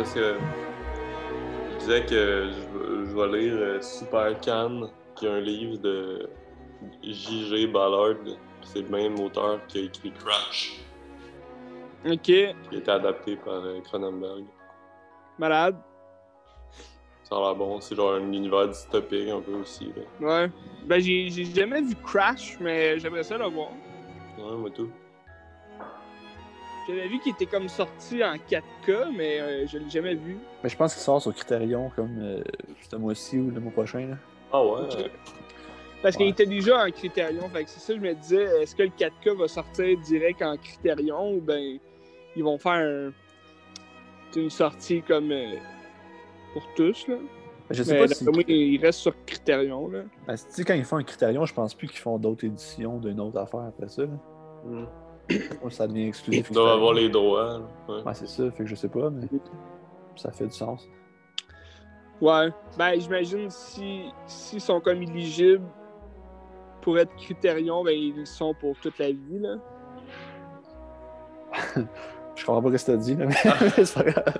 parce que je disais que je, je vais lire euh, Super Can, qui est un livre de J.G. Ballard. C'est le même auteur qui a écrit Crash, Ok, qui a été adapté par euh, Cronenberg. malade. Ça a l'air bon, c'est genre un univers dystopique un peu aussi. Là. Ouais. Ben, j'ai j'ai jamais vu Crash, mais j'aimerais ça le voir. Ouais, moi tout. J'avais vu qu'il était comme sorti en 4K, mais euh, je l'ai jamais vu. Mais je pense qu'il sort sur Criterion comme euh, ce mois-ci ou le mois prochain. Là. Ah ouais? Parce qu'il était déjà en Criterion, fait que c'est ça, je me disais, est-ce que le 4K va sortir direct en Criterion ou ben ils vont faire un- une sortie comme euh, pour tous, là? Je sais Mais pas si. d'après moi, il reste sur Criterion, là. Ben, tu sais, quand ils font un Criterion, je pense plus qu'ils font d'autres éditions d'une autre affaire après ça. Là. Moi, ça devient exclusif. Ils doivent avoir les droits. là. Ouais. Ouais, c'est ça, fait que je sais pas, mais ça fait du sens. Ouais. Ben, j'imagine si s'ils sont comme éligibles pour être Criterion, ben ils le sont pour toute la vie, là. Je comprends pas ce que t'as dit, là, mais c'est pas grave.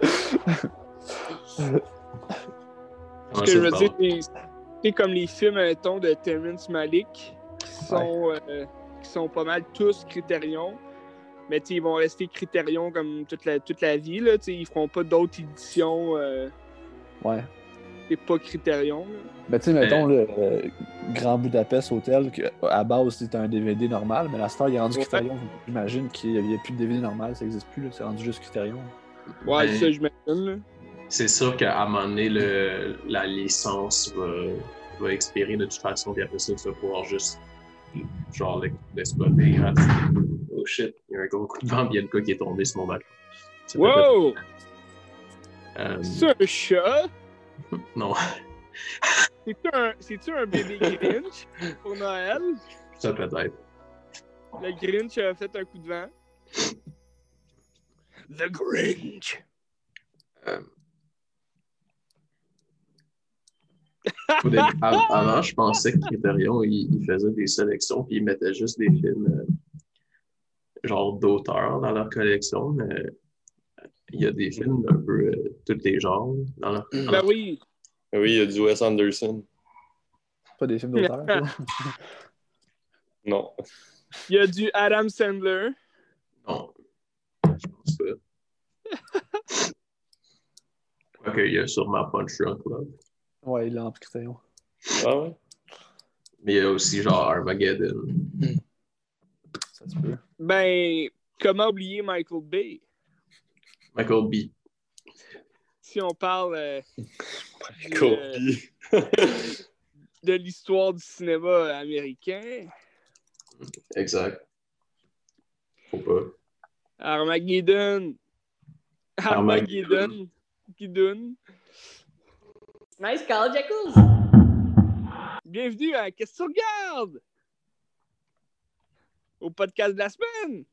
Ce que je veux dire, c'est- c'est comme les films, mettons, de Terrence Malick, qui sont, euh, qui sont pas mal tous Criterion. Mais ils vont rester Criterion comme toute la, toute la vie. Là, ils feront pas d'autres éditions euh, Ouais. et pas Criterion. là. Ben, tu sais, mettons, le euh, Grand Budapest Hotel, que, à base, c'est un DVD normal, mais la star, il est rendu Ouais. Criterion. J'imagine qu'il n'y a plus de DVD normal, ça n'existe plus, là, c'est rendu juste Criterion. Ouais, Ben, ça, j'imagine. là. C'est sûr qu'à un moment donné, le, la licence va, va expirer de toute façon, puis après ça, tu vas pouvoir juste genre l'ex- l'exploiter gratuitement. Oh shit, il y a un gros coup de vent, il y a le gars qui est tombé. Ça fait Wow! pas- Euh, C'est un chat? non, C'est-tu un, c'est-tu un bébé Grinch pour Noël? ça peut-être. Le Grinch a fait un coup de vent. The Grinch! Euh, au début- av- avant, je pensais que Criterion, il, il faisait des sélections, puis il mettait juste des films euh, genre d'auteurs dans leur collection, mais il y a des films un peu euh, tous les genres dans leur dans Ben leur- oui! Ah Oui, il y a du Wes Anderson. Pas des films d'auteur. Non. Il y a du Adam Sandler. Non, je pense pas. Quoique, il y a sûrement Punch Drunk Love. Ouais, il est en Criterion. Ah ouais? Mais il y a aussi genre Armageddon. Ça se peut. Ben, comment oublier Michael Bay? Michael B. Si on parle euh, du, euh, Kobe. de l'histoire du cinéma américain, Exact. Faut pas. Armageddon. Armageddon. Guidoun. Nice call, Jackals. Bienvenue à Qu'est-ce que tu regardes? Au podcast de la semaine.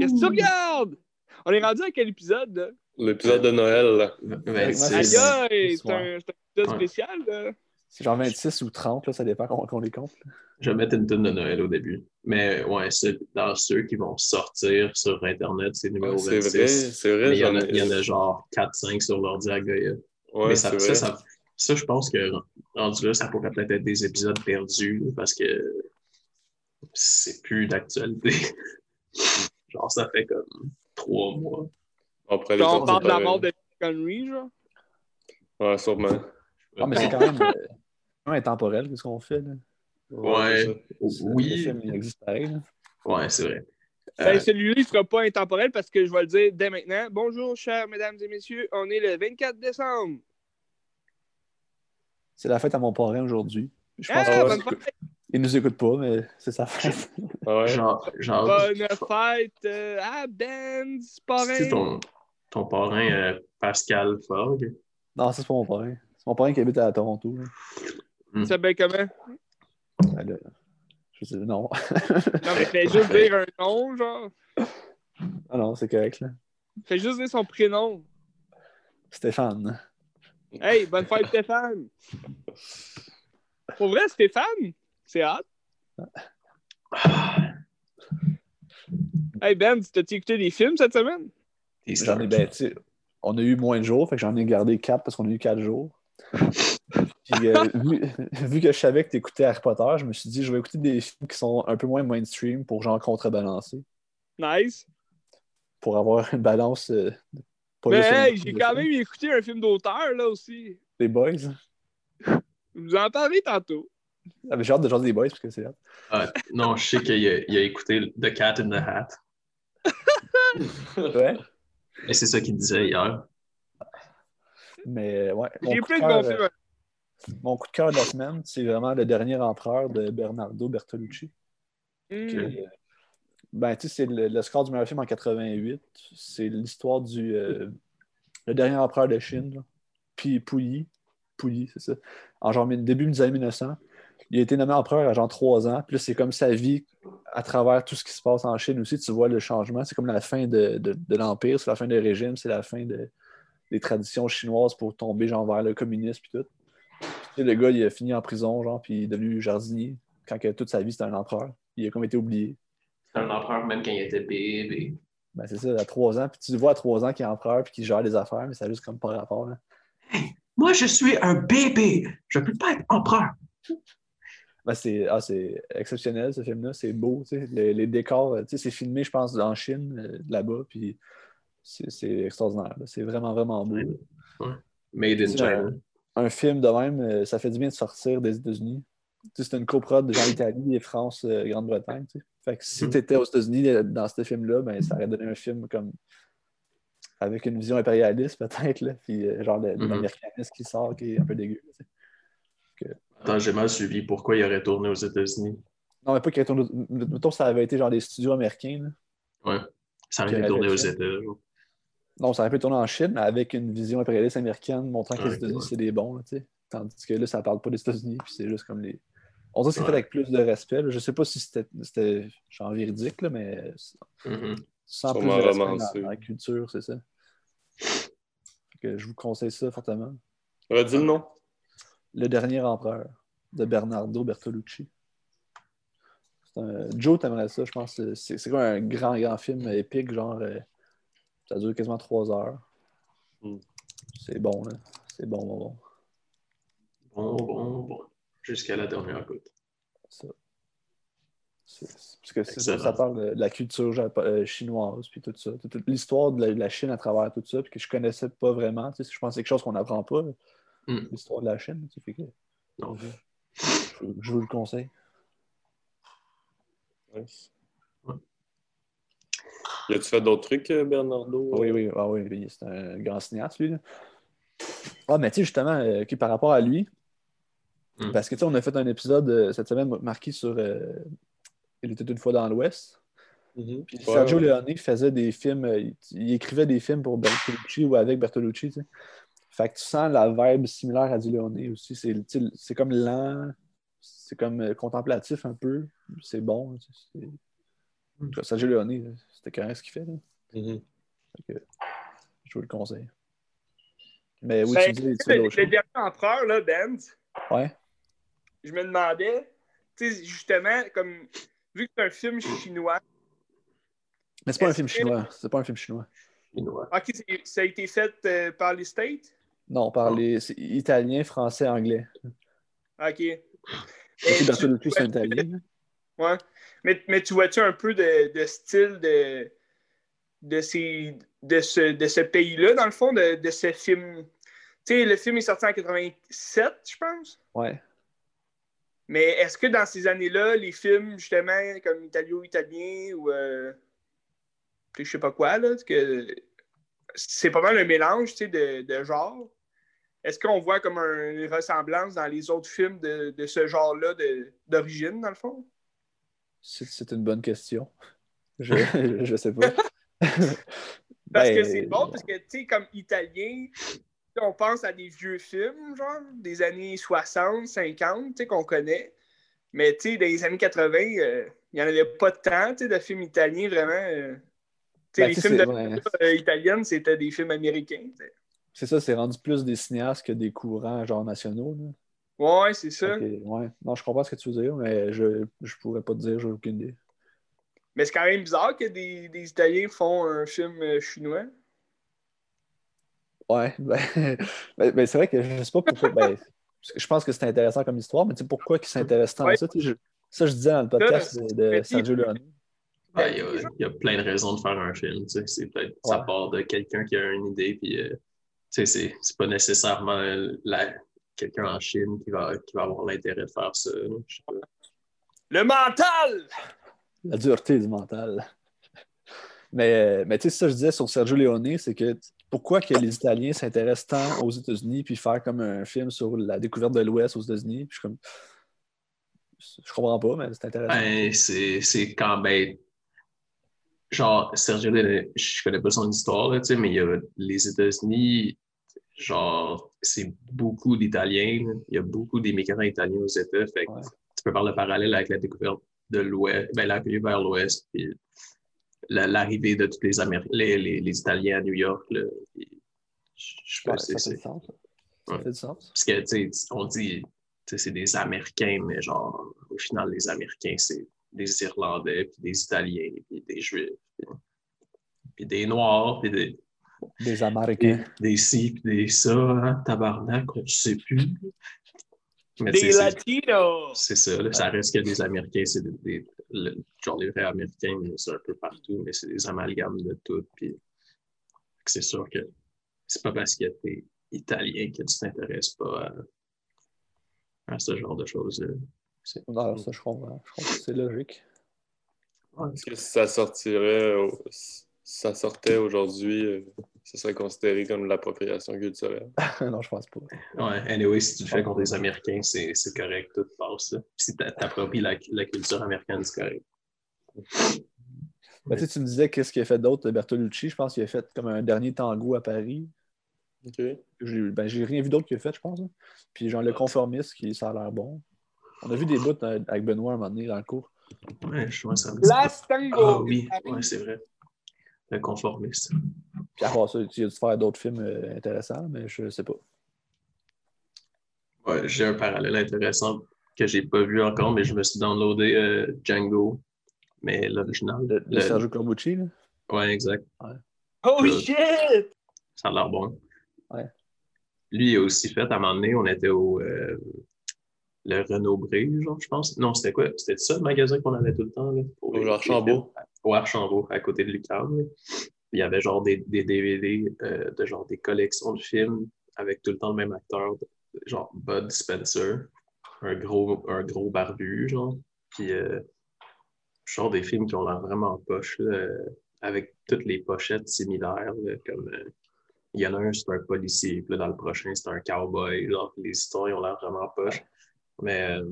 Qu'est-ce que tu regardes? On est rendu à quel épisode, là? L'épisode de Noël, là. Aïe, 26. aïe, ce c'est un, épisode Ouais. spécial, là. C'est genre 26 ou 30, là, ça dépend comment on les compte. là. Je vais mettre une tonne de Noël au début. Mais ouais, c'est dans ceux qui vont sortir sur Internet, c'est numéro Ouais, c'est 26. vrai, c'est vrai. Mais il y, en a, il y en a genre 4-5 sur l'ordi à Gaïa. Ouais, Mais ça, ça, ça, ça, je pense que rendu là, ça pourrait peut-être être des épisodes perdus là, parce que c'est plus d'actualité. genre, ça fait comme trois mois. On pourrait on parle de la mort de Connery, genre. Ouais, sûrement. Ah, mais c'est quand même, euh, intemporel, qu'est-ce qu'on fait, là? Ouais. Le Oui, film, il existe pareil, là. ouais, c'est vrai. Ben, Euh, celui-là, il sera pas intemporel parce que je vais le dire dès maintenant. Bonjour, chers mesdames et messieurs. On est le 24 décembre. C'est la fête à mon parrain aujourd'hui. Je pense Ah, qu'il bonne fête! il nous écoute pas, mais c'est sa fête. Ouais. genre, genre Bonne fête euh, à Ben, c'est parrain! ton, ton parrain euh, Pascal Fogg. non, ça, c'est pas mon parrain. C'est mon parrain qui habite à Toronto. là. Tu s'appelle comment? Ben, là, je sais, non. Non, mais fais juste dire un nom, genre. ah non, c'est correct, là. Fais juste dire son prénom. Stéphane. Hey, bonne fête, Stéphane! Pour vrai, Stéphane? C'est hâte. Hey, Ben, t'as-tu écouté des films cette semaine? J'en ai, ben, on a eu moins de jours, fait que j'en ai gardé quatre parce qu'on a eu quatre jours. Puis, euh, vu, vu que je savais que tu écoutais Harry Potter, je me suis dit, je vais écouter des films qui sont un peu moins mainstream pour genre contrebalancer, Nice. pour avoir une balance. euh, pas Mais hey, j'ai quand même écouté un film d'auteur, là aussi. Des boys. Vous en parlez tantôt. Ah, mais j'ai hâte de jaser des boys parce que c'est hâte. Ah, non, je sais qu'il a, il a écouté The Cat in the Hat. Ouais. Et c'est ça qu'il disait hier. Mais ouais. J'ai plein de bons films. Euh, Mon coup de cœur de la semaine, c'est vraiment Le Dernier Empereur de Bernardo Bertolucci. Hmm. Que, ben, tu sais, c'est le, le score du meilleur film en 88. C'est l'histoire du euh, le dernier empereur de Chine. là. Puis Pouilly. Pouilly, c'est ça. En genre début des années 1900. Il a été nommé empereur à genre 3 ans. Puis là, c'est comme sa vie à travers tout ce qui se passe en Chine aussi. Tu vois le changement. C'est comme la fin de, de- de l'Empire, c'est la fin du régime, c'est la fin de- des traditions chinoises pour tomber genre vers le communisme puis tout. Puis, tu sais, le gars, il a fini en prison, genre, puis il est devenu jardinier. Quand que toute sa vie, c'était un empereur. Il a comme été oublié. C'était un empereur même quand il était bébé. Ben, c'est ça, à 3 ans. Puis tu le vois à 3 ans qu'il est empereur puis qu'il gère les affaires, mais ça a juste comme pas rapport. là. Moi, je suis un bébé. Je ne peux pas être empereur. Ben, c'est ah, c'est exceptionnel, ce film-là. C'est beau. tu sais. Les, les décors, tu sais, c'est filmé, je pense, en Chine, euh, là-bas. Puis c'est extraordinaire. C'est vraiment, vraiment beau. Made in China. Un film de même, euh, ça fait du bien de sortir des États-Unis. Tu sais, C'est une coprode de genre Italie et France, euh, Grande-Bretagne. tu sais. Fait que si Mhm. tu étais aux États-Unis euh, dans ce film-là, ben, ça aurait donné un film comme avec une vision impérialiste, peut-être. là, Puis euh, genre Mhm. l'américanisme qui sort, qui est un peu dégueu. tu sais. Attends, j'ai mal suivi. Pourquoi il aurait tourné aux États-Unis? Non, mais pas qu'il retourne. Mettons que ça avait été genre des studios américains. là. Ouais. Ça aurait été tourné aux. États-Unis. Non, ça aurait pu tourner en Chine, mais avec une vision impérialiste américaine montrant que les États-Unis, c'est des bons. là, tu sais. Tandis que là, ça parle pas des États-Unis, puis c'est juste comme les. On dirait que c'est fait avec plus de respect. là. Je sais pas si c'était genre véridique, là, mais Mhm. sans plus de respect romancé. dans, la culture, c'est ça. Que je vous conseille ça fortement. Redis le nom. Le dernier empereur de Bernardo Bertolucci. Un... Joe, t'aimerais ça, je pense. C'est c'est comme un grand, grand film épique, genre. euh, Ça dure quasiment trois heures. Mm. C'est bon, là. C'est bon, bon, bon. Bon, bon, bon. Jusqu'à la dernière goutte. Ça. Parce que ça parle de la culture euh, chinoise, puis tout ça. Toute- L'histoire de la, de la Chine à travers tout ça, puis que je connaissais pas vraiment. Tu sais, je pense que c'est quelque chose qu'on n'apprend pas, là, Mm. l'histoire de la Chine. tu sais, fait que Non. je, je vous le conseille. Nice. A-tu fait d'autres trucs, euh, Bernardo? Oui, oui, ah oui, c'est un grand cinéaste, lui. là. Ah, mais tu sais, justement, euh, par rapport à lui, Mm. parce que tu sais, on a fait un épisode euh, cette semaine marqué sur euh, Il était une fois dans l'Ouest. Mhm. Puis Ouais, Sergio ouais. Leone faisait des films, il, il écrivait des films pour Bertolucci ou avec Bertolucci. Fait que tu sens la vibe similaire à du Leone aussi. C'est comme lent, c'est comme contemplatif un peu. C'est bon. cas, Sergio Leone, c'était correct ce qu'il fait. Là. Mhm. Que, je vous le conseille. Mais oui, Ben, tu dis, tu le, le dernier empereur, là, Benz, Ouais. je me demandais, tu sais, justement, comme, vu que c'est un film chinois, Mais c'est pas un film que- chinois. C'est pas un film chinois. Chinois. ok, ça a été fait euh, par les States? Non, par les c'est italien, français, anglais. Ok. Et tu- Bertolucci, c'est un italien. là. Ouais. Mais, mais tu vois-tu un peu de, de style de, de, ces, de ce, de ce pays-là, dans le fond, de, de ce film? Tu sais, le film est sorti en 87, je pense. Ouais. Mais est-ce que dans ces années-là, les films, justement, comme italio-italien ou euh, je sais pas quoi, là, que c'est pas mal un mélange tu sais, de, de genres. Est-ce qu'on voit comme un- une ressemblance dans les autres films de, de ce genre-là d'origine, dans le fond? C'est une bonne question. Je, je sais pas. Parce Ben, que c'est bon, parce que, tu sais, comme italien, on pense à des vieux films, genre, des années 60, 50, tu sais, qu'on connaît. Mais, tu sais, dans les années 80, euh, il n'y en avait pas tant, tu sais, de films italiens, vraiment. euh. Tu sais, Ben, les films de ouais. euh, italiennes, c'était des films américains, tu sais. C'est ça, c'est rendu plus des cinéastes que des courants genre nationaux. là. Ouais, c'est ça. Ouais. Non, je comprends ce que tu veux dire, mais je, je pourrais pas te dire, j'ai aucune idée. Mais c'est quand même bizarre que des, des Italiens font un film euh, chinois. Ouais, ben, ben, ben, c'est vrai que je sais pas pourquoi. Ben, je pense que c'est intéressant comme histoire, mais tu sais pourquoi il s'intéresse tant à Ouais. ça? je- ça, je disais dans le podcast de, de Sergio Leone. Il y, a, il y a plein de raisons de faire un film. tu sais. C'est peut-être ça part de quelqu'un qui a une idée, puis euh, tu sais, c'est c'est pas nécessairement la- quelqu'un en Chine qui va, qui va avoir l'intérêt de faire ça. là. Je sais pas. Le mental! La dureté du mental. Mais, mais tu sais, ça, je disais sur Sergio Leone, c'est que pourquoi que les Italiens s'intéressent tant aux États-Unis puis faire comme un film sur la découverte de l'Ouest aux États-Unis? Je suis comme. Je comprends pas, mais c'est intéressant. Ben, c'est c'est quand ben. Genre, Sergio Leone, je connais pas son histoire, là, tu sais, mais il y a les États-Unis, genre, c'est beaucoup d'Italiens. Il y a beaucoup d'immigrants italiens aux États. Fait que Ouais. tu peux faire le parallèle avec la découverte de l'Ouest, ben, l'arrivée vers l'Ouest, puis la- l'arrivée de tous les, Améri- les, les, les Italiens à New York. Là, je pas Ouais, si ça c'est. fait du sens. Ça fait du sens. Parce que, tu sais, on dit, c'est des Américains, mais genre, au final, les Américains, c'est des Irlandais, puis des Italiens, puis des Juifs, puis, puis des Noirs, puis des, Des des, Américains. des ci, puis des ça, hein, tabarnak, on ne sait plus. Mais Des Latinos! c'est ça, là, ça reste que des Américains, c'est des, des- le- genre les vrais Américains, mais c'est un peu partout, mais c'est des amalgames de tout. Puis c'est sûr que c'est pas parce que t'es italien que tu t'intéresses pas à, à ce genre de choses. Non, ça, je comprends. Je comprends. C'est logique. Est-ce que ça sortirait, au- ça sortait aujourd'hui, euh, ça serait considéré comme l'appropriation culturelle? non, je pense pas. Ouais, anyway, si tu le fais contre les Américains, c'est c'est correct, tout passe. là. Si t'a- t'appropries la, la culture américaine, c'est correct. Ben, tu me disais qu'est-ce qu'il a fait d'autre, Bertolucci? Je pense qu'il a fait comme un dernier tango à Paris. OK. J'ai ben, j'ai rien vu d'autre qu'il a fait, je pense. hein. Puis genre le conformiste, qui ça a l'air bon. On a vu des bouts euh, avec Benoît un moment donné dans le cours. Ouais, je pense que ça me dit- Last Tango! Ah oui, ouais, c'est vrai. Le conformiste. Puis à part ça, il a dû faire d'autres films euh, intéressants, mais je sais pas. Ouais, j'ai un parallèle intéressant que j'ai pas vu encore, mais je me suis downloadé euh, Django, mais l'original. De, Le- Sergio Corbucci, là? Ouais, exact. Oh Le- shit! Ça a l'air bon. Ouais. Lui, il a aussi fait, à un moment donné, on était au euh, le Renault Bré, genre, je pense. Non, c'était quoi? C'était ça le magasin qu'on avait tout le temps? Là, pour Au les- Archambault. les? Au Archambault, à côté de l'UQAM. là. Il y avait genre des, des DVD euh, de genre des collections de films avec tout le temps le même acteur, genre Bud Spencer, un gros, un gros barbu, genre. Puis, euh, genre des films qui ont l'air vraiment poche, là, euh, avec toutes les pochettes similaires, là, comme. euh, il y en a un, c'est un policier, puis là, dans le prochain, c'est un cowboy. Genre, les histoires, ils ont l'air vraiment poche. Mais. euh,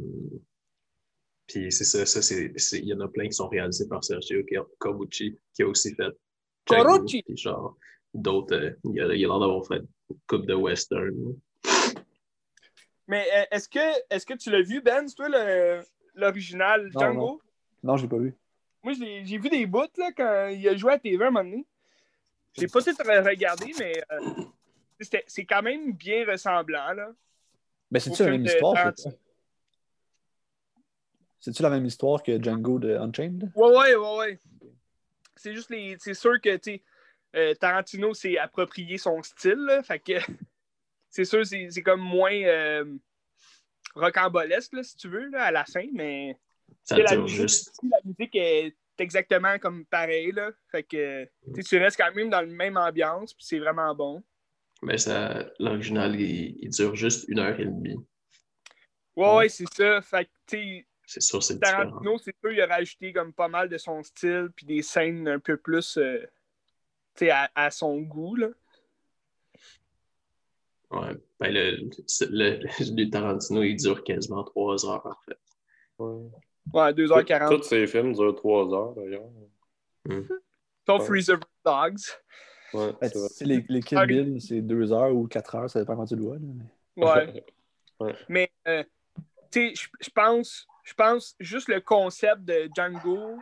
puis c'est ça, ça c'est, c'est- il y en a plein qui sont réalisés par Sergio Corbucci, qui a aussi fait. Corbucci! Puis genre, d'autres, euh, il y a il a l'air d'avoir fait une coupe de western. Mais euh, est-ce que, est-ce que tu l'as vu, Ben? Toi le- l'original Non, Django? non. Non, j'ai pas vu. Moi, j'ai j'ai vu des bouts là, quand il a joué à TV un moment donné. J'ai pas tout regardé, mais euh, c'était- c'est quand même bien ressemblant. Là. Mais c'est-tu la film même histoire? C'est- C'est-tu la même histoire que Django de Unchained? Ouais, ouais, ouais, ouais. C'est juste les. C'est sûr que, tu sais, euh, Tarantino s'est approprié son style, là, fait que c'est sûr, c'est c'est comme moins euh, rocambolesque, là, si tu veux, là, à la fin, mais Ça C'est la dure musique. juste. la musique est exactement comme pareil, là. Fait que tu sais, tu restes quand même dans la même ambiance, puis c'est vraiment bon. Mais ça, l'original, il, il dure juste une heure et demie. Ouais, ouais, c'est ça. Fait que, tu sais, C'est sûr, c'est différent. Tarantino, c'est sûr, il a rajouté comme pas mal de son style, puis des scènes un peu plus, euh, tu sais, à, à son goût, là. Ouais. Ben, le, le, le Tarantino, il dure quasiment trois heures, en fait. Ouais. Ouais, 2h40. Tous ces films durent 3 heures, d'ailleurs. Sauf Ouais. Reservoir Dogs. Ouais, Ben, les, les Kill Ah, Bill, c'est deux heures ou quatre heures, ça dépend quand tu le vois. là, mais- Ouais. Ouais. Mais, euh, tu sais, je- je pense, je pense juste le concept de Django,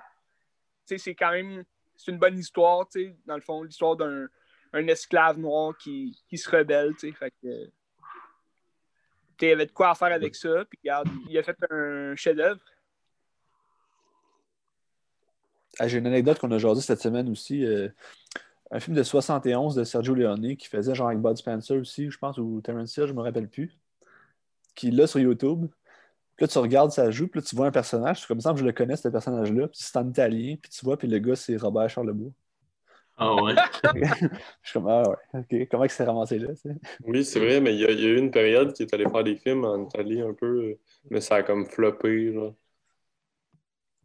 c'est quand même, c'est une bonne histoire, dans le fond, l'histoire d'un un esclave noir qui, qui se rebelle, tu fait que, il y avait de quoi à faire avec ça, puis regarde, il a fait un chef-d'œuvre. Ah, J'ai une anecdote qu'on a jasé cette semaine aussi. euh, un film de 71 de Sergio Leone qui faisait genre avec Bud Spencer aussi, je pense, ou Terrence Hill, je me rappelle plus. Qui là sur YouTube. Puis là, tu regardes, ça joue, puis là, tu vois un personnage. C'est comme ça que je le connais, ce personnage-là. Puis c'est en italien, puis tu vois, puis le gars, c'est Robert Charlebois. Ah ouais? je suis comme, ah ouais, ok. Comment il s'est ramassé là, tu sais? Oui, c'est vrai, mais il y, a, il y a eu une période qui est allé faire des films en Italie un peu, mais ça a comme floppé. Là.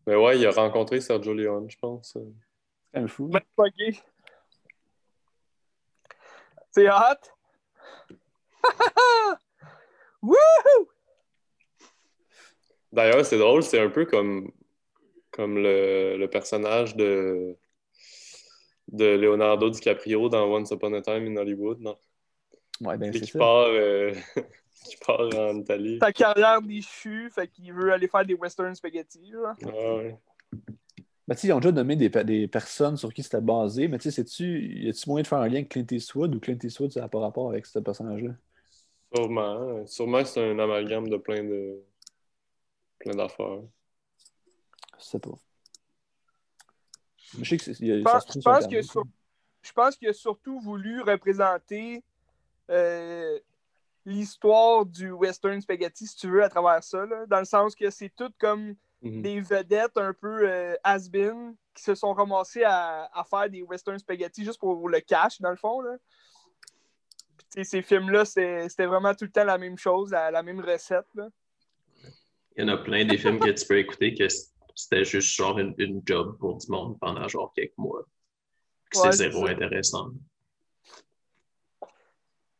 Mais ouais, il a rencontré Sergio Leone, je pense. C'est même fou. C'est hot. Wouhou! D'ailleurs, c'est drôle, c'est un peu comme, comme le, le personnage de, de Leonardo DiCaprio dans Once Upon a Time in Hollywood, non? Ouais, ben Et c'est qui ça. part, euh, qui part en Italie. Sa carrière déchue, fait qu'il veut aller faire des western spaghetti. Là. Ah ouais. Ben, tu sais, ils ont déjà nommé des, des personnes sur qui c'était basé, mais tu sais, sais-tu, y a-tu moyen de faire un lien avec Clint Eastwood ou Clint Eastwood, ça n'a pas rapport avec ce personnage-là? Sûrement. Sûrement que c'est un amalgame de plein de plein d'affaires. Je sais pas. Je sais que c'est- y a- Je pense, je qu'il a surtout voulu représenter euh, l'histoire du western spaghetti, si tu veux, à travers ça. là. dans le sens que c'est tout comme Mhm. des vedettes un peu euh, has-been qui se sont ramassés à, à faire des western spaghetti juste pour le cash, dans le fond. Là. Puis, ces films-là, c'était c'était vraiment tout le temps la même chose, la, la même recette. Là. Il y en a plein des films que tu peux écouter que c'était juste genre une, une job pour du monde pendant genre quelques mois. Que Ouais, c'est c'est zéro ça. intéressant.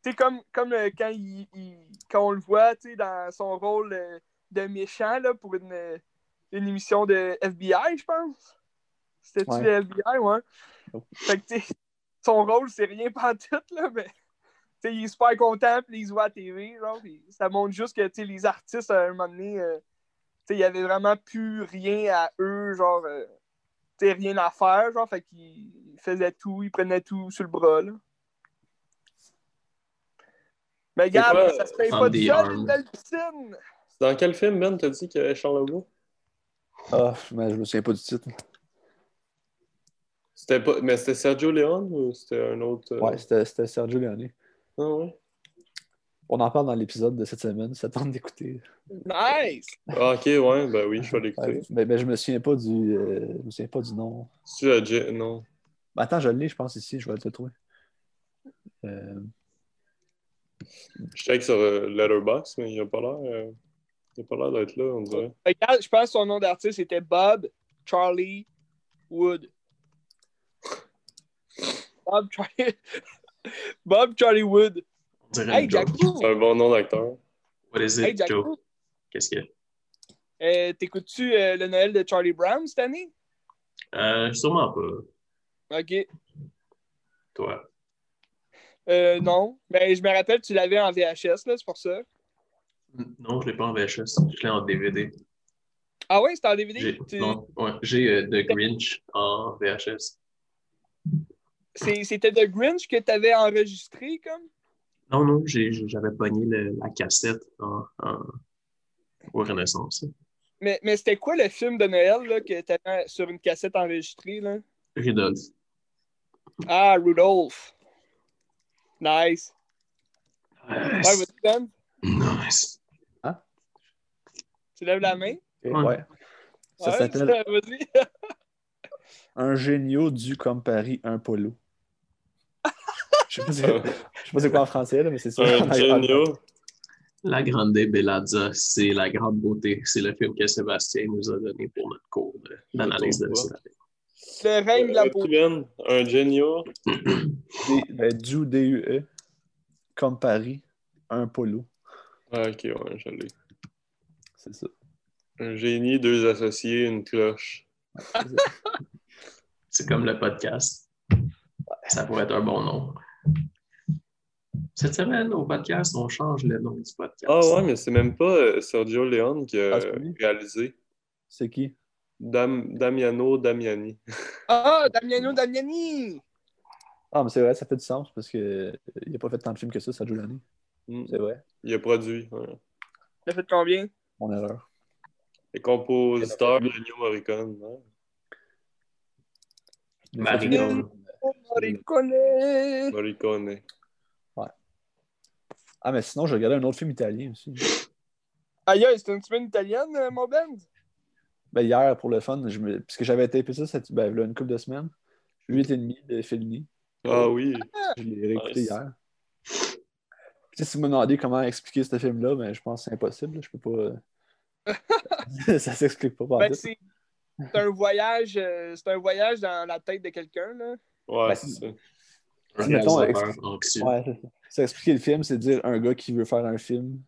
Tu sais, comme, comme euh, quand, il, il- quand on le voit tu sais, dans son rôle euh, de méchant là, pour une, euh, une émission de FBI, je pense. C'était-tu Ouais. le FBI, ouais? Oh. Fait que, tu sais, son rôle, c'est rien pantoute, là, mais tu sais, il est super content, puis il se voit à TV, genre, ça montre juste que, tu sais, les artistes, à un moment donné, euh, il y avait vraiment plus rien à eux, genre, euh, tu sais, rien à faire, genre, fait qu'ils faisaient tout, ils prenaient tout sur le bras, là. Mais regarde, ça se paye on pas arm? une belle piscine! C'est dans quel film, Ben, t'as dit qu'il y avait Charles Legault? Ah, mais je me souviens pas du titre. C'était pas... Mais c'était Sergio Leone ou c'était un autre? euh? Ouais, c'était c'était Sergio Leone. Ah ouais? On en parle dans l'épisode de cette semaine, ça tente d'écouter. Nice! Ah, ok, ouais, ben oui, je vais l'écouter. Ouais, mais, mais je me souviens pas du. euh, je me souviens pas du nom. Tu as dit... Non. Ben, attends, je l'ai, je pense ici, je vais te le trouver. Euh, Je check sur euh, Letterboxd, mais il a pas l'air... euh, Il a pas l'air d'être là, on dirait. Regarde, je pense que son nom d'artiste était Bob Charlie Wood. Bob Charlie, Bob Charlie Wood. On dirait Hey. Jacko! C'est un bon nom d'acteur. What is Hey, it, Joe? Jacko! Qu'est-ce que Euh, T'écoutes-tu euh, le Noël de Charlie Brown cette année? euh, Sûrement pas. Ok. Toi. Euh, non. Mais je me rappelle, tu l'avais en VHS, là, c'est pour ça. Non, je l'ai pas en VHS. Je l'ai en DVD. Ah ouais, c'était en DVD? J'ai Tu- non, ouais, j'ai euh, The Grinch en VHS. c'est- C'était The Grinch que t'avais enregistré, comme? Non, non, j'avais pogné le- la cassette en, en- au Renaissance. Mais, mais c'était quoi le film de Noël là, que t'avais sur une cassette enregistrée, là? Rudolph. Ah, Rudolph. Nice. Ouais, Nice. vas-y, Ben. nice. Tu lèves la main? ok, Ouais. ouais. Ça Ouais, s'appelle Vas-y. Un génio du comme Paris, un polo. Je sais pas si- pas c'est quoi en français, là, mais c'est ça. Un génio. La Grande Bellazza, c'est la grande beauté. C'est le film que Sébastien nous a donné pour notre cours d'analyse de trouve scénario. Le règne de la Euh, beauté. Un ben, du D-U-E, comme Paris, un polo. Ah, ok, ouais, je l'ai. C'est ça. Un génie, deux associés, une cloche. C'est comme le podcast. Ça pourrait être un bon nom. Cette semaine, au podcast, on change le nom du podcast. Ah ouais, mais c'est même pas euh, Sergio Leone qui a Ah, réalisé. C'est qui? Dam- Damiano Damiani. Ah, Damiano Damiani! Ah, mais c'est vrai, ça fait du sens parce que il a pas fait tant de films que ça, ça joue l'année. Mm. C'est vrai. Il a produit. ouais. T'as fait combien? Mon erreur. Et compositeur de Ennio Morricone. hein. Il Morricone! Morricone. Ah, mais sinon, j'ai regardé un autre film italien aussi. Aïe, aïe, c'est une semaine italienne, euh, mon Ben? Ben, hier, pour le fun, je me... puisque j'avais tapé ça cette... ben, là, une couple de semaines. 8,5 de Fellini. Ah oui. Je l'ai réécouté Nice. hier. Puis, si vous me demandez comment expliquer ce film-là, ben, je pense que c'est impossible. Je peux pas. euh, ça s'explique pas par Ben, c'est un voyage, euh, c'est un voyage dans la tête de quelqu'un, là. Ouais, Ben, c'est ça. Un Si, mettons. Ouais, c'est ça. Expliquer le film, c'est dire un gars qui veut faire un film.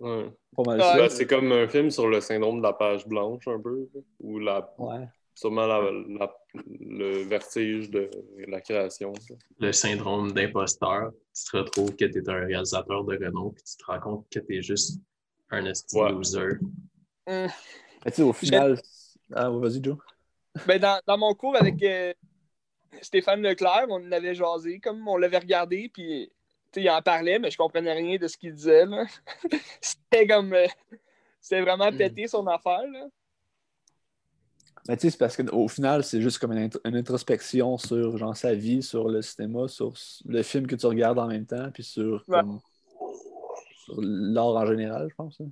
Ouais. Ben, c'est comme un film sur le syndrome de la page blanche, un peu. Ou la, Ouais. sûrement la, la- le vertige de la création. ça. Le syndrome d'imposteur. Tu te retrouves que tu es un réalisateur de renom, puis tu te rends compte que tu es juste un esti Ouais. loser. Hum. Mais tu sais, au final. Ah, vas-y, Joe. Ben, dans, dans mon cours avec euh, Stéphane Leclerc, on en avait jasé, comme on l'avait regardé, puis il en parlait, mais je comprenais rien de ce qu'il disait. C'était comme. euh, C'était vraiment Mm. pété son affaire. Là. Mais tu sais, c'est parce qu'au final, c'est juste comme une, int- une introspection sur genre, sa vie, sur le cinéma, sur le film que tu regardes en même temps, puis sur, Ouais. comme, sur l'art en général, je pense. hein.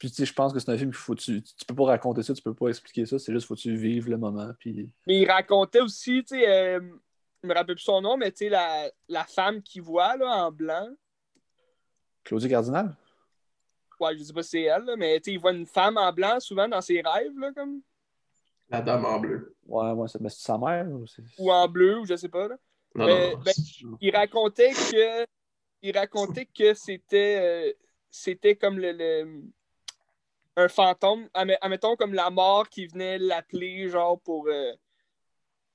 Puis tu sais, je pense que c'est un film qu'il faut tu, tu peux pas raconter ça, tu peux pas expliquer ça, c'est juste faut que tu vives le moment. Puis Mais il racontait aussi, tu sais, euh, je me rappelle plus son nom, mais tu sais, la, la femme qui voit là, en blanc. Claudie Cardinal? Ouais, je sais pas si c'est elle, là, mais tu sais, il voit une femme en blanc souvent dans ses rêves, là, comme. La dame en bleu. Ouais, ouais, c'est mais c'est sa mère. ou c'est- Ou en bleu, ou je sais pas. Là. Non, Mais, non, non. ben, il racontait que il racontait que c'était euh, c'était comme le, le- un fantôme Admet- admettons comme la mort qui venait l'appeler genre pour euh, tu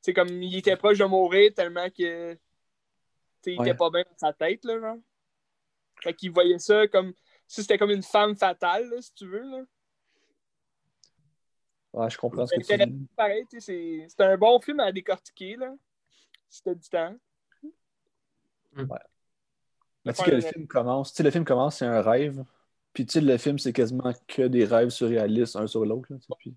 sais comme il était proche de mourir tellement que tu sais, il Ouais. était pas bien dans sa tête là genre fait qu'il voyait ça comme si c'était comme une femme fatale là, si tu veux là. Ouais, je comprends ce que tu dis. pareil c'est un bon film à décortiquer là si t'as du temps Mais tu sais que le film commence, tu sais, le film commence, c'est un rêve. Puis tu sais, le film, c'est quasiment que des rêves surréalistes, un sur l'autre. puis-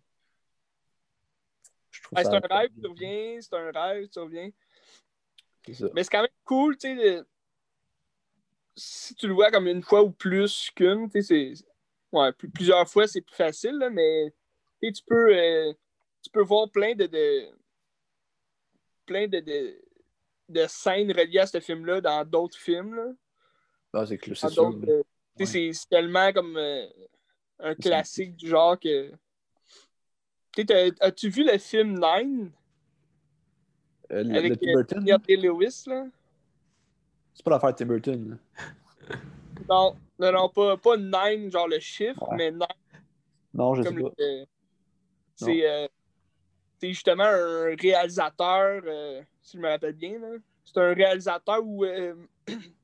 Ouais, c'est un rêve, tu reviens, c'est un rêve, tu reviens. Ça. Mais c'est quand même cool, tu sais, si tu le vois comme une fois ou plus qu'une, tu sais. Ouais, plus- plusieurs fois, c'est plus facile, là, mais tu peux, euh, tu peux voir plein de... de- plein de, de, de scènes reliées à ce film-là dans d'autres films, là. Ah, c'est sûr. C'est- tellement comme euh, un classique du genre que... As-tu vu le film Nine? Euh, le, avec le Tim euh, Burton, Daniel Day-Lewis, là? c'est pas l'affaire de Tim Burton. là. Non, non, non, pas, pas nine, genre le chiffre, Ouais. mais nine Non, je sais pas. C'est euh, justement un réalisateur, si je me rappelle bien. C'est un réalisateur euh,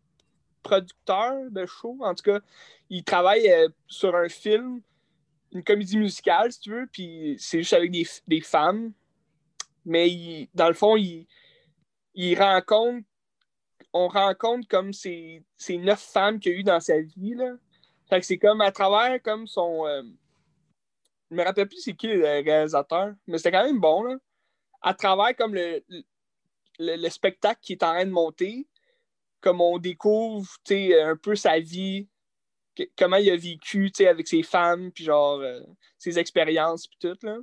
producteur de show. En tout cas, il travaille euh, sur un film, une comédie musicale, si tu veux, puis c'est juste avec des, des femmes. Mais dans le fond, il, il rencontre, on rencontre comme ces, ces neuf femmes qu'il y a eu dans sa vie. Là. C'est comme à travers comme son. euh, je me rappelle plus c'est qui le réalisateur, mais c'était quand même bon. Là. À travers comme le, le, le spectacle qui est en train de monter, comme on découvre sais, un peu sa vie, que- comment il a vécu avec ses femmes, puis genre euh, ses expériences, puis tout. Là.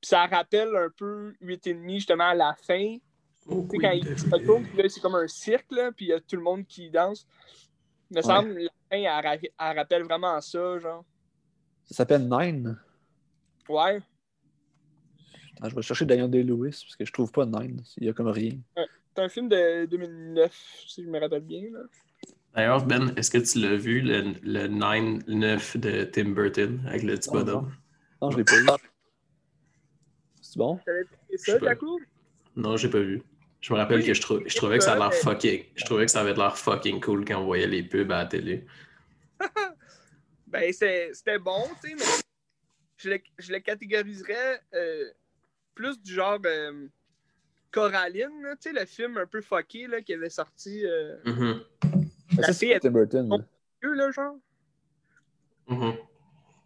Puis ça rappelle un peu 8,5 justement à la fin. Oh, Tu sais, quand il se retourne, puis là, c'est comme un cirque, puis il y a tout le monde qui danse. Il me semble la fin, elle, ra- elle rappelle vraiment ça, genre. Ça s'appelle Nine. Ouais. Attends, je vais chercher Daniel Day-Lewis parce que je trouve pas Nine. Il y a comme rien. C'est un film de 2009, si je me rappelle bien. Là. D'ailleurs, Ben, est-ce que tu l'as vu, le, le 9-9 de Tim Burton avec le petit Non, bonhomme? Non, je l'ai pas vu. C'est bon? T'avais ça. Jaco? Non, j'ai pas vu. Je me rappelle Oui, que je, trou- je trouvais que ça a l'air fucking. Je trouvais que ça avait l'air fucking cool quand on voyait les pubs à la télé. Ben, c'était bon, tu sais, mais je le, je le catégoriserais euh, plus du genre euh, Coraline, là, tu sais, le film un peu fucké là, qui avait sorti euh, Mhm. La fille Tim Burton. là. vieux, là, genre. Mhm.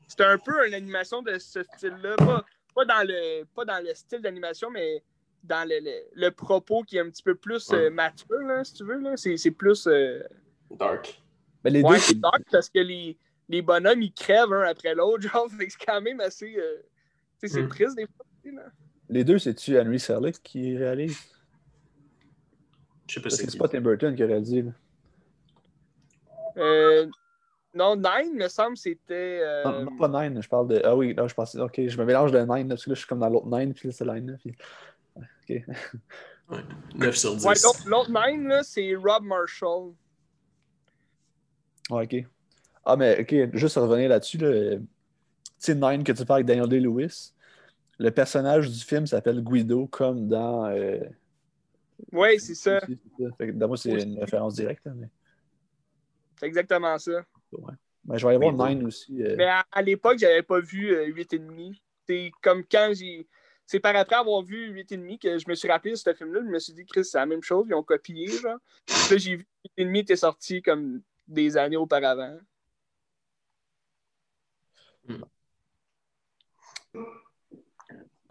C'était un peu une animation de ce style-là. Pas, pas, dans le, pas dans le style d'animation, mais dans le, le- le propos qui est un petit peu plus Ouais. euh, mature, là, si tu veux. là. C'est c'est plus. euh, Dark. Mais les ouais, deux, c'est dark parce que les, les bonhommes, ils crèvent un après l'autre. Genre, c'est quand même assez. euh, tu sais, c'est Hmm. triste des fois. tu sais, là. Les deux c'est-tu Henry Selick qui réalise? Je sais pas c'est c'est pas Tim Burton qui a réalisé. là. Euh, non, Nine, me semble, c'était. euh, Non, non, pas Nine, je parle de. Ah oui, là, je pensais. Ok, je me mélange de Nine, là, parce que là, je suis comme dans l'autre Nine, puis là, c'est Line, là. Puis... Ouais, Ok. 9 sur 10. ouais, l'autre- l'autre Nine, là, c'est Rob Marshall. Ouais, ok. Ah, mais ok, juste revenir là-dessus, là. euh, Tu sais, Nine que tu parles avec Daniel Day-Lewis, le personnage du film s'appelle Guido, comme dans. euh, Ouais, c'est ça. dans moi, c'est une référence directe, là, mais. C'est exactement ça. Mais je vais aller voir Guido. Nine aussi. euh, Mais à, à l'époque, j'avais pas vu euh, 8,5. C'est comme quand j'ai. C'est par après avoir vu 8,5 que je me suis rappelé de ce film-là. Je me suis dit, Chris, c'est la même chose. Ils ont copié, genre. Puis j'ai vu 8,5 était sorti comme des années auparavant.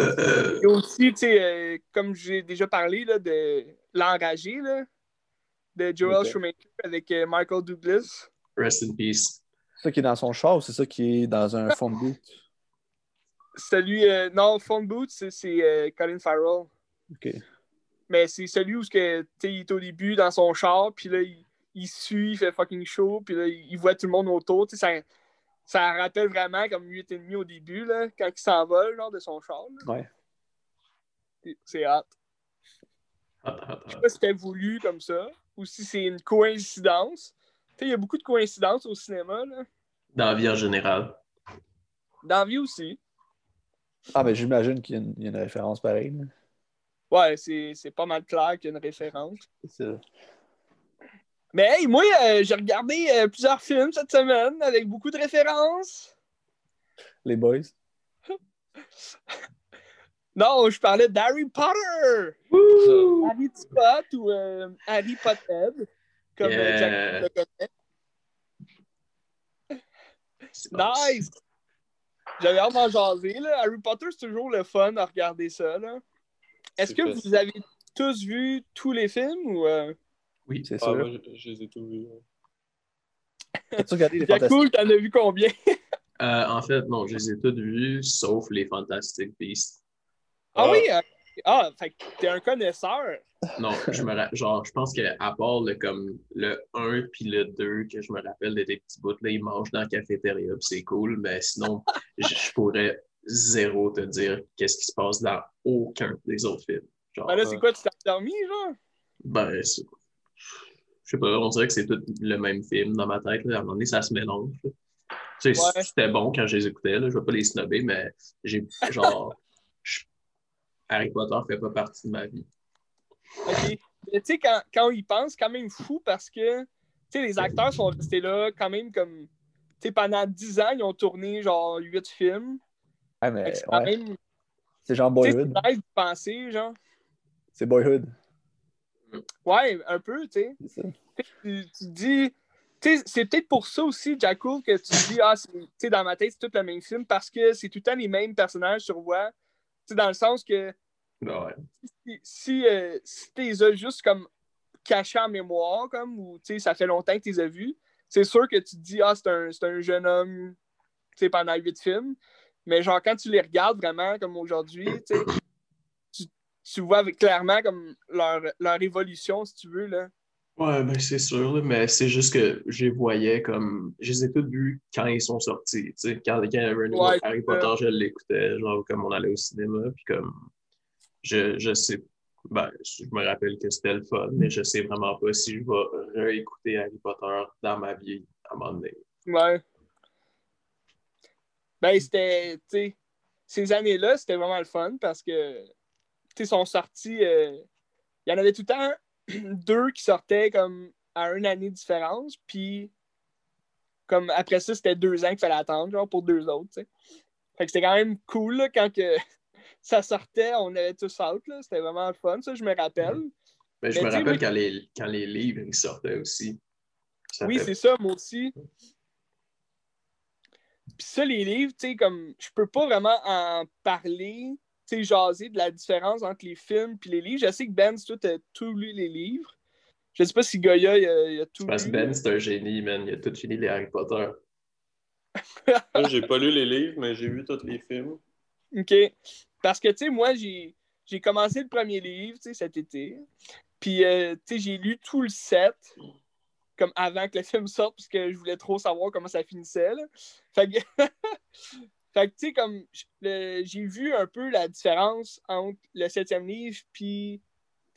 Euh, Et aussi, tu sais, euh, comme j'ai déjà parlé là, de L'Enragé, là, de Joel Ok. Schumacher avec euh, Michael Douglas. Rest in peace. C'est ça qui est dans son char ou c'est ça qui est dans un fond de boot? Celui, euh, non, Phone Boot, c'est c'est, euh, Colin Farrell. Ok. Mais c'est celui où que, il est au début dans son char, puis là, il, il suit, il fait fucking chaud, puis là, il voit tout le monde autour. Tu sais, ça, rappelle vraiment comme 8,5 au début, là, quand il s'envole, genre, de son char. là. Ouais. C'est hot, Je sais pas si c'était voulu comme ça, ou si c'est une coïncidence. Tu sais, il y a beaucoup de coïncidences au cinéma, là. Dans la vie en général. Dans la vie aussi. Ah, mais j'imagine qu'il y, a une- il y a une référence pareille. là. Ouais, c'est c'est pas mal clair qu'il y a une référence. C'est ça. Mais hey, moi, euh, j'ai regardé euh, plusieurs films cette semaine avec beaucoup de références. Les boys. Non, je parlais d'Harry Potter! Harry Spot ou euh, Harry Pothead, comme Yeah. Jack le connaît. Nice! J'avais hâte d'en jaser. Là. Harry Potter, c'est toujours le fun à regarder ça. là. Est-ce que vous avez tous vu tous les films ou. Oui. C'est Ah, sûr. moi, je, je les ai tous vus. ouais. As-tu regardé les Bien fantastiques? cool, t'en as vu combien? Euh, en fait, non, je les ai toutes vues, sauf les Fantastic Beasts. Ah, Ah. oui! euh, Ah, fait que t'es un connaisseur. Non, je me ra- genre, je pense qu'à part le, comme, le 1 puis le 2, que je me rappelle de des petits bouts, là, ils mangent dans la cafétéria, puis c'est cool, mais sinon, je je pourrais zéro te dire qu'est-ce qui se passe dans aucun des autres films. Genre, Ben là, c'est quoi, tu t'es endormi, genre? ben, c'est- je sais pas, on dirait que c'est tout le même film dans ma tête. Là. À un moment donné, ça se mélange. Tu sais, Ouais. C'était bon quand je les écoutais, là. je vais pas les snobber, mais j'ai genre. je- Harry Potter fait pas partie de ma vie. OK. Mais tu sais, quand, quand on y pense, c'est quand même fou parce que, tu sais, les acteurs sont restés là quand même comme, tu sais, pendant 10 ans, ils ont tourné genre 8 films. Ah, mais c'est quand ouais. même, C'est genre Boyhood. c'est nice de penser, genre. C'est Boyhood. Ouais, un peu, tu sais. Tu, tu te dis, tu sais, c'est peut-être pour ça aussi, Jack Cool, que tu dis, ah, c'est- tu sais, dans ma tête, c'est tout le même film parce que c'est tout le temps les mêmes personnages sur voix. Dans le sens que Ouais. si, si, euh, si tu les as juste comme cachés en mémoire, comme, ou tu sais, ça fait longtemps que tu les as vus, c'est sûr que tu te dis, ah, c'est un, c'est un jeune homme, tu sais, pendant huit films. Mais genre, quand tu les regardes vraiment, comme aujourd'hui, tu sais, tu, vois clairement comme leur, leur évolution, si tu veux, là. Ouais, ben c'est sûr, mais c'est juste que je les voyais comme. Je les ai tous vus quand ils sont sortis. Tu sais, quand, quand il y avait un nouveau Ouais, Harry Potter, je l'écoutais, genre comme on allait au cinéma, puis comme. Je, je sais. Ben, je me rappelle que c'était le fun, mais je sais vraiment pas si je vais réécouter Harry Potter dans ma vie à un moment donné. Ouais. Ben, c'était, tu sais, ces années-là, c'était vraiment le fun parce que, sont sortis, euh, il y en avait tout le temps deux qui sortaient comme à une année de différence, puis comme après ça, c'était deux ans qu'il fallait attendre, genre, pour deux autres, tu sais. Fait que c'était quand même cool, là, quand que ça sortait, on avait tous hâte, là, c'était vraiment fun, ça, je me rappelle. Mais je Mais me tu sais, rappelle quand, les, quand les livres ils sortaient aussi. Ça Oui, fait- c'est ça, moi aussi. Puis ça, les livres, tu sais, comme je peux pas vraiment en parler jaser de la différence entre les films et les livres. Je sais que Ben, toi, t'as tout lu les livres. Je sais pas si Goya, il a, il a tout Parce que lu. Ben, c'est un génie, man. Il a tout fini les Harry Potter. Moi, j'ai pas lu les livres, mais j'ai vu tous les films. OK. Parce que, tu sais, moi, j'ai j'ai commencé le premier livre, tu sais, cet été. Puis, euh, tu sais, j'ai lu tout le set, comme avant que le film sorte, parce que je voulais trop savoir comment ça finissait, là. Fait que, fait que tu sais, comme, j'ai vu un peu la différence entre le septième livre puis,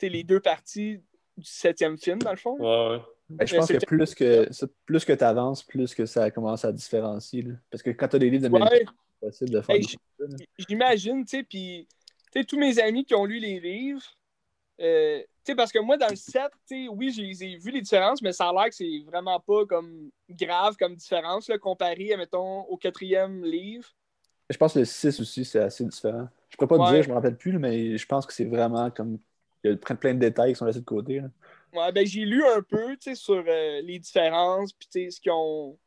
les deux parties du septième film, dans le fond. Ouais, ouais. Ben, je pense que plus que plus que tu avances, plus que ça commence à différencier. là. Parce que quand tu as des livres de Ouais. c'est possible de faire Hey, des choses, là. J'imagine, tu sais, puis, tous mes amis qui ont lu les livres, euh, tu sais, parce que moi, dans le set, tu sais, oui, je les ai vu les différences, mais ça a l'air que c'est vraiment pas comme grave comme différence, là, comparé, mettons, au quatrième livre. Je pense que le 6 aussi, c'est assez différent. Je pourrais pas te dire, je me rappelle plus, mais je pense que c'est vraiment comme. Il y a plein de détails qui sont laissés de côté. là. Ouais, ben, j'ai lu un peu, sur euh, les différences, puis, ce qu'ils ont,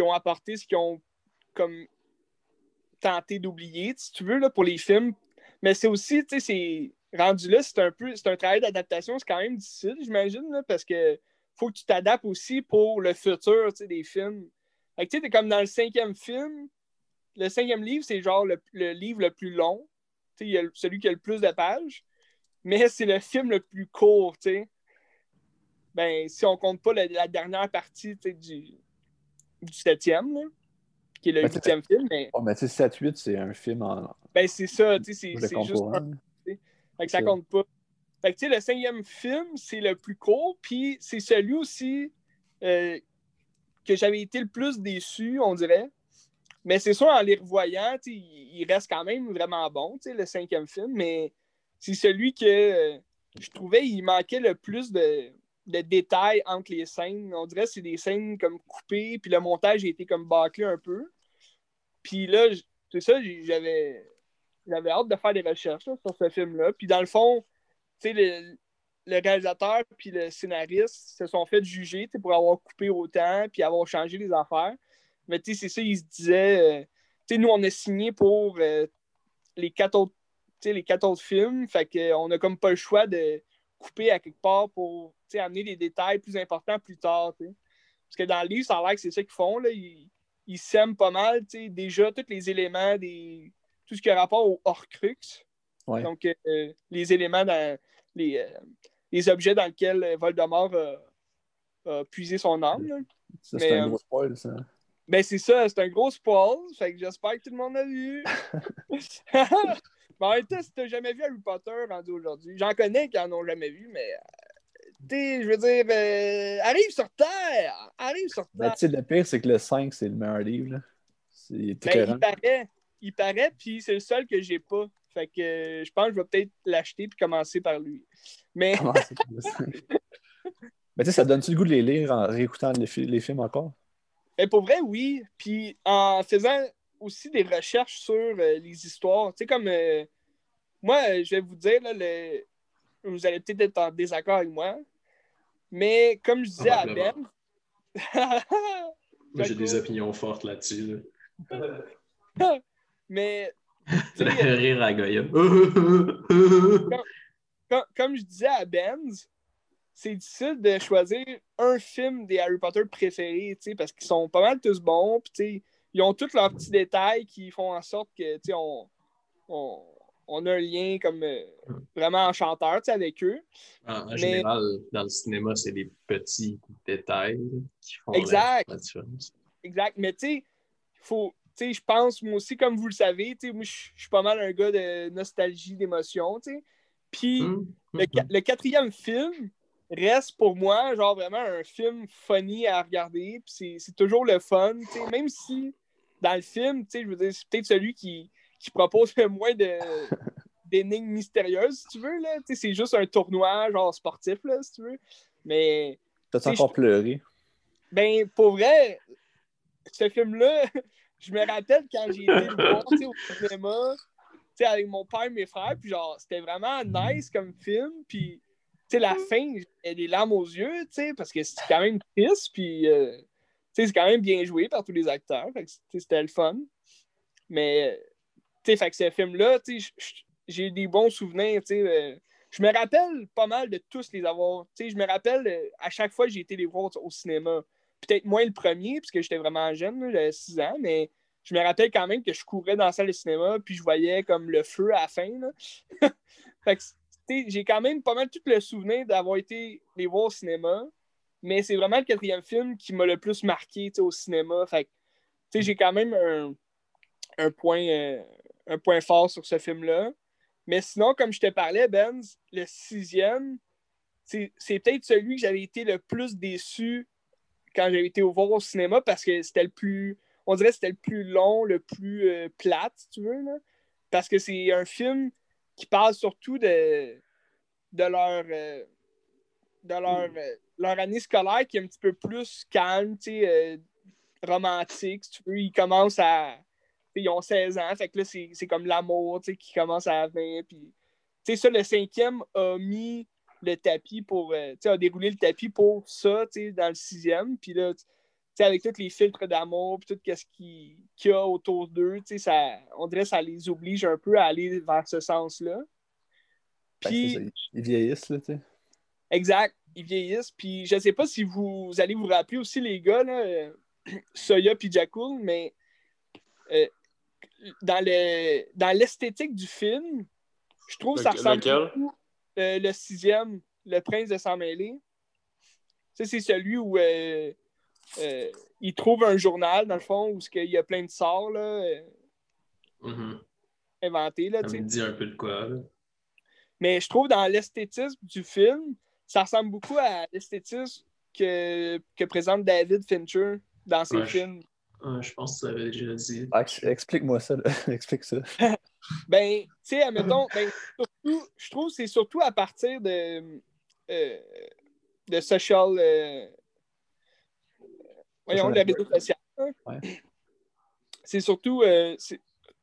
ont apporté, ce qu'ils ont, comme, tenté d'oublier, si tu veux, là, pour les films. Mais c'est aussi, tu sais, c'est rendu là, c'est un peu, c'est un travail d'adaptation, c'est quand même difficile, j'imagine, parce que faut que tu t'adaptes aussi pour le futur, tu sais, des films. Fait que, tu sais, t'es comme dans le cinquième film, le cinquième livre, c'est genre le, le livre le plus long, tu sais, il y a celui qui a le plus de pages, mais c'est le film le plus court, tu sais. Ben, si on compte pas la, la dernière partie, tu sais, du, du septième, là, qui est le Ben, huitième film, mais Oh, mais tu sais, 7-8, c'est un film en. ben, c'est ça, tu sais, c'est- juste un Fait que ça Ça. compte pas. Fait que, tu sais, le cinquième film, c'est le plus court, puis c'est celui aussi euh, que j'avais été le plus déçu, on dirait. Mais c'est sûr, en les revoyant, il reste quand même vraiment bon, le cinquième film, mais c'est celui que euh, je trouvais il manquait le plus de, détails entre les scènes. On dirait que c'est des scènes comme coupées, puis le montage a été comme bâclé un peu. Puis là, c'est ça, j'avais j'avais hâte de faire des recherches sur ce film-là. Puis dans le fond, le, réalisateur puis le scénariste se sont fait juger pour avoir coupé autant puis avoir changé les affaires. Mais tu sais, c'est ça, ils se disaient, euh, tu sais, nous, on a signé pour euh, les quatre autres les quatre autres films. Fait qu'on a comme pas le choix de couper à quelque part pour tu sais, amener des détails plus importants plus tard. tu sais. Parce que dans le livre, ça a l'air que c'est ça qu'ils font. Là. Ils, ils sèment pas mal, tu sais, déjà, tous les éléments, des... tout ce qui a rapport au Horcrux. Ouais. Donc, euh, les éléments dans les, euh, les objets dans lesquels euh, Voldemort a, a puisé son âme. là. Ça, c'est un euh, gros spoil, ça. Ben, c'est ça, c'est un gros spoil. Fait que j'espère que tout le monde l'a vu. mais en même temps, si t'as jamais vu Harry Potter rendu aujourd'hui, j'en connais qui en ont jamais vu, mais. euh, tu sais, je veux dire, euh, arrive sur Terre! Arrive sur Ben, Terre! tu sais, le pire, c'est que le 5, c'est le meilleur livre. là. C'est Ben, il paraît, il paraît, puis c'est le seul que j'ai pas. Fait que euh, je pense que je vais peut-être l'acheter puis commencer par lui. Mais 5? Ben, tu sais, ça donne-tu le goût de les lire en réécoutant les films encore? Mais pour vrai, oui. Puis en faisant aussi des recherches sur euh, les histoires, tu sais, comme euh, moi, euh, je vais vous dire, là, le- vous allez peut-être être en désaccord avec moi, mais comme je disais à Ben, Probablement. Moi, j'ai des opinions fortes là-dessus. là. mais rire à Goya. comme, comme je disais à Benz, c'est difficile de choisir un film des Harry Potter préférés, parce qu'ils sont pas mal tous bons, puis ils ont tous leurs petits détails qui font en sorte que, on, on, on a un lien comme euh, vraiment enchanteur, avec eux. En, en Mais- général, dans le cinéma, c'est des petits détails qui font Exact. la différence. Exact. Mais tu sais, il faut. Tu sais, je pense, moi aussi, comme vous le savez, tu sais, moi, je suis pas mal un gars de nostalgie, d'émotion, tu sais. Puis, Hum, le, hum, qua- le quatrième film reste pour moi, genre, vraiment un film funny à regarder. Puis c'est- toujours le fun, tu sais. Même si, dans le film, tu sais, je veux dire, c'est peut-être celui qui, qui propose le moins de d'énigmes mystérieuses, si tu veux, là. C'est juste un tournoi, genre, sportif, là, si tu veux. Mais. Sais, encore pleuré? Ben, pour vrai, ce film-là, je me rappelle quand j'ai été le voir au cinéma, tu sais, avec mon père et mes frères, puis genre, c'était vraiment nice comme film, puis, la fin, j'ai des larmes aux yeux, tu sais, parce que c'est quand même triste, puis, euh, c'est quand même bien joué par tous les acteurs, c'était le fun. Mais, tu sais, fait que ce film-là, j'ai des bons souvenirs, tu sais. euh, je me rappelle pas mal de tous les avoir. Tu sais, je me rappelle euh, à chaque fois que j'ai été les voir au cinéma. Peut-être moins le premier, puisque j'étais vraiment jeune, j'avais 6 ans, mais je me rappelle quand même que je courais dans la salle de cinéma, puis je voyais comme le feu à la fin. là. j'ai quand même pas mal tout le souvenir d'avoir été les voir au cinéma, mais c'est vraiment le quatrième film qui m'a le plus marqué au cinéma. Fait j'ai quand même un, un point, euh, un point fort sur ce film-là. Mais sinon, comme je te parlais, Benz, le sixième, c'est c'est peut-être celui que j'avais été le plus déçu quand j'avais été au voir au cinéma parce que c'était le plus. On dirait que c'était le plus long, le plus euh, plate, si tu veux. Là. Parce que c'est un film qui parle surtout de, de leur. euh, de leur, euh, leur année scolaire qui est un petit peu plus calme, euh, romantique, si tu veux. Ils commencent à. Ils ont 16 ans, fait que là, c'est comme l'amour qui commence à venir. Puis, ça, le cinquième a mis le tapis pour. a déroulé le tapis pour ça, dans le sixième. Puis là, avec tous les filtres d'amour, puis tout ce qui- qu'il y a autour d'eux, tu sais, ça, on dirait que ça les oblige un peu à aller vers ce sens-là. Ben, Puis, ils- vieillissent, là, tu sais. Exact, ils vieillissent. Puis je sais pas si vous, allez vous rappeler aussi, les gars, là, euh, Soya puis Jakul, mais euh, dans le dans l'esthétique du film, je trouve que ça ressemble lequel? beaucoup euh, le sixième, Le Prince de Sang Mêlé. Ça, c'est celui où euh, il trouve un journal, dans le fond, où il y a plein de sorts là, euh, Mhm. inventés. Là, Ça me dit un peu de quoi, là. Mais je trouve dans l'esthétisme du film, ça ressemble beaucoup à l'esthétisme que, que présente David Fincher dans ses Ouais, je- films. Je pense que tu l'avais déjà dit. Ah, ex- Explique-moi ça. Explique ça. Ben, tu sais, admettons, ben, surtout, je trouve que c'est surtout à partir de, euh, de social. euh, voyons, le réseau social. Ouais. C'est surtout. euh,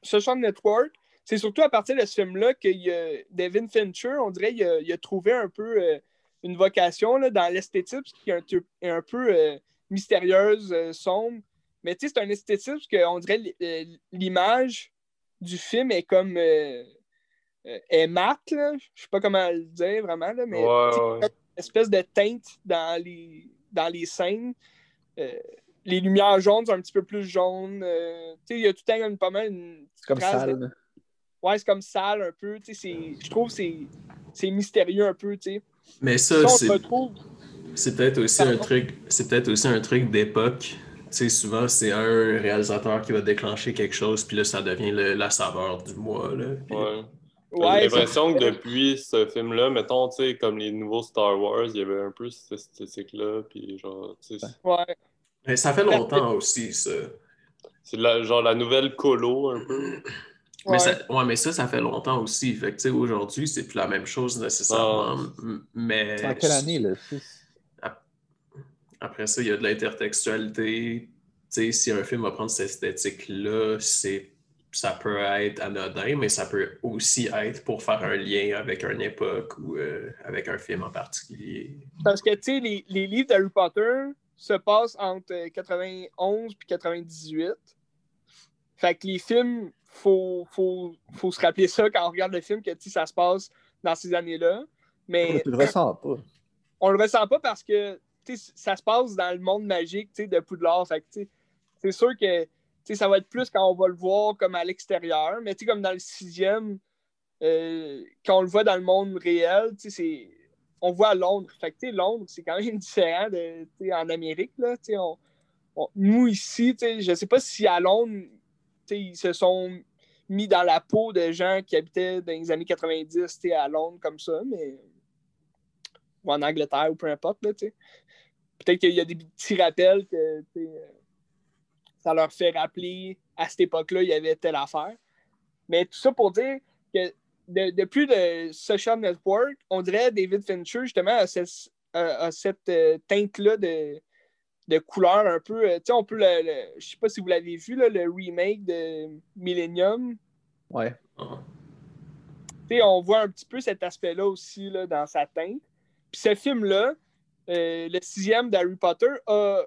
social Network, c'est surtout à partir de ce film-là que Devin Fincher, on dirait, il a, il a trouvé un peu euh, une vocation là, dans l'esthétisme qui est un, peu- est un peu euh, mystérieuse, euh, sombre. Mais tu sais, c'est un esthétisme qu'on dirait l'image du film est comme. est mate, là. Je sais pas comment le dire vraiment, là, mais Ouais, ouais. une espèce de teinte dans les, dans les scènes. Euh, les lumières jaunes sont un petit peu plus jaunes. euh, tu sais, il y a tout le temps une, pas mal une C'est comme trace sale. de- là. Ouais, c'est comme sale un peu. tu sais, c'est- Je trouve que c'est c'est mystérieux un peu. tu sais. Mais Ça, c'est retrouve. c'est peut-être aussi un truc. C'est peut-être aussi un truc d'époque. Tu sais, souvent, c'est un réalisateur qui va déclencher quelque chose, puis là, ça devient le- la saveur du mois. Là. Puis- Ouais. Ouais, J'ai l'impression que depuis ce film-là, mettons, tu sais, comme les nouveaux Star Wars, il y avait un peu cette esthétique-là, puis genre, tu sais, ouais. Mais ça fait longtemps aussi, ça. c'est la, genre la nouvelle colo, un peu. Mais, Ouais. ça, ouais, mais ça, ça fait longtemps aussi. Fait que, tu sais, aujourd'hui, c'est plus la même chose nécessairement. M- Mais C'est en quelle année, là? Après ça, il y a de l'intertextualité. Tu sais, si un film va prendre cette esthétique-là, c'est ça peut être anodin, mais ça peut aussi être pour faire un lien avec une époque ou euh, avec un film en particulier. Parce que, tu sais, les, les livres d'Harry Potter se passent entre euh, 91 et 98. Fait que les films, faut, faut, faut se rappeler ça quand on regarde le film, que, ça se passe dans ces années-là. Mais Tu le ressens pas. on le ressent pas parce que, ça se passe dans le monde magique, de Poudlard. Fait que, c'est sûr que, ça va être plus quand on va le voir comme à l'extérieur. Mais, tu sais, comme dans le sixième, euh, quand on le voit dans le monde réel, c'est on voit Londres. Fait Londres, c'est quand même différent de, en Amérique, là. On- on- nous, ici, je sais pas si à Londres, ils se sont mis dans la peau de gens qui habitaient dans les années 90, tu sais, à Londres comme ça, mais... Ou en Angleterre, ou peu importe. Peut-être qu'il y a des petits rappels que, euh, ça leur fait rappeler, à cette époque-là, il y avait telle affaire. Mais tout ça pour dire de- depuis le Social Network, on dirait David Fincher, justement, a, ce- a- a cette euh, teinte-là de, de couleur un peu. euh, tu sais, on peut le. le- je sais pas si vous l'avez vu, là, le remake de Millennium. Ouais. Tu sais, on voit un petit peu cet aspect-là aussi là, dans sa teinte. Puis ce film-là, euh, le sixième d'Harry Potter, a,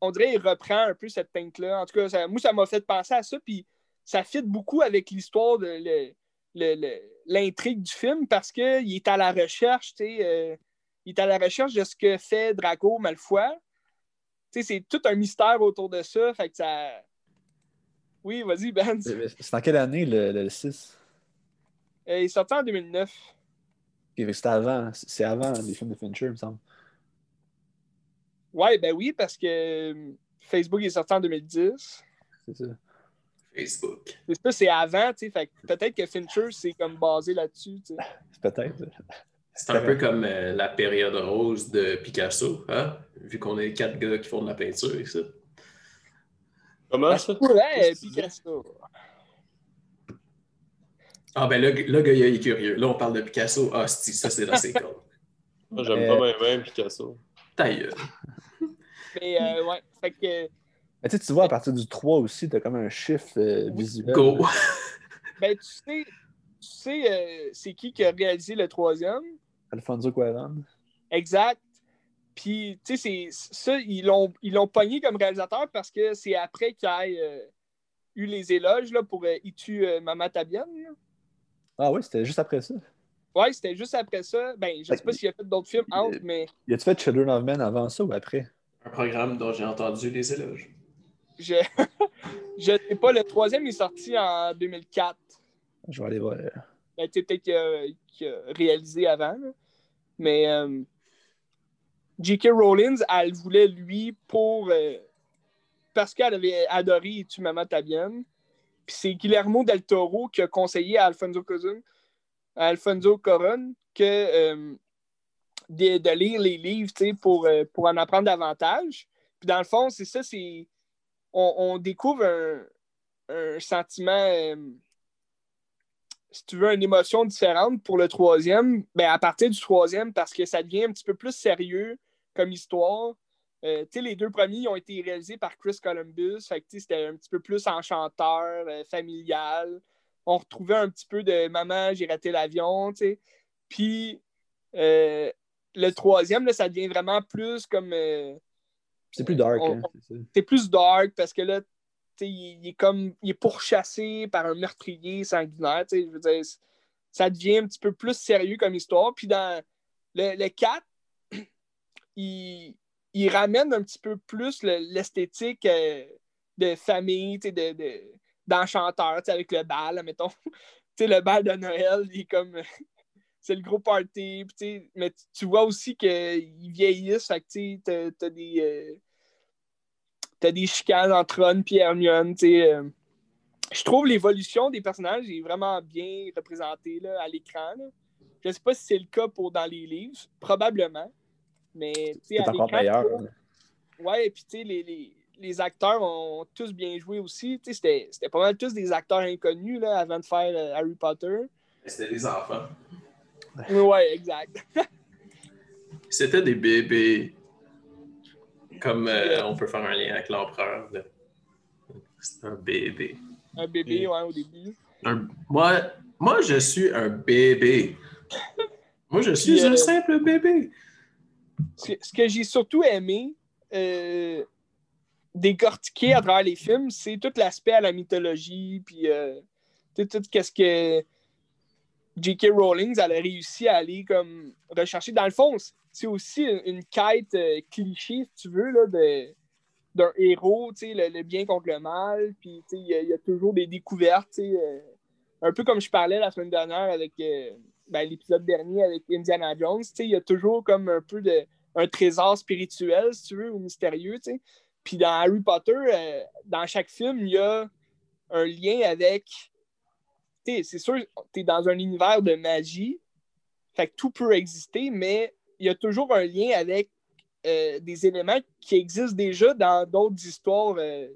on dirait il reprend un peu cette teinte-là. En tout cas, ça- moi, ça m'a fait penser à ça. Puis ça fit beaucoup avec l'histoire de le- l'intrigue du film parce qu'il est à la recherche, tu sais, euh, il est à la recherche de ce que fait Draco Malfoy. Tu sais, c'est tout un mystère autour de ça, fait que ça... Oui, vas-y, Ben. Mais C'est en quelle année le, le 6? Euh, il est sorti en 2009. Ok, fait que C'était avant. C'est avant les films de Fincher, il me semble. Ouais, ben oui, parce que euh, Facebook est sorti en 2010. C'est ça. Facebook. C'est ça, c'est avant, tu sais, fait que peut-être que Fincher c'est comme basé là-dessus, tu sais. Peut-être. C'est un peu comme euh, la période rose de Picasso, hein? vu qu'on est quatre gars qui font de la peinture et ça. Comment? Ça? Ouais, Picasso. Ah ben là, le gars, il est curieux. Là, on parle de Picasso. Ah, si, ça, c'est dans ses cordes. Moi, j'aime Euh, pas bien même Picasso. Ta gueule. Mais euh, ouais, fait que, Mais tu sais, tu vois, à partir du 3 aussi, t'as comme un chiffre euh, visuel. Go! ben tu sais, tu sais euh, c'est qui qui a réalisé le troisième? Alfonso Cuarón. Exact. Puis, tu sais, c'est ça, ils l'ont ils l'ont pogné comme réalisateur parce que c'est après qu'il ait euh, eu les éloges là, pour euh, Il tue euh, Maman Tabienne. là. Ah oui, c'était juste après ça. Ouais, c'était juste après ça. Ben, je sais pas s'il a fait d'autres films entre, mais Y a-tu fait Children of Men avant ça ou après? Un programme dont j'ai entendu les éloges. Je je sais pas. Le troisième est sorti en 2004. Je vais aller voir. euh, Ben, peut-être qu'il a, qu'il a réalisé avant. là. Mais euh, J.K. Rowling, elle voulait lui pour. euh, parce qu'elle avait adoré tu Maman Tabienne. Puis c'est Guillermo del Toro qui a conseillé à Alfonso Cuarón, à Alfonso Cuarón que euh, de, de lire les livres pour, pour en apprendre davantage. Puis dans le fond, c'est ça, c'est. On, découvre un, sentiment. euh, si tu veux, une émotion différente pour le troisième, ben à partir du troisième, parce que ça devient un petit peu plus sérieux comme histoire. Euh, les deux premiers ont été réalisés par Chris Columbus. C'était un petit peu plus enchanteur, euh, familial. On retrouvait un petit peu de Maman, j'ai raté l'avion. Puis le troisième, là, ça devient vraiment plus comme. C'est plus dark, hein, c'est plus dark parce que là, il, il est comme il est pourchassé par un meurtrier sanguinaire. Je veux dire, ça devient un petit peu plus sérieux comme histoire. Puis dans le, le 4, il, il ramène un petit peu plus le- l'esthétique euh, de famille, sais, de, de, d'enchanteur, avec le bal, mettons. Le bal de Noël, il est comme. C'est le gros party. puis mais tu- vois aussi qu'ils vieillissent. Fait que t'as- t'as des. euh, t'as des chicanes entre Ron et Hermione. tu sais, euh. je trouve l'évolution des personnages est vraiment bien représentée là, à l'écran. là. Je sais pas si c'est le cas pour dans les livres, probablement. Mais C'est à encore l'écran, meilleur. Ouais, et puis tu sais, les, les, les acteurs ont tous bien joué aussi. Tu sais, C'était c'était pas mal tous des acteurs inconnus là, avant de faire euh, Harry Potter. C'était des enfants. Ouais, exact. C'était des bébés. Comme euh, on peut faire un lien avec l'empereur. C'est un bébé. Un bébé, ouais, au début. Un- Moi, moi, je suis un bébé. Moi, je suis Puis, euh, un simple bébé. Ce que, j'ai surtout aimé euh, décortiquer à travers les films, c'est tout l'aspect à la mythologie, puis euh, tout, tout ce que J.K. Rowling elle a réussi à aller comme rechercher. Dans le fond, c'est aussi une, quête euh, cliché, si tu veux, là, de, d'un héros, le, le bien contre le mal, puis il y, a- toujours des découvertes, euh, un peu comme je parlais la semaine dernière avec euh, ben, l'épisode dernier avec Indiana Jones, il y a toujours comme un peu de un trésor spirituel, si tu veux, ou mystérieux, tu sais. Puis dans Harry Potter, dans chaque film, il y a un lien avec. C'est sûr, tu es dans un univers de magie, fait que tout peut exister, mais il y a toujours un lien avec euh, des éléments qui existent déjà dans d'autres histoires, euh,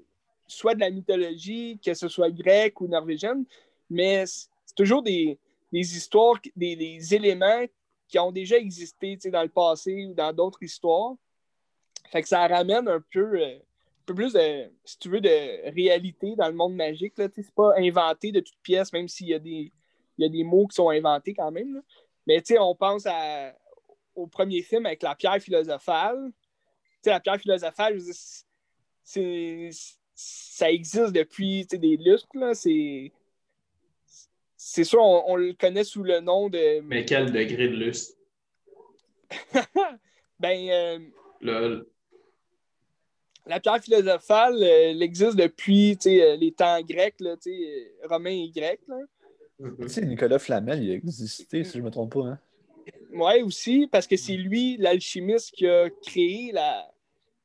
soit de la mythologie, que ce soit grecque ou norvégienne, mais c'est toujours des, histoires, des, éléments qui ont déjà existé dans le passé ou dans d'autres histoires. Fait que ça ramène un peu, euh, peu plus de, si tu veux, de réalité dans le monde magique. C'est pas inventé de toutes pièces, même s'il y, a des- il y a des mots qui sont inventés quand même. là. Mais tu sais, on pense à- au premier film avec la pierre philosophale. La pierre philosophale, c'est, ça existe depuis des lustres. C'est, c'est sûr, on, on le connaît sous le nom de. Mais quel degré de lustre? ben, euh. La pierre philosophale, euh, elle existe depuis euh, les temps grecs, là, euh, romains et grecs. Là. Mhm. Tu sais, Nicolas Flamel, il a existé, si je me trompe pas. Hein? Ouais, aussi, parce que c'est lui, l'alchimiste, qui a créé la,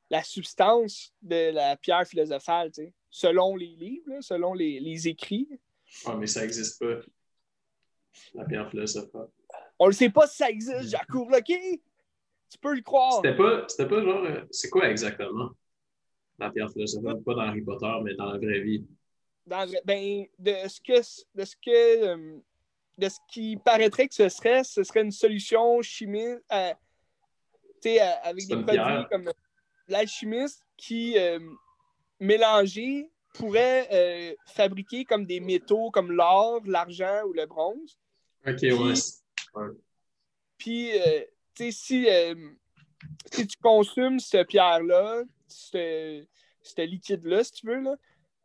la substance de la pierre philosophale, tu sais, selon les livres, là, selon les, les écrits. Ah, mais ça n'existe pas. La pierre philosophale. On le sait pas si ça existe, Jacob, OK? Tu peux le croire. C'était pas, c'était pas genre. C'est quoi exactement? La pierre philosophale, pas dans Harry Potter, mais dans la vraie vie. Dans ben, de ce que de ce que euh, de ce qui paraîtrait que ce serait, ce serait une solution chimique euh, euh, avec des produits comme l'alchimiste qui euh, mélangés pourrait fabriquer comme des métaux comme l'or, l'argent ou le bronze. Ok, Puis- ouais. Puis, tu sais, si, si tu consommes cette pierre-là, ce, liquide-là, si tu veux, là,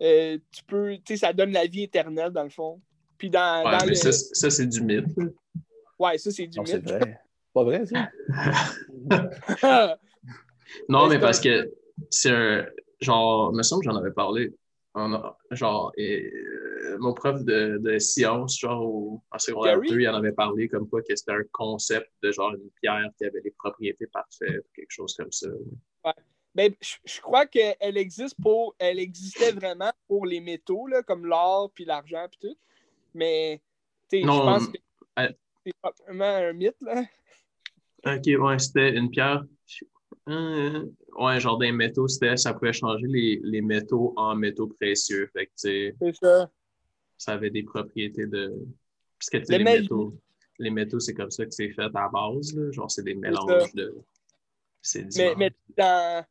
euh, tu peux, tu sais, ça donne la vie éternelle, dans le fond. Puis dans, Ouais, dans mais le- ça, c'est- ça, c'est du mythe. Ouais, ça, c'est du Non, c'est mythe. vrai. Pas vrai, ça? Non, Ouais, mais parce que c'est un. Genre, me semble que j'en avais parlé. En- genre, et, euh, mon prof de, de sciences, genre, au, en secondaire Gary? 2, il en avait parlé comme quoi que c'était un concept de genre une pierre qui avait des propriétés parfaites, quelque chose comme ça. Ben, je, je crois qu'elle existe pour. Elle existait vraiment pour les métaux, là, comme l'or puis l'argent puis tout. Mais, je pense que euh, c'est probablement un mythe, là. Ok, ouais, c'était une pierre. Euh, ouais, genre des métaux, c'était, ça pouvait changer les, les métaux en métaux précieux. Fait que, C'est ça. ça avait des propriétés de. Parce que, les métaux, les métaux, c'est comme ça que c'est fait à la base, là. Genre, c'est des mélanges de. C'est Mais, mais dans,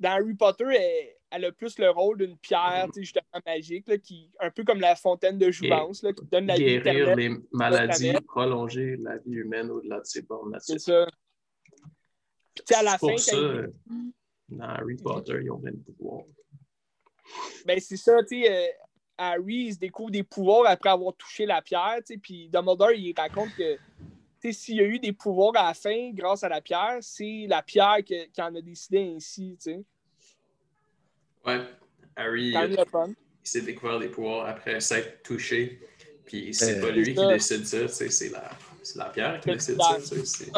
dans Harry Potter, elle, elle a plus le rôle d'une pierre, sais, justement magique, là, qui, un peu comme la fontaine de jouvence, là, qui donne la vie Guérir les maladies, prolonger la vie humaine au-delà de ses bornes C'est naturelles. ça. Puis, à la C'est pour fin, ça, dans Harry Potter, ils ont même pouvoir. ben, c'est ça, tu sais, euh, Harry, il se découvre des pouvoirs après avoir touché la pierre, tu sais, puis Dumbledore, il raconte que, s'il y a eu des pouvoirs à la fin grâce à la pierre, c'est la pierre que- qui en a décidé ainsi, tu sais. Ouais, Harry, euh, il s'est découvert des pouvoirs après s'être touché. Puis c'est Euh, pas lui qui décide ça, tu sais, c'est la, pierre qui décide ça. tu sais,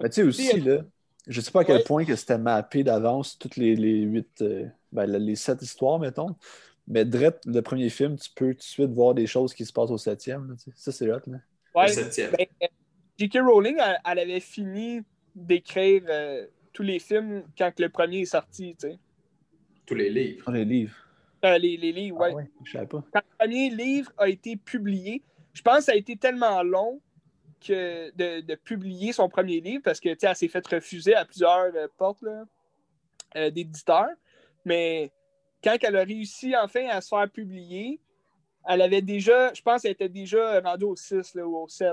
Mais tu sais aussi, Puis, là, je sais pas à quel Ouais. point que c'était mappé d'avance toutes les, les huit, euh, ben, les sept histoires, mettons. Mais direct, le premier film, tu peux tout de suite voir des choses qui se passent au septième. là, ça, c'est hot. Là. Ouais. Le septième. Ben, euh, J.K. Rowling, elle, elle avait fini d'écrire euh, tous les films quand que le premier est sorti, tu sais. Tous les livres. Dans les livres. Euh, les, les livres, ouais. Ah ouais, je savais pas. Quand le premier livre a été publié, je pense que ça a été tellement long que de, de publier son premier livre parce que, tu sais, elle s'est fait refuser à plusieurs euh, portes là, euh, d'éditeurs. Mais quand elle a réussi enfin à se faire publier, elle avait déjà, je pense qu'elle était déjà rendue au 6 là, ou au 7.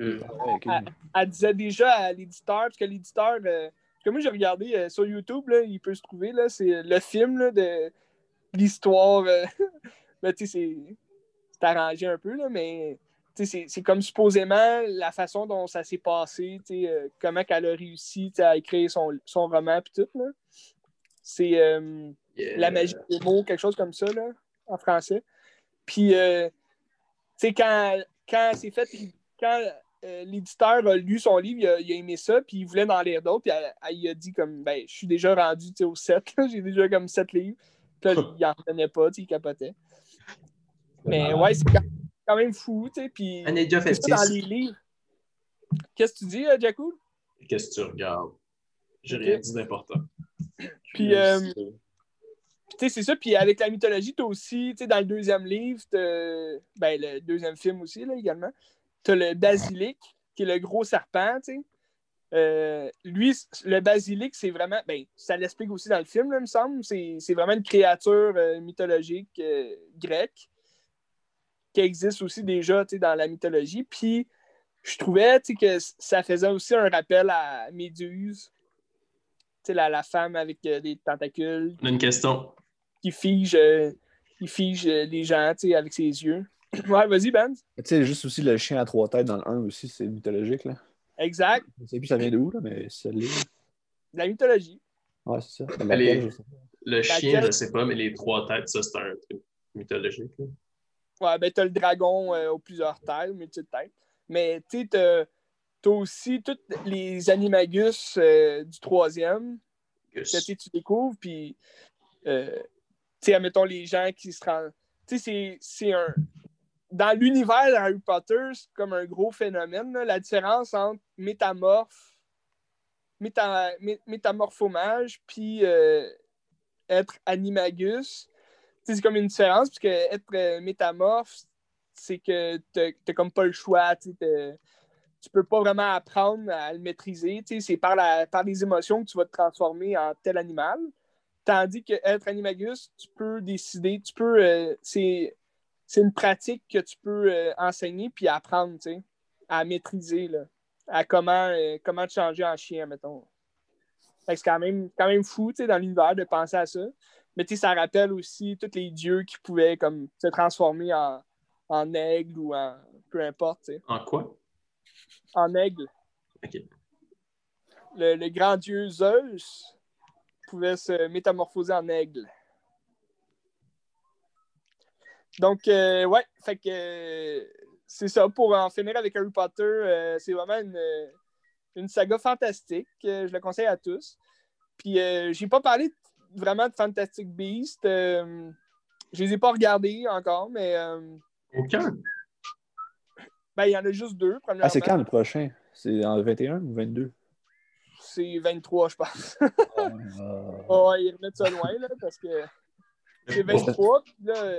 Hum. Ah elle disait déjà à l'éditeur, parce que l'éditeur, euh, que moi j'ai regardé euh, sur YouTube, là, il peut se trouver, là, c'est le film là, de l'histoire. euh, ben, tu sais, c'est- arrangé un peu, là, mais c'est comme supposément la façon dont ça s'est passé, euh, comment qu'elle a réussi à écrire son, son roman puis tout. C'est euh, Yeah. la magie des mots, quelque chose comme ça, là, en français. Puis, euh, tu sais, quand, quand c'est fait, quand euh, l'éditeur a lu son livre, il a, il a aimé ça, puis il voulait en lire d'autres, puis elle- elle- il a dit comme, ben, je suis déjà rendu, tu sais, au 7, là, j'ai déjà comme 7 livres. Puis là, il en retenait pas, il capotait. Mais ouais, c'est quand, même fou, tu sais, puis On est déjà c'est ça dans les livres. Qu'est-ce que tu dis, Jacou? Qu'est-ce que tu regardes? J'ai Ok. rien dit d'important. Puis, euh, Puis, tu sais, c'est ça. Puis avec la mythologie, tu aussi, tu sais, dans le deuxième livre, ben, le deuxième film aussi, là, également, tu as le basilic, qui est le gros serpent, tu sais. Euh, lui, le basilic, c'est vraiment, ben, ça l'explique aussi dans le film, là, il me semble. C'est vraiment une créature euh, mythologique euh, grecque qui existe aussi déjà, dans la mythologie. Puis, je trouvais, que ça faisait aussi un rappel à Méduse, tu sais, la, la femme avec des tentacules On a une question. qui fige, il fige les gens avec ses yeux. Ouais, vas-y, Ben. Tu sais, juste aussi le chien à trois têtes dans le 1 aussi, c'est mythologique. Là. Exact. Je sais plus ça vient d'où, là, mais c'est la mythologie. Ouais, c'est ça. Laquelle, je. Le chien, Laquelle? je sais pas, mais les trois têtes, ça, c'est un truc mythologique. là. Ouais, ben t'as le dragon euh, aux plusieurs têtes, multi-têtes. Mais tu sais, t'as aussi tous les animagus euh, du troisième Que tu sais, tu découvres, puis euh, tu sais, admettons les gens qui se rendent. Tu sais, c'est- c'est un. Dans l'univers d'Harry Potter, c'est comme un gros phénomène, la différence entre métamorphe, méta, mé- métamorphomage, puis euh, être animagus. C'est comme une différence, puisque être euh, métamorphe, c'est que t'as comme pas le choix, tu peux pas vraiment apprendre à le maîtriser. C'est par, la, par les émotions que tu vas te transformer en tel animal. Tandis que être animagus, tu peux décider, tu peux. euh, c'est une pratique que tu peux euh, enseigner puis apprendre, tu sais, à maîtriser, là, à comment, euh, comment te changer en chien, mettons. Fait que c'est quand même, quand même fou, tu sais, dans l'univers de penser à ça. Mais tu sais, ça rappelle aussi tous les dieux qui pouvaient comme se transformer en, en aigle ou en peu importe, tu sais. En quoi? En aigle. Ok. Le, le grand dieu Zeus pouvait se métamorphoser en aigle. Donc, euh, ouais, fait que euh, c'est ça. Pour en finir avec Harry Potter, euh, c'est vraiment une, une saga fantastique. Euh, je le conseille à tous. Puis, euh, j'ai pas parlé vraiment de Fantastic Beasts. Euh, je les ai pas regardés encore, mais euh, Aucun? ben, il y en a juste deux. Premièrement. Ah, c'est quand le prochain? C'est en 21 ou 22 C'est 23, je pense. Euh, Oh, ils remettent ça loin, là, parce que c'est 23. Puis là,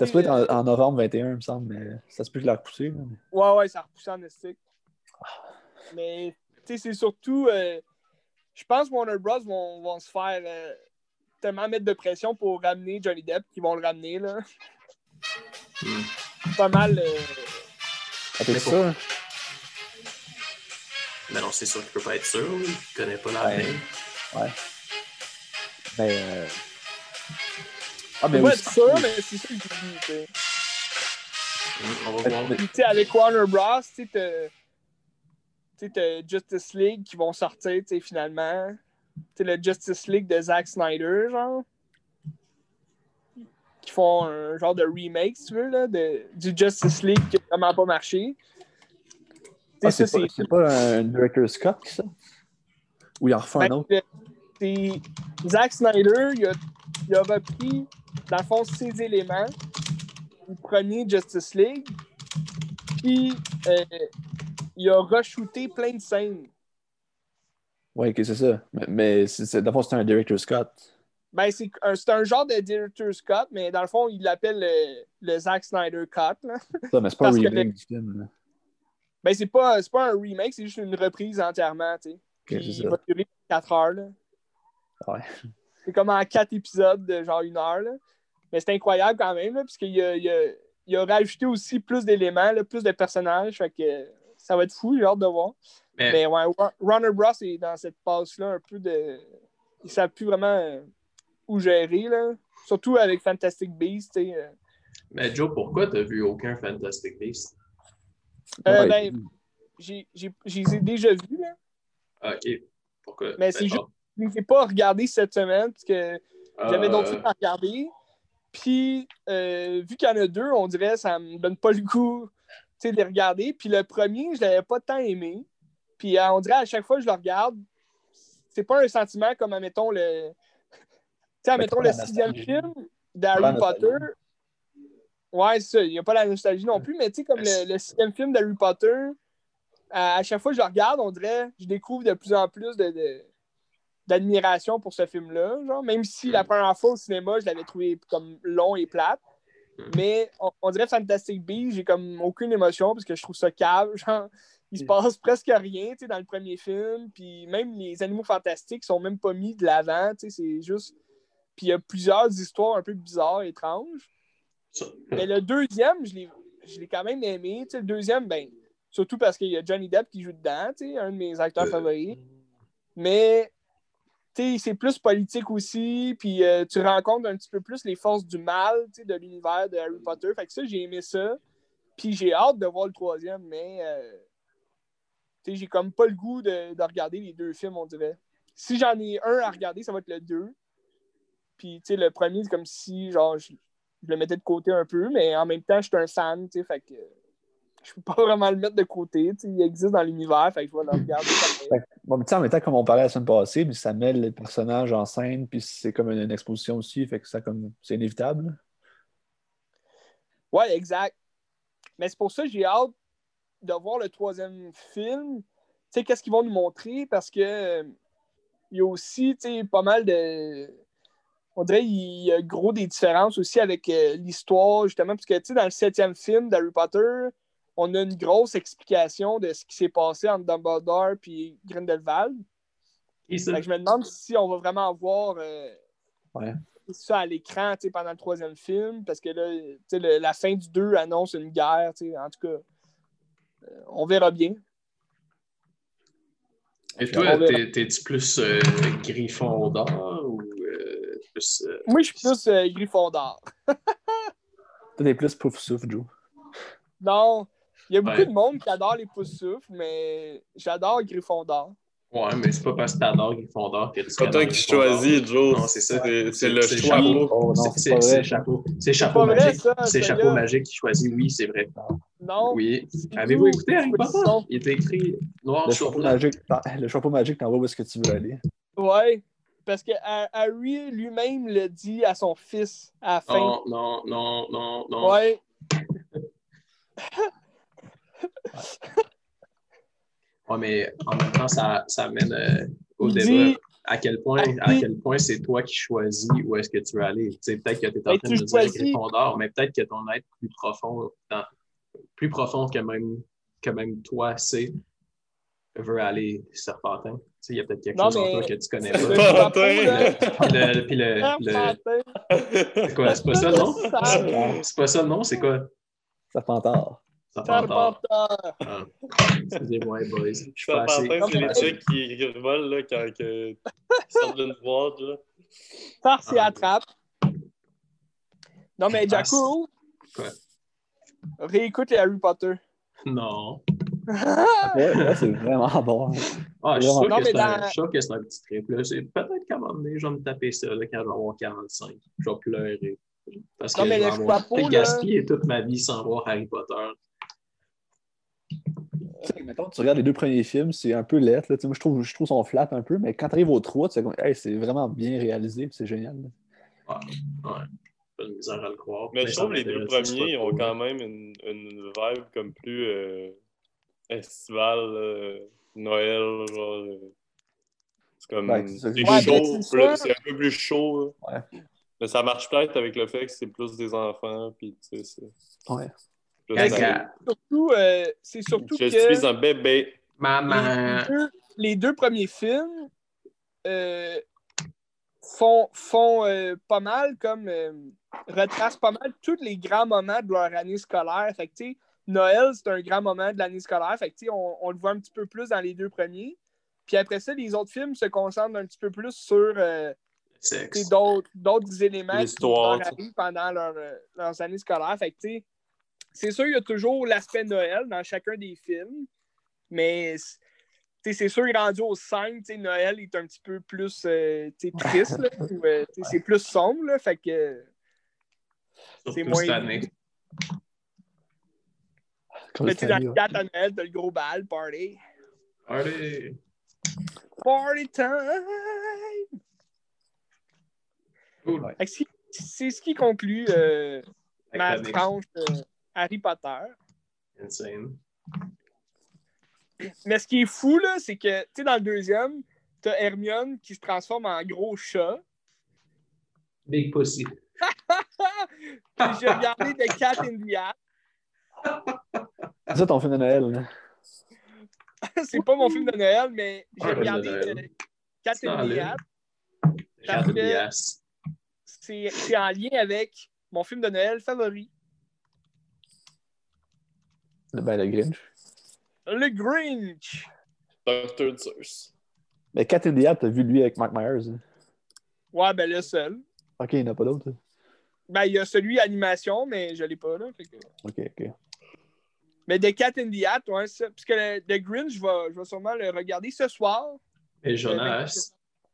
mais C'était être en, en novembre 21, il me semble, mais ça se peut que je l'ai repoussé. là, mais- ouais, ouais, ça a repoussé en estique. Mais, tu sais, c'est surtout. euh, je pense que Warner Bros. vont, vont se faire euh, tellement mettre de pression pour ramener Johnny Depp qu'ils vont le ramener, là. Hmm. Pas mal. euh, Ah, Mais sûr? Mais non, c'est sûr qu'il peut pas être sûr. Il connaît pas la Ouais. main. Ben. Ah, je mais peux pas sûr, mais c'est ça que j'ai dit, tu sais. On va voir. Puis, tu sais, avec Warner Bros., tu sais, t'as- Justice League qui vont sortir, tu sais, finalement. Tu sais, le Justice League de Zack Snyder, genre. Qui font un genre de remake, si tu veux, là, de, du Justice League qui a vraiment pas marché. Ah, c'est pas, c'est pas un director Scott ça? Ou il en refait un Ben, autre? Zack Snyder, il a, il a repris, dans le fond, ses éléments du premier Justice League, puis euh, il a re-shooté plein de scènes. Ouais, ok, c'est ça. Mais, mais c'est, dans le fond, c'est un director Scott. Ben, c'est un, c'est un genre de Director Scott, mais dans le fond, il l'appelle le, le Zack Snyder Cut. là. Ça, mais c'est pas un que remake du film. là. Ben, c'est pas, c'est pas un remake, c'est juste une reprise entièrement, tu sais. Il ça. va durer 4 heures, là. Ouais. C'est comme en quatre épisodes de genre une heure. Là. Mais c'est incroyable quand même, là, puisqu'il a, il a, il a rajouté aussi plus d'éléments, là, plus de personnages. Fait que ça va être fou, j'ai hâte de voir. Mais, Mais ouais, Warner Bros. est dans cette passe-là un peu de. Ils ne savent plus vraiment euh, où gérer. Là. Surtout avec Fantastic Beasts. euh. mais Joe, pourquoi t'as vu aucun Fantastic Beast? Euh, Ouais, ben, j'ai- j'ai- Je les ai déjà vus, là. Ah, ok. Pourquoi? Mais c'est Ben, juste- je ne les ai pas regardés cette semaine, parce que J'avais euh, d'autres films à regarder. Puis, euh, vu qu'il y en a deux, on dirait que ça me donne pas le goût tu sais, de les regarder. Puis le premier, je l'avais pas tant aimé. Puis euh, on dirait à chaque fois que je le regarde, c'est pas un sentiment comme, admettons, le. Tu sais, admettons, le sixième film d'Harry Potter. Ouais, c'est ça. Il n'y a pas la nostalgie non plus, mais tu sais, comme le, le sixième film d'Harry Potter, à, à chaque fois que je le regarde, on dirait je découvre de plus en plus de, de- d'admiration pour ce film-là. Genre, même si la première fois au cinéma, je l'avais trouvé comme long et plate. Mais on, on dirait Fantastic Beasts, j'ai comme aucune émotion parce que je trouve ça cave. Genre, il se passe presque rien dans le premier film. Puis même les animaux fantastiques sont même pas mis de l'avant. C'est juste. Puis il y a plusieurs histoires un peu bizarres, étranges. Mais le deuxième, je l'ai, je l'ai quand même aimé. Le deuxième, ben, surtout parce qu'il y a Johnny Depp qui joue dedans, un de mes acteurs Euh. favoris. Mais tu sais, c'est plus politique aussi, puis euh, tu rencontres un petit peu plus les forces du mal, de l'univers de Harry Potter. Fait que ça, j'ai aimé ça. Puis j'ai hâte de voir le troisième, mais euh, j'ai comme pas le goût de, de regarder les deux films, on dirait. Si j'en ai un à regarder, ça va être le 2. Puis, le premier, c'est comme si, genre, je, je le mettais de côté un peu, mais en même temps, je suis un fan, fait que je peux pas vraiment le mettre de côté, il existe dans l'univers, fait que je vais le regarder. que, bon, mais tu sais, en même temps, comme on parlait la semaine passée, mais ça met les personnages en scène, puis c'est comme une, une exposition aussi, fait que ça comme c'est inévitable. Ouais, exact. Mais c'est pour ça que j'ai hâte de voir le troisième film. Tu sais, qu'est-ce qu'ils vont nous montrer? Parce que il y a aussi, tu sais, pas mal de. On dirait qu'il y a gros des différences aussi avec euh, l'histoire, justement, parce que, tu sais, dans le septième film d'Harry Potter, on a une grosse explication de ce qui s'est passé entre Dumbledore et Grindelwald. Et ça, je me demande si on va vraiment voir euh, Ouais. ça à l'écran pendant le troisième film, parce que là, le- la fin du 2 annonce une guerre. En tout cas, euh, on verra bien. Et toi, t'es- t'es-tu plus euh, Griffon d'or ou euh, plus. euh, Moi, je suis plus euh, Gryffondor. Toi, t'es plus pouf souffle, Joe. Non, il y a beaucoup Ouais. de monde qui adore les pouces souffles, mais j'adore Gryffondor. Ouais, mais c'est pas parce que t'adores Griffon d'or que tu C'est pas toi qui choisis, Joe. Non, c'est ça. C'est le choix. chapeau. C'est- chapeau. C'est C'est chapeau magique. ça. C'est chapeau magique qui choisit, oui, c'est vrai. Non. Oui. Avez-vous écouté Harry Potter? Non. Il était écrit noir Le sur chapeau blanc. magique, le chapeau magique t'envoie où est-ce que tu veux aller? Ouais. Parce que Ha- Harry lui-même le dit à son fils à la fin. Non, non, non, non, non. Ouais. Ouais, mais en même temps, ça, ça amène euh, au Il débat. dit- À quel point, Il à dit- quel point c'est toi qui choisis où est-ce que tu veux aller. Tu sais, peut-être que tu es en train de me dire choisis. Gryffondor, mais peut-être que ton être plus profond, dans- plus profond que même, que même toi, c'est veut aller Serpentin. Tu sais, il y a peut-être quelque Non, chose en toi que tu connais pas. Serpentin. Puis le, puis le, le- Serpentin. c'est quoi, c'est pas ça, non? C'est pas ça, non? C'est quoi? Serpentard. Serpentard. Serpentin. Ah. Excusez-moi, boys. Je suis pas assez. Serpentin, c'est les trucs qui qui volent là, quand que... ils sortent d'une boîte. Là. Farce et Ah. attrape. Non, mais Jaco, Quoi? réécoute les Harry Potter. Non. Ouais, ouais, c'est vraiment bon. Ah, je suis sûr Non, que mais c'est un, je suis sûr que c'est un petit trip. Là. C'est peut-être qu'à un moment donné, je vais me taper ça là, quand je vais avoir 45. Je vais pleurer. Parce que Non, mais je vais avoir gaspillé toute ma vie sans voir Harry Potter. Mettons, tu regardes les deux premiers films, c'est un peu lettre. Là. Moi, je trouve, je trouve son flat un peu, mais quand tu arrives au 3, tu sais, comme, hey, c'est vraiment bien réalisé, c'est génial. là. Ouais. Pas de misère à le croire. Mais je trouve que les deux premiers ont quand même une, une vibe comme plus euh, estivale, euh, Noël, genre. euh, c'est comme. Ouais, c'est Ouais, chaud, mais c'est plus- sûr. c'est un peu plus chaud. là. Ouais. Mais ça marche peut-être avec le fait que c'est plus des enfants, puis tu sais, c'est. Ouais. Surtout, euh, c'est surtout Je que suis un bébé. Maman. les, deux, les deux premiers films euh, font, font euh, pas mal comme euh, retracent pas mal tous les grands moments de leur année scolaire. Fait que, tu sais, Noël, c'est un grand moment de l'année scolaire. Fait que, tu sais, on, on le voit un petit peu plus dans les deux premiers. Puis après ça, les autres films se concentrent un petit peu plus sur euh, d'autres d'autres éléments qui leur arrivent pendant leur, leurs années scolaires. Fait que, tu sais, c'est sûr, il y a toujours l'aspect Noël dans chacun des films, mais c'est sûr, rendu au 5, tu sais, Noël est un petit peu plus euh, triste, euh, c'est plus sombre, là, fait que c'est moins- cette année. Comme mais le tu dans le ouais. 4 à Noël, t'as le gros bal, party? Allez. Party time! Cool. C'est- C'est ce qui conclut euh, ma tranche euh, Harry Potter. Insane. Mais ce qui est fou, là, c'est que, tu sais, dans le deuxième, t'as Hermione qui se transforme en gros chat. Big Pussy. Puis j'ai regardé The Cat in the Hat. C'est ça ton film de Noël. là. c'est pas mon film de Noël, mais j'ai regardé euh, Cat C'est in en the. Hat. C'est en lien avec mon film de Noël favori, Ben, le Grinch. Le Grinch. Dr. Zeus. Mais Cat in the Hat, t'as vu lui avec Mike Myers? hein? Ouais, ben le seul. Ok, il n'y en a pas d'autres. hein? Ben, il y a celui animation, mais je l'ai pas, là. fait que- Ok, ok. Mais The Cat in the Hat, ouais, ça. Parce que le, The Grinch, je vais, je vais sûrement le regarder ce soir. Et Jonas,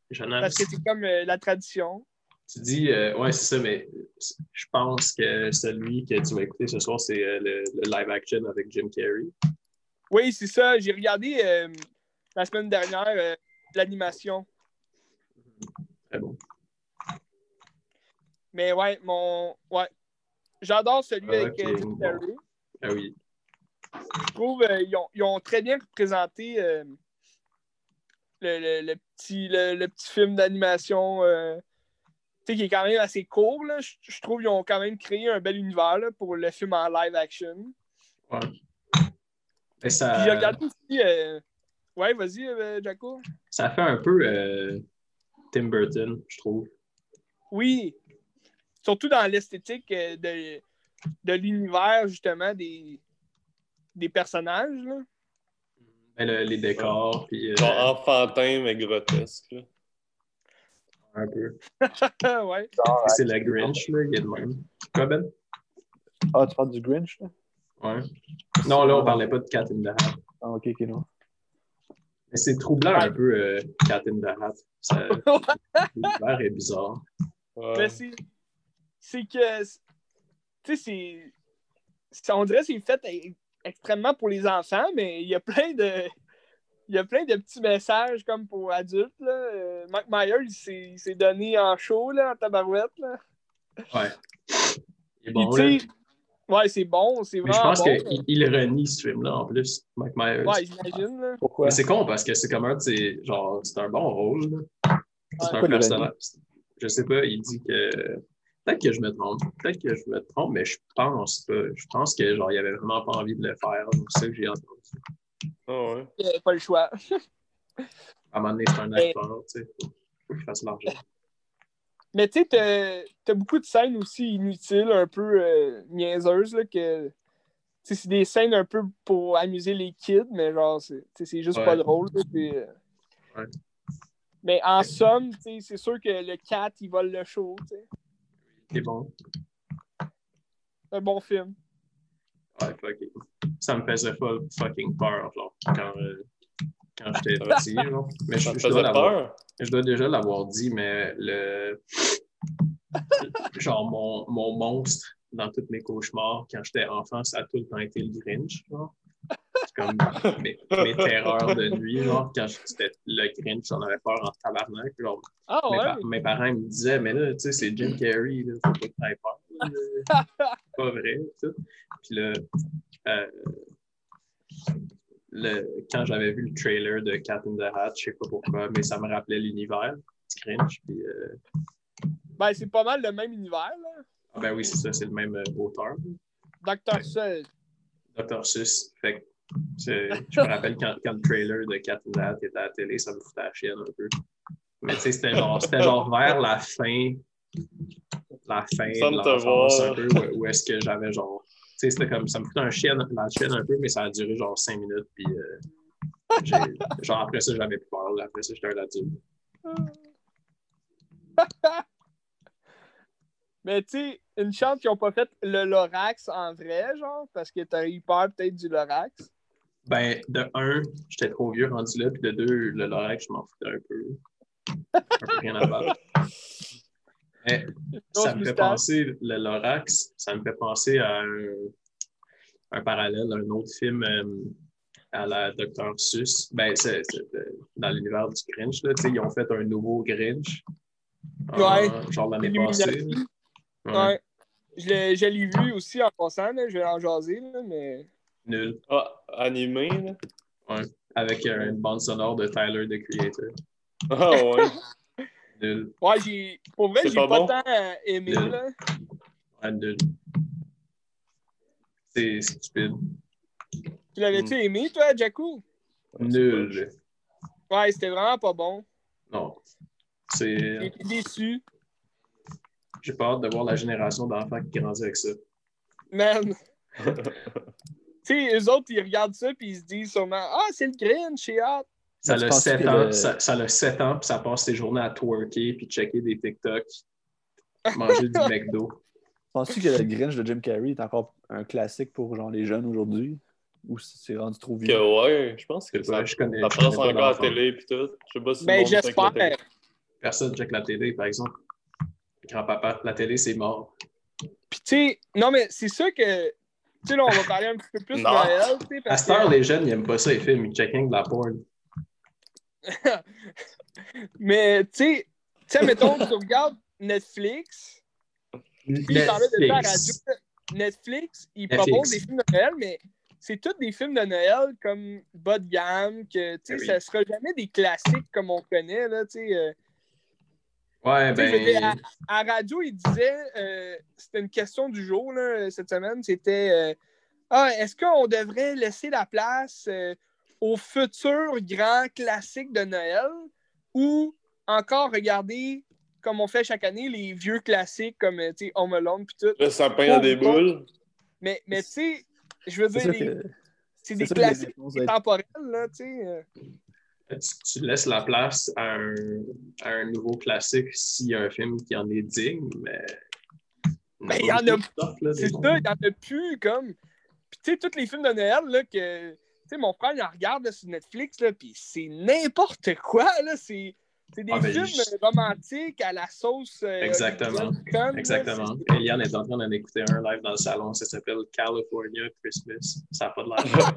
Jonas, Parce que c'est comme euh, la tradition. Tu dis, euh, ouais, c'est ça, mais je pense que celui que tu vas écouter ce soir, c'est euh, le, le live action avec Jim Carrey. Oui, c'est ça. J'ai regardé euh, la semaine dernière l'animation. Très bon. Mais ouais, mon. Ouais. J'adore celui Ah, avec Jim. Carrey. Ah oui. Je trouve qu'ils ont, ils ont très bien représenté le, le- le petit, le, petit film d'animation qui est quand même assez court. là. Je, je trouve qu'ils ont quand même créé un bel univers là, pour le film en live action. Ouais. Et Puis ça, j'ai regardé aussi. euh, Ouais, vas-y, euh, Jaco. ça fait un peu euh, Tim Burton, je trouve. Oui. Surtout dans l'esthétique euh, de, de l'univers, justement, des, des personnages. Là. Ben, le- les décors, puis euh, Genre enfantin, mais grotesque. là. Un peu. ouais. C'est le Grinch, là, il est de même. Quoi, Ben? Ah, tu parles du Grinch, là? Ouais. Non, là, on parlait pas de Cat in the Hat. Ah, ok, ok, non. Mais c'est troublant un peu, euh, Cat in the Hat. Ça- L'univers est bizarre. Ouais. Mais c'est. C'est que. Tu sais, c'est. c'est- On dirait que c'est fait e- extrêmement pour les enfants, mais il y a plein de. Il y a plein de petits messages comme pour adultes. Là. Euh, Mike Myers, il s'est- donné en show, là, en tabarouette. Là. Ouais. Il est bon, là. ouais, c'est bon, c'est Mais je pense bon. qu'il il renie ce film-là en plus, Mike Myers. Ouais, j'imagine. là. Pourquoi? Mais c'est con parce que c'est comme un ses- genre, c'est un bon rôle. là. C'est Ouais. un personnage. Je sais pas, il dit que. Peut-être que je me trompe. Peut-être que je me trompe, mais je pense pas. Je pense que genre, il avait vraiment pas envie de le faire. C'est ça que j'ai entendu. Ah ouais. Il n'y avait pas le choix. À un moment donné, c'est un Mais- acteur, tu sais. Faut, faut qu'il fasse l'argent. Mais tu sais, t'as- beaucoup de scènes aussi inutiles, un peu euh, niaiseuses, là, que. tu sais, c'est des scènes un peu pour amuser les kids, mais genre, c'est juste Ouais. pas drôle. là, euh. Ouais. Mais en somme, tu sais, c'est sûr que le cat, il vole le show. tu sais. C'est bon. C'est un bon film. Ouais, fucking. Ça me faisait full fucking peur, genre, quand, euh, quand j'étais petit, genre. Mais Ça je, dois peur? Je dois déjà l'avoir dit, mais le. Genre, mon, mon monstre dans tous mes cauchemars, quand j'étais enfant, ça a tout le temps été le Grinch. Genre. C'est comme mes, mes terreurs de nuit. Genre, quand c'était le Grinch, j'en avais peur en tabarnak. Genre, Ah mes, ouais? pa- mes parents me disaient, mais là, tu sais, c'est Jim Carrey, là, faut pas que t'aies peur. C'est pas vrai. tout. Puis là, euh, le, quand j'avais vu le trailer de Cat in the Hat, je sais pas pourquoi, mais ça me rappelait l'univers du Grinch. Puis, euh, Ben, c'est pas mal le même univers, là. ah ben oui, c'est ça, c'est le même euh, auteur, Docteur Seul. Dr. Seuss. Fait que c'est- je me rappelle quand, quand le trailer de Cat in the Hat était à la télé, ça me foutait la chienne un peu. Mais tu sais, c'était genre, c'était genre vers la fin, la fin de l'enfance voir. un peu, où, où est-ce que j'avais genre, tu sais, c'était comme, ça me foutait un chien, la chienne un peu, mais ça a duré genre cinq minutes, puis euh, genre après ça, j'avais plus peur, après ça, j'étais un adulte. Mais tu sais, une chance qu'ils n'ont pas fait le Lorax en vrai, genre, parce que t'as eu peur peut-être du Lorax. Ben, de un, j'étais trop vieux rendu là, puis de deux, le Lorex, je m'en foutais un peu. Un peu rien à battre. Mais ça me fait penser, le Lorax, ça me fait penser à un, un parallèle, un autre film euh, à la Dr. Seuss. Ben, c'est euh, dans l'univers du Grinch, là, tu sais, ils ont fait un nouveau Grinch. euh, Ouais. genre l'année passée. Ouais. Ouais. Je l'ai, vu aussi en passant, là, je vais en jaser, là, mais. Nul. Ah, animé, là. Avec euh, une bande sonore de Tyler, the Creator. Ah ouais. Nul. Ouais, j'ai. Pour vrai, C'est j'ai pas pas, bon? tant euh, aimé, Nul. là. Ouais, nul. C'est stupide. Tu l'avais-tu Hmm. aimé, toi, Jakku? Nul. Ouais, c'était vraiment pas bon. Non. C'est. J'ai été déçu. J'ai pas hâte de voir la génération d'enfants qui grandit avec ça. Man. tu sais, eux autres, ils regardent ça puis ils se disent sûrement Ah, c'est le Grinch, j'ai hâte. Ça a penses 7 que ans, le- ça, ça a 7 ans, puis ça passe ses journées à twerker, puis checker des TikTok, manger du McDo. Penses-tu que le Grinch de Jim Carrey est encore un classique pour genre les jeunes aujourd'hui? Ou c'est rendu trop vieux? Que ouais, je pense que ça, Ouais, je connais. ça passe encore à la télé pis tout. Je sais pas si Ben, la j'espère. Personne check la télé, par exemple. Grand-papa, la télé, c'est mort. Puis, tu sais, non, mais c'est ça que. Tu sais, là, on va parler un petit peu plus de. Noël, tu sais, À parce cette heure, les jeunes, ils n'aiment pas ça, les films, ils checkent de la porn. Mais, tu sais, tu sais, mettons, tu regardes Netflix, puis il parlait de ça à radio. Netflix, ils Netflix. proposent des films de Noël, mais c'est tous des films de Noël comme bas de gamme, que, tu sais, oui. ça sera jamais des classiques comme on connaît, là, tu sais. euh. Ouais, dire, ben. à, à radio, il disait, euh, c'était une question du jour là, cette semaine, c'était euh, Ah, est-ce qu'on devrait laisser la place euh, aux futurs grands classiques de Noël ou encore regarder, comme on fait chaque année, les vieux classiques comme euh, Home Alone puis tout. Le sapin à des boules. Mais, mais tu sais, je veux dire, les- c'est des classiques temporels, là, tu sais. euh. Tu, laisses la place à un, à un nouveau classique s'il y a un film qui en est digne, mais. Ben, il y en a- C'est ça, il n'y en a plus comme. Puis tu sais, tous les films de Noël, là, que. Tu sais, mon frère, il en regarde là, sur Netflix, là, puis c'est n'importe quoi, là. C'est. C'est des Ah, ben, films je- romantiques à la sauce. euh, Exactement. là. Exactement. C'est- Eliane est en train d'en écouter un live dans le salon. Ça s'appelle California Christmas. Ça n'a pas de l'air.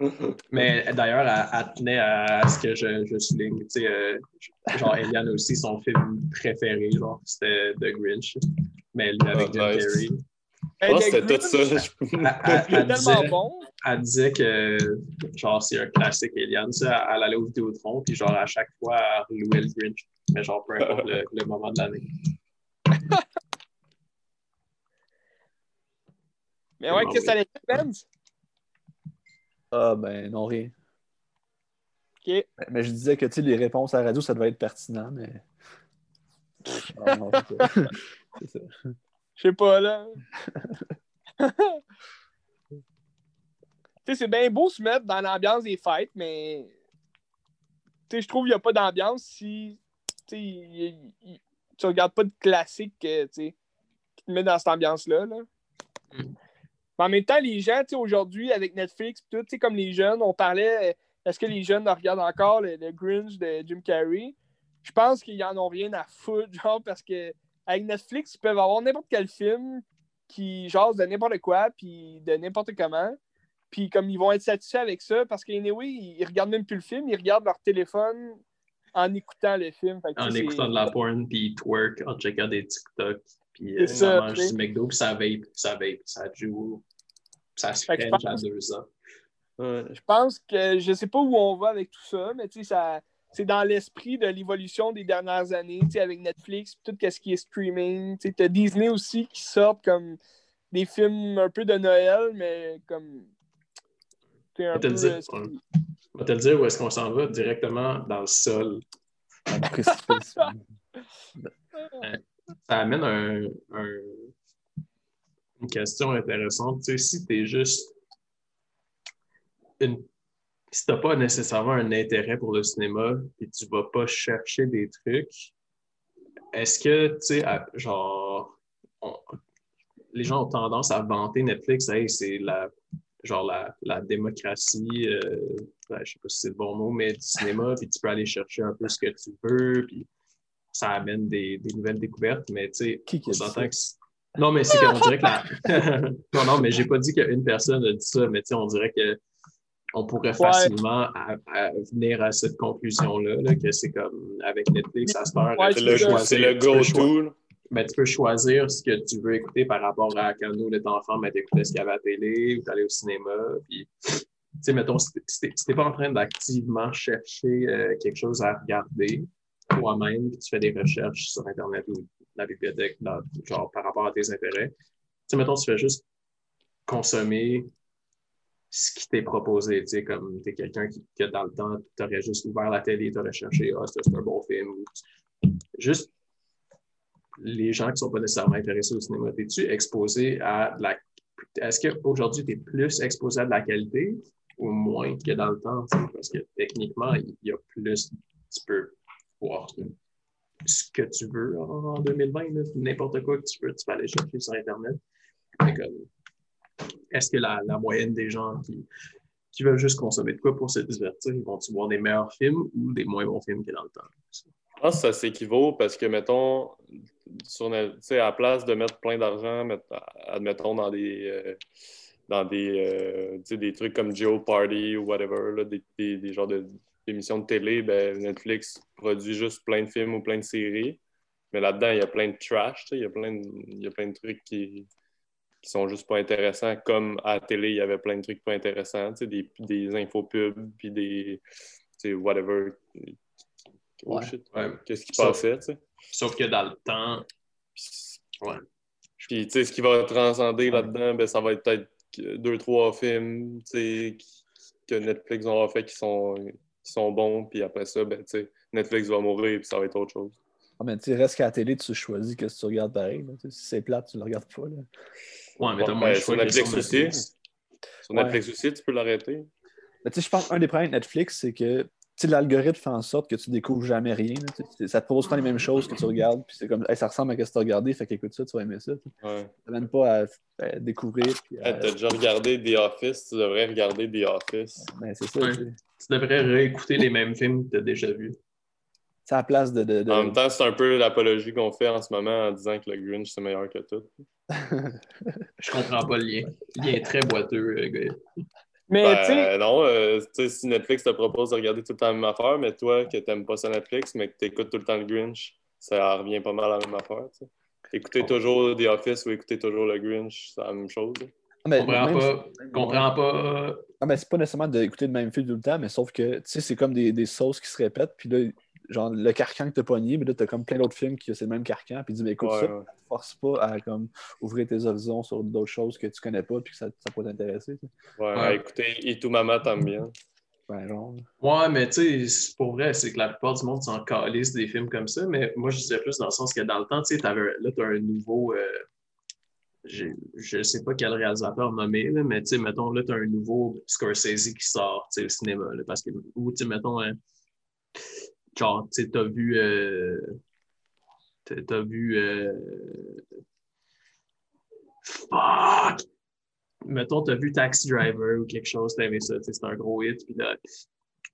Mais d'ailleurs, elle, elle tenait à ce que je, je souligne. Tu sais, euh, genre, Eliane aussi, son film préféré, genre, c'était The Grinch. Mais lui, avec Ah, Jim. Carrey. Que c'était tout ça. Elle, disait, bon. elle disait que, genre, c'est un classique Eliane. Ça, elle allait au Vidéotron, puis genre, à chaque fois, elle louait le Grinch. Mais genre, peu importe le, le moment de l'année. Mais ouais, qu'est-ce que ça allait dire, Benz? Ah, ben non, rien. Ok. Mais, mais je disais que tu sais, les réponses à la radio, ça devait être pertinent, mais. Ah, non, c'est ça. Je sais pas, là. tu sais, c'est bien beau se mettre dans l'ambiance des fêtes, mais. Tu sais, je trouve qu'il n'y a pas d'ambiance si. Tu sais, tu regardes pas de classique, euh, tu sais, qui te met dans cette ambiance-là, là. Mm. Mais en même temps, les gens, tu sais, aujourd'hui, avec Netflix, tout, tu sais, comme les jeunes, on parlait, euh, est-ce que les jeunes regardent encore le, le Grinch de Jim Carrey? Je pense qu'ils en ont rien à foutre, genre, parce que avec Netflix, ils peuvent avoir n'importe quel film qui jase de n'importe quoi, puis de n'importe comment. Puis comme ils vont être satisfaits avec ça, parce qu'anyway, ils, ils regardent même plus le film, ils regardent leur téléphone en écoutant le film. Fait que, tu En écoutant de la porn, puis ils twerk, en checkant des TikTok, puis euh, ça, ça, mange du McDo, puis ça vape, ça vape, ça joue, ça se je french à pense- deux ans. Ouais. Je pense que je sais pas où on va avec tout ça, mais tu sais, ça. C'est dans l'esprit de l'évolution des dernières années, tu sais, avec Netflix, tout ce qui est streaming. Tu as Disney aussi qui sortent comme des films un peu de Noël, mais comme. un On va te peu, le dire, euh, ouais. On va te le dire où est-ce qu'on s'en va, directement dans le sol. Ça amène un, un- une question intéressante. Tu sais, si tu es juste une si t'as pas nécessairement un intérêt pour le cinéma et tu vas pas chercher des trucs, est-ce que, tu sais, genre, on- les gens ont tendance à vanter Netflix, hey, c'est la, genre la, la démocratie, euh, ben, je sais pas si c'est le bon mot, mais du cinéma, puis tu peux aller chercher un peu ce que tu veux, puis ça amène des, des nouvelles découvertes, mais tu sais, on s'entend que non, mais c'est qu'on dirait que la. non, non, mais j'ai pas dit qu'une personne a dit ça, mais tu sais, on dirait que on pourrait facilement à- à venir à cette conclusion-là, là, que c'est comme avec Netflix à cette heure. Ouais, C'est le, le tu peux choi- go-to. là. ben, tu peux choisir ce que tu veux écouter par rapport à quand nous, on était enfant, ben, t'écoutais ce qu'il y avait à la télé, ou t'allais au cinéma, puis, tu sais, mettons, si t'es pas en train d'activement chercher euh, quelque chose à regarder toi-même, puis tu fais des recherches sur Internet ou la bibliothèque, dans- genre par rapport à tes intérêts, tu sais, mettons, tu fais juste consommer ce qui t'est proposé, tu sais, comme t'es quelqu'un qui, que dans le temps, t'aurais juste ouvert la télé, t'aurais cherché, ah, ça, c'est un bon film, juste les gens qui sont pas nécessairement intéressés au cinéma, es-tu exposé à la. Est-ce qu'aujourd'hui, tu es plus exposé à de la qualité ou moins que dans le temps, tu sais, parce que techniquement, il y a plus, tu peux voir ce que tu veux en 2020, là, n'importe quoi que tu veux, tu peux aller chercher sur Internet. Est-ce que la, moyenne des gens qui, veulent juste consommer de quoi pour se divertir, ils vont-tu voir des meilleurs films ou des moins bons films que dans le temps? Je pense que ça s'équivaut parce que, mettons, sur, à la place de mettre plein d'argent, admettons, dans des, euh, dans des, euh, des trucs comme Party ou whatever, là, des, des, genres d'émissions de télé, ben, Netflix produit juste plein de films ou plein de séries. Mais là-dedans, il y a plein de trash, il il y a plein de trucs qui, qui sont juste pas intéressants. Comme à la télé, il y avait plein de trucs pas intéressants, tu sais, des, des infopubs, puis des, tu sais, whatever. Oh Ouais. shit. Ouais. Qu'est-ce qui Sauf- passait, tu sais. Sauf que dans le temps, ouais. Puis, tu sais, ce qui va transcender là-dedans, ben, ça va être peut-être deux, trois films, tu sais, que Netflix aura fait qui sont, qui sont bons, puis après ça, ben, tu sais, Netflix va mourir, puis ça va être autre chose. Ah, mais tu sais, reste qu'à la télé, tu choisis que tu regardes pareil. là. Tu Si c'est plate, tu le regardes pas. Là. Ouais, mais t'as moins ben, sur Netflix aussi. Netflix. Sur Ouais. Netflix aussi, tu peux l'arrêter. Mais tu sais, je pense qu'un des problèmes de Netflix, c'est que tu l'algorithme fait en sorte que tu découvres jamais rien. là. Tu Ça te propose pas les mêmes choses que tu regardes, puis c'est comme, Hey, ça ressemble à ce que tu as regardé, fait qu'écoute ça, tu vas aimer ça. tu. Ouais. Ça t'amène pas à, à découvrir. À- Hey, T'as déjà regardé The Office, tu devrais regarder The Office. Ben, c'est ça. Ouais. tu. Tu devrais réécouter les mêmes films que tu as déjà vus. C'est à la place de. de, de- En même temps, c'est un peu l'apologie qu'on fait en ce moment en disant que le Grinch, c'est meilleur que tout. Je comprends pas le lien. Le lien est très boiteux, euh, gars. Mais Ben, tu sais, non, euh, tu sais, si Netflix te propose de regarder tout le temps la même affaire, mais toi, que t'aimes pas ça Netflix, mais que t'écoutes tout le temps le Grinch, ça revient pas mal à la même affaire, tu sais. Écouter toujours The Office ou écouter toujours le Grinch, c'est la même chose. Ah, mais Comprends même- pas. Comprends pas. Ah, ben, c'est pas nécessairement d'écouter le même film tout le temps, mais sauf que, tu sais, c'est comme des, des sauces qui se répètent, puis là, genre, le carcan que t'as pogné, mais là, t'as comme plein d'autres films qui ont c'est le même carcan, puis dis, mais écoute Ouais, ça, ouais. force pas à comme, ouvrir tes horizons sur d'autres choses que tu connais pas, puis que ça, ça peut t'intéresser. tu. Ouais, Ouais. écoutez, Et tout maman t'aime bien. Ben, genre. Ouais, mais tu sais, c'est pour vrai, c'est que la plupart du monde s'en calisse des films comme ça, mais moi, je disais plus dans le sens que dans le temps, tu sais, t'avais- là, tu as un nouveau. euh, je sais pas quel réalisateur nommer, là, mais tu sais, mettons, là, tu as un nouveau Scorsese qui sort, tu sais, au cinéma, là, parce que, ou, tu sais, mettons, hein, genre, tu sais, t'as vu. euh, t'as vu. euh, fuck! Mettons, t'as vu Taxi Driver ou quelque chose, t'as aimé ça, c'est un gros hit, puis là,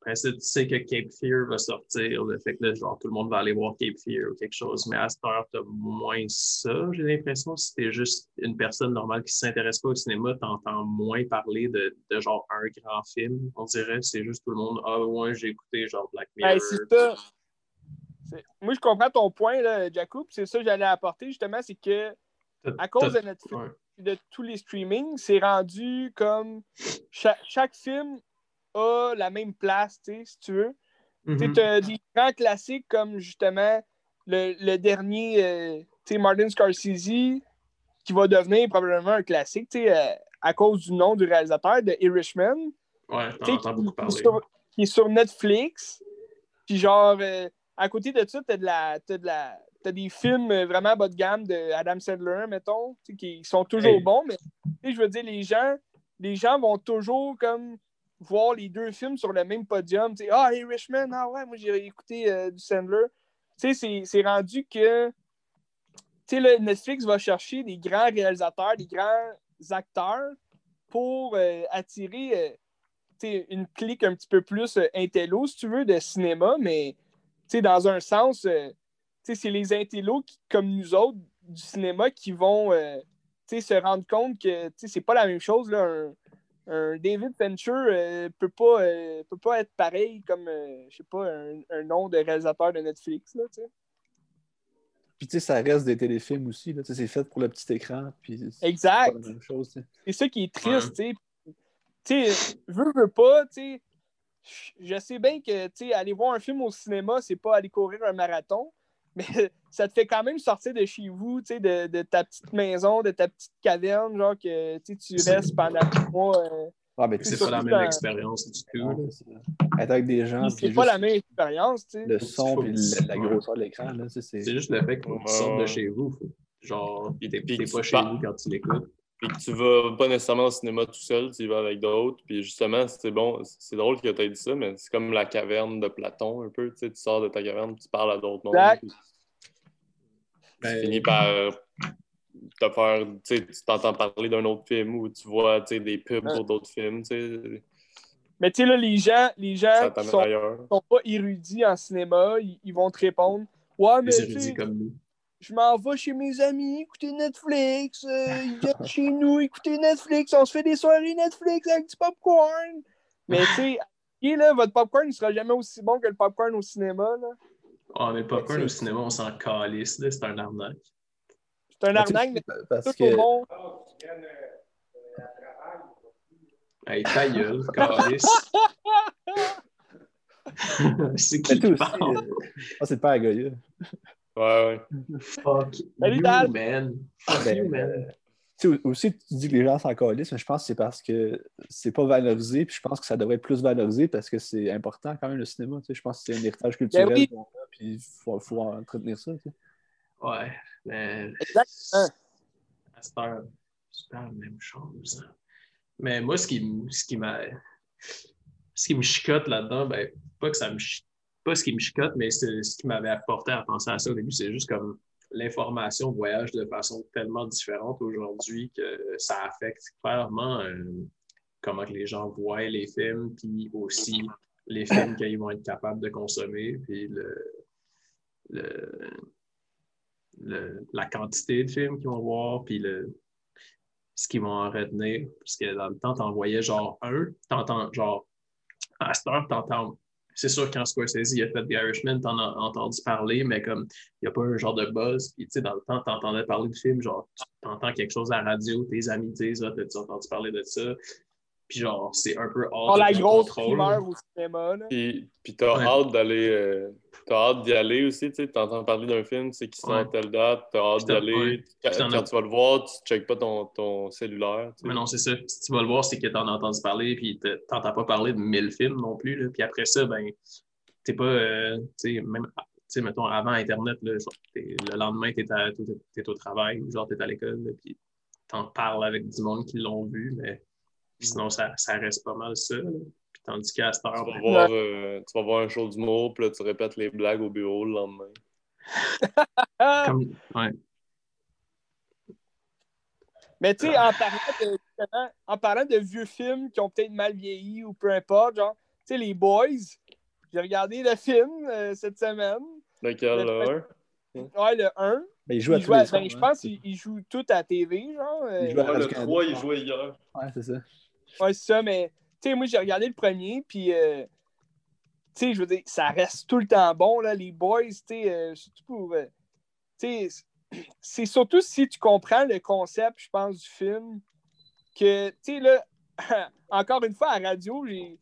après ça, tu sais que Cape Fear va sortir. Le fait que là, genre, tout le monde va aller voir Cape Fear ou quelque chose. Mais à cette heure, t'as moins ça, j'ai l'impression. Si t'es juste une personne normale qui s'intéresse pas au cinéma, t'entends moins parler de, de genre un grand film. On dirait, c'est juste tout le monde. Ah ouais, j'ai écouté genre Black Mirror. hey, c'est ça. C'est- Moi, je comprends ton point, là, Jacob. C'est ça que j'allais apporter, justement, c'est que à cause de Netflix ouais. de tous les streamings, c'est rendu comme chaque, chaque film a la même place, si tu veux. Tu Mhm. as des grands classiques comme justement le, le dernier, euh, tu sais, Martin Scorsese, qui va devenir probablement un classique, tu sais, euh, à cause du nom du réalisateur de Irishman, Ouais, tu t'en sais, entends qui, beaucoup qui parler. est sur, qui est sur Netflix. Puis genre, euh, à côté de ça, t'as de la, t'as de la, t'as des films vraiment bas de gamme de Adam Sandler, mettons, qui sont toujours Hey. bons, mais je veux dire, les gens, les gens vont toujours comme voir les deux films sur le même podium. ah, Irishman, ah ouais, moi j'ai écouté euh, du Sandler. C'est- rendu que là, Netflix va chercher des grands réalisateurs, des grands acteurs pour euh, attirer euh, une clique un petit peu plus euh, intello, si tu veux, de cinéma, mais dans un sens, euh, c'est les intellos qui, comme nous autres du cinéma qui vont se rendre compte que c'est pas la même chose. Là, un, un David Fincher euh, peut, pas, euh, peut pas être pareil comme, euh, je sais pas, un, un nom de réalisateur de Netflix. Là, tu sais. Puis, tu sais, ça reste des téléfilms aussi. là. Tu sais, C'est fait pour le petit écran. Puis Exact. C'est ça qui est triste, tu sais. Tu sais, veux, veux pas, tu sais. Je sais bien que, tu sais, aller voir un film au cinéma, c'est pas aller courir un marathon, mais ça te fait quand même sortir de chez vous, tu sais, de, de ta petite maison, de ta petite caverne, genre que, tu restes pendant un mois. euh, Ah, tu C'est sais, pas la même dans- expérience du tout. Être avec des gens. c'est pas juste la même expérience, tu sais. Le son le- la grosseur de l'écran. là, C'est C'est juste le fait que tu Ouais. sortes de chez vous. faut- Genre, t'es que pas chez vous quand tu l'écoutes. Puis que tu vas pas nécessairement au cinéma tout seul, tu y vas avec d'autres. Puis justement, c'est bon, c'est drôle que tu aies dit ça, mais c'est comme la caverne de Platon un peu. Tu, sais, tu sors de ta caverne, tu parles à d'autres mondes. Puis Ben, tu finis par euh, te faire. Tu sais, tu t'entends parler d'un autre film ou tu vois tu sais, des pubs pour d'autres films. Tu sais, Mais tu sais, là, les gens, les gens qui sont, pas érudits en cinéma, ils, ils vont te répondre Ouais, mais les érudits comme nous. Je m'en vais chez mes amis écouter Netflix, euh, ils viennent chez nous écouter Netflix, on se fait des soirées Netflix avec du popcorn. Mais tu sais, et là, votre popcorn, il sera jamais aussi bon que le popcorn au cinéma. Là. Ah, mais popcorn Mais au cinéma, on s'en calisse, là, c'est un arnaque. C'est un arnaque, mais Parce tout que au bon. Hey, ta gueule, calisse. c'est qui qui parle? euh, ah, c'est pas Goya. Ouais, ouais. Fuck Salut, you, man. Fuck Ben, you, man. euh, Tu sais, aussi, tu dis que les gens s'en calissent, mais je pense que c'est parce que c'est pas valorisé, puis je pense que ça devrait être plus valorisé parce que c'est important quand même le cinéma. tu sais. Je pense que c'est un héritage culturel, Ben oui. qu'on a, puis il faut, faut entretenir ça. tu sais. Ouais, mais. Exactement. À cette heure, c'est pas la même chose. hein. Mais moi, ce qui, ce qui m'a. Ce qui me chicote là-dedans, ben, pas que ça me chi- pas ce qui me chicote, mais c'est ce qui m'avait apporté à penser à ça au début, c'est juste comme l'information voyage de façon tellement différente aujourd'hui que ça affecte clairement euh, comment que les gens voient les films, puis aussi les films qu'ils vont être capables de consommer, puis le, le, la quantité de films qu'ils vont voir, puis le, ce qu'ils vont en retenir. Parce que dans le temps, t'en voyais genre un, t'entends genre à cette heure, t'entends. C'est sûr quand Scorsese il a fait The Irishman, t'en as entendu parler, mais comme il n'y a pas un genre de buzz. Puis tu sais, dans le temps, t'entendais parler de film, genre tu t'entends quelque chose à la radio, tes amis disent Ah, t'as-tu entendu parler de ça? Puis genre, c'est un peu hors Oh, de la grosse contrôle. primeur au cinéma. Là. Puis, puis t'as Ouais. hâte d'aller. euh, t'as hâte d'y aller aussi, tu sais. T'entends parler d'un film, c'est qui sort Ouais. à telle date, t'as hâte d'y aller. ouais. Quand, t'en tu vas le voir, tu checkes pas ton, ton cellulaire. Mais non, c'est ça. Si tu vas le voir, c'est que tu en as entendu parler, puis tu n'entends pas parler de mille films non plus. Là. Puis après ça, ben, t'es pas, euh, tu sais, même, tu sais, mettons, avant Internet, là, genre, t'es- le lendemain, tu es, au travail, ou genre, tu es à l'école, puis tu en parles avec du monde qui l'ont vu, mais sinon, ça, ça reste pas mal ça. là. Puis tandis qu'à cette heure, Tu vas, ben, voir, euh, tu vas voir un show d'humour, puis là, tu répètes les blagues au bureau le lendemain. Comme, ouais. Mais tu sais, en parlant de justement, en parlant de vieux films qui ont peut-être mal vieilli ou peu importe, genre, tu sais, les Boys, j'ai regardé le film euh, cette semaine. Lequel, Le- là? Ouais, le 1. Ben, il joue à Il tous joue à- les soirs, ben, je hein. pense qu'il il joue tout à TV, genre. euh, Il joue à- Ouais, le Radio-Canada. 3, il jouait hier. Ouais, c'est ça. Ouais, c'est ça, mais tu sais, moi, j'ai regardé le premier, puis euh, tu sais, je veux dire, ça reste tout le temps bon, là, les boys, tu sais, euh, surtout pour. euh, tu sais, c'est surtout si tu comprends le concept, je pense, du film, que, tu sais, là, encore une fois, à radio, j'ai.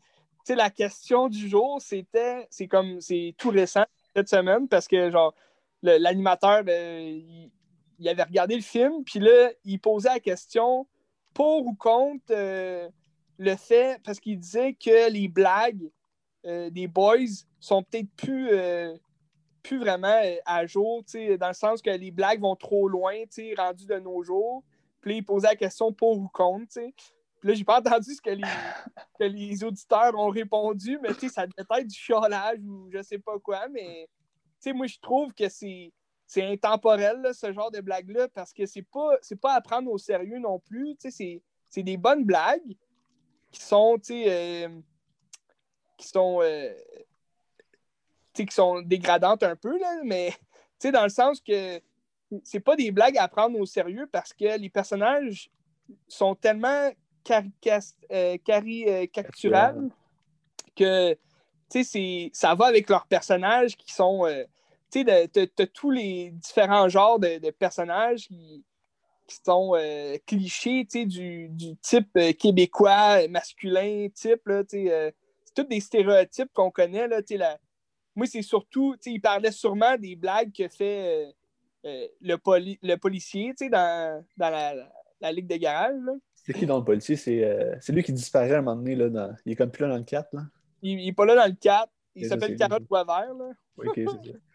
Tu sais, la question du jour, c'était. C'est comme. C'est tout récent cette semaine, parce que, genre, l'animateur, euh, il, il avait regardé le film, puis là, il posait la question pour ou contre euh, le fait, parce qu'il disait que les blagues euh, des boys sont peut-être plus, euh, vraiment euh, à jour, dans le sens que les blagues vont trop loin, rendues de nos jours. Puis il posait la question pour ou contre. Puis là, j'ai pas entendu ce que les, auditeurs ont répondu, mais ça devait être du chiolage ou je sais pas quoi, mais moi, je trouve que c'est intemporel, ce genre de blague-là, parce que c'est pas, pas à prendre au sérieux non plus. C'est des bonnes blagues qui sont, tu sais, euh, qui sont, euh, tu sais, qui sont dégradantes un peu, là, mais, tu sais, dans le sens que c'est pas des blagues à prendre au sérieux parce que les personnages sont tellement euh, caricaturables que, tu sais, ça va avec leurs personnages qui sont... tu sais, t'as tous les différents genres de, de personnages qui, qui sont euh, clichés, tu sais, du, du type euh, québécois, masculin, type, là, euh, c'est tous des stéréotypes qu'on connaît, là, la- moi, c'est surtout, tu sais, il parlait sûrement des blagues que fait le, poli- le policier, tu sais, dans, dans la, la ligue de garage. C'est qui dans le policier? C'est lui qui disparaît à un moment donné. Là, dans... Il est comme plus là dans le 4. Là. Il, il est pas là dans le 4, il s'appelle Carotte. Boisvert, là. Ok, c'est ça.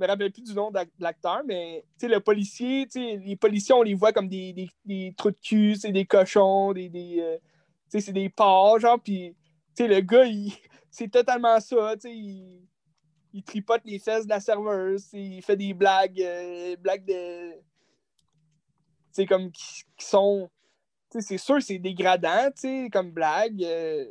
me rappelle plus du nom de l'acteur, mais le policier, les policiers, on les voit comme des, des, des trous de cul, c'est des cochons, des. des euh, c'est des porcs, genre, puis le gars, c'est totalement ça, il, il tripote les fesses de la serveuse, il fait des blagues, euh, blagues de. Comme qui, qui sont. C'est sûr, c'est dégradant, comme blague. euh,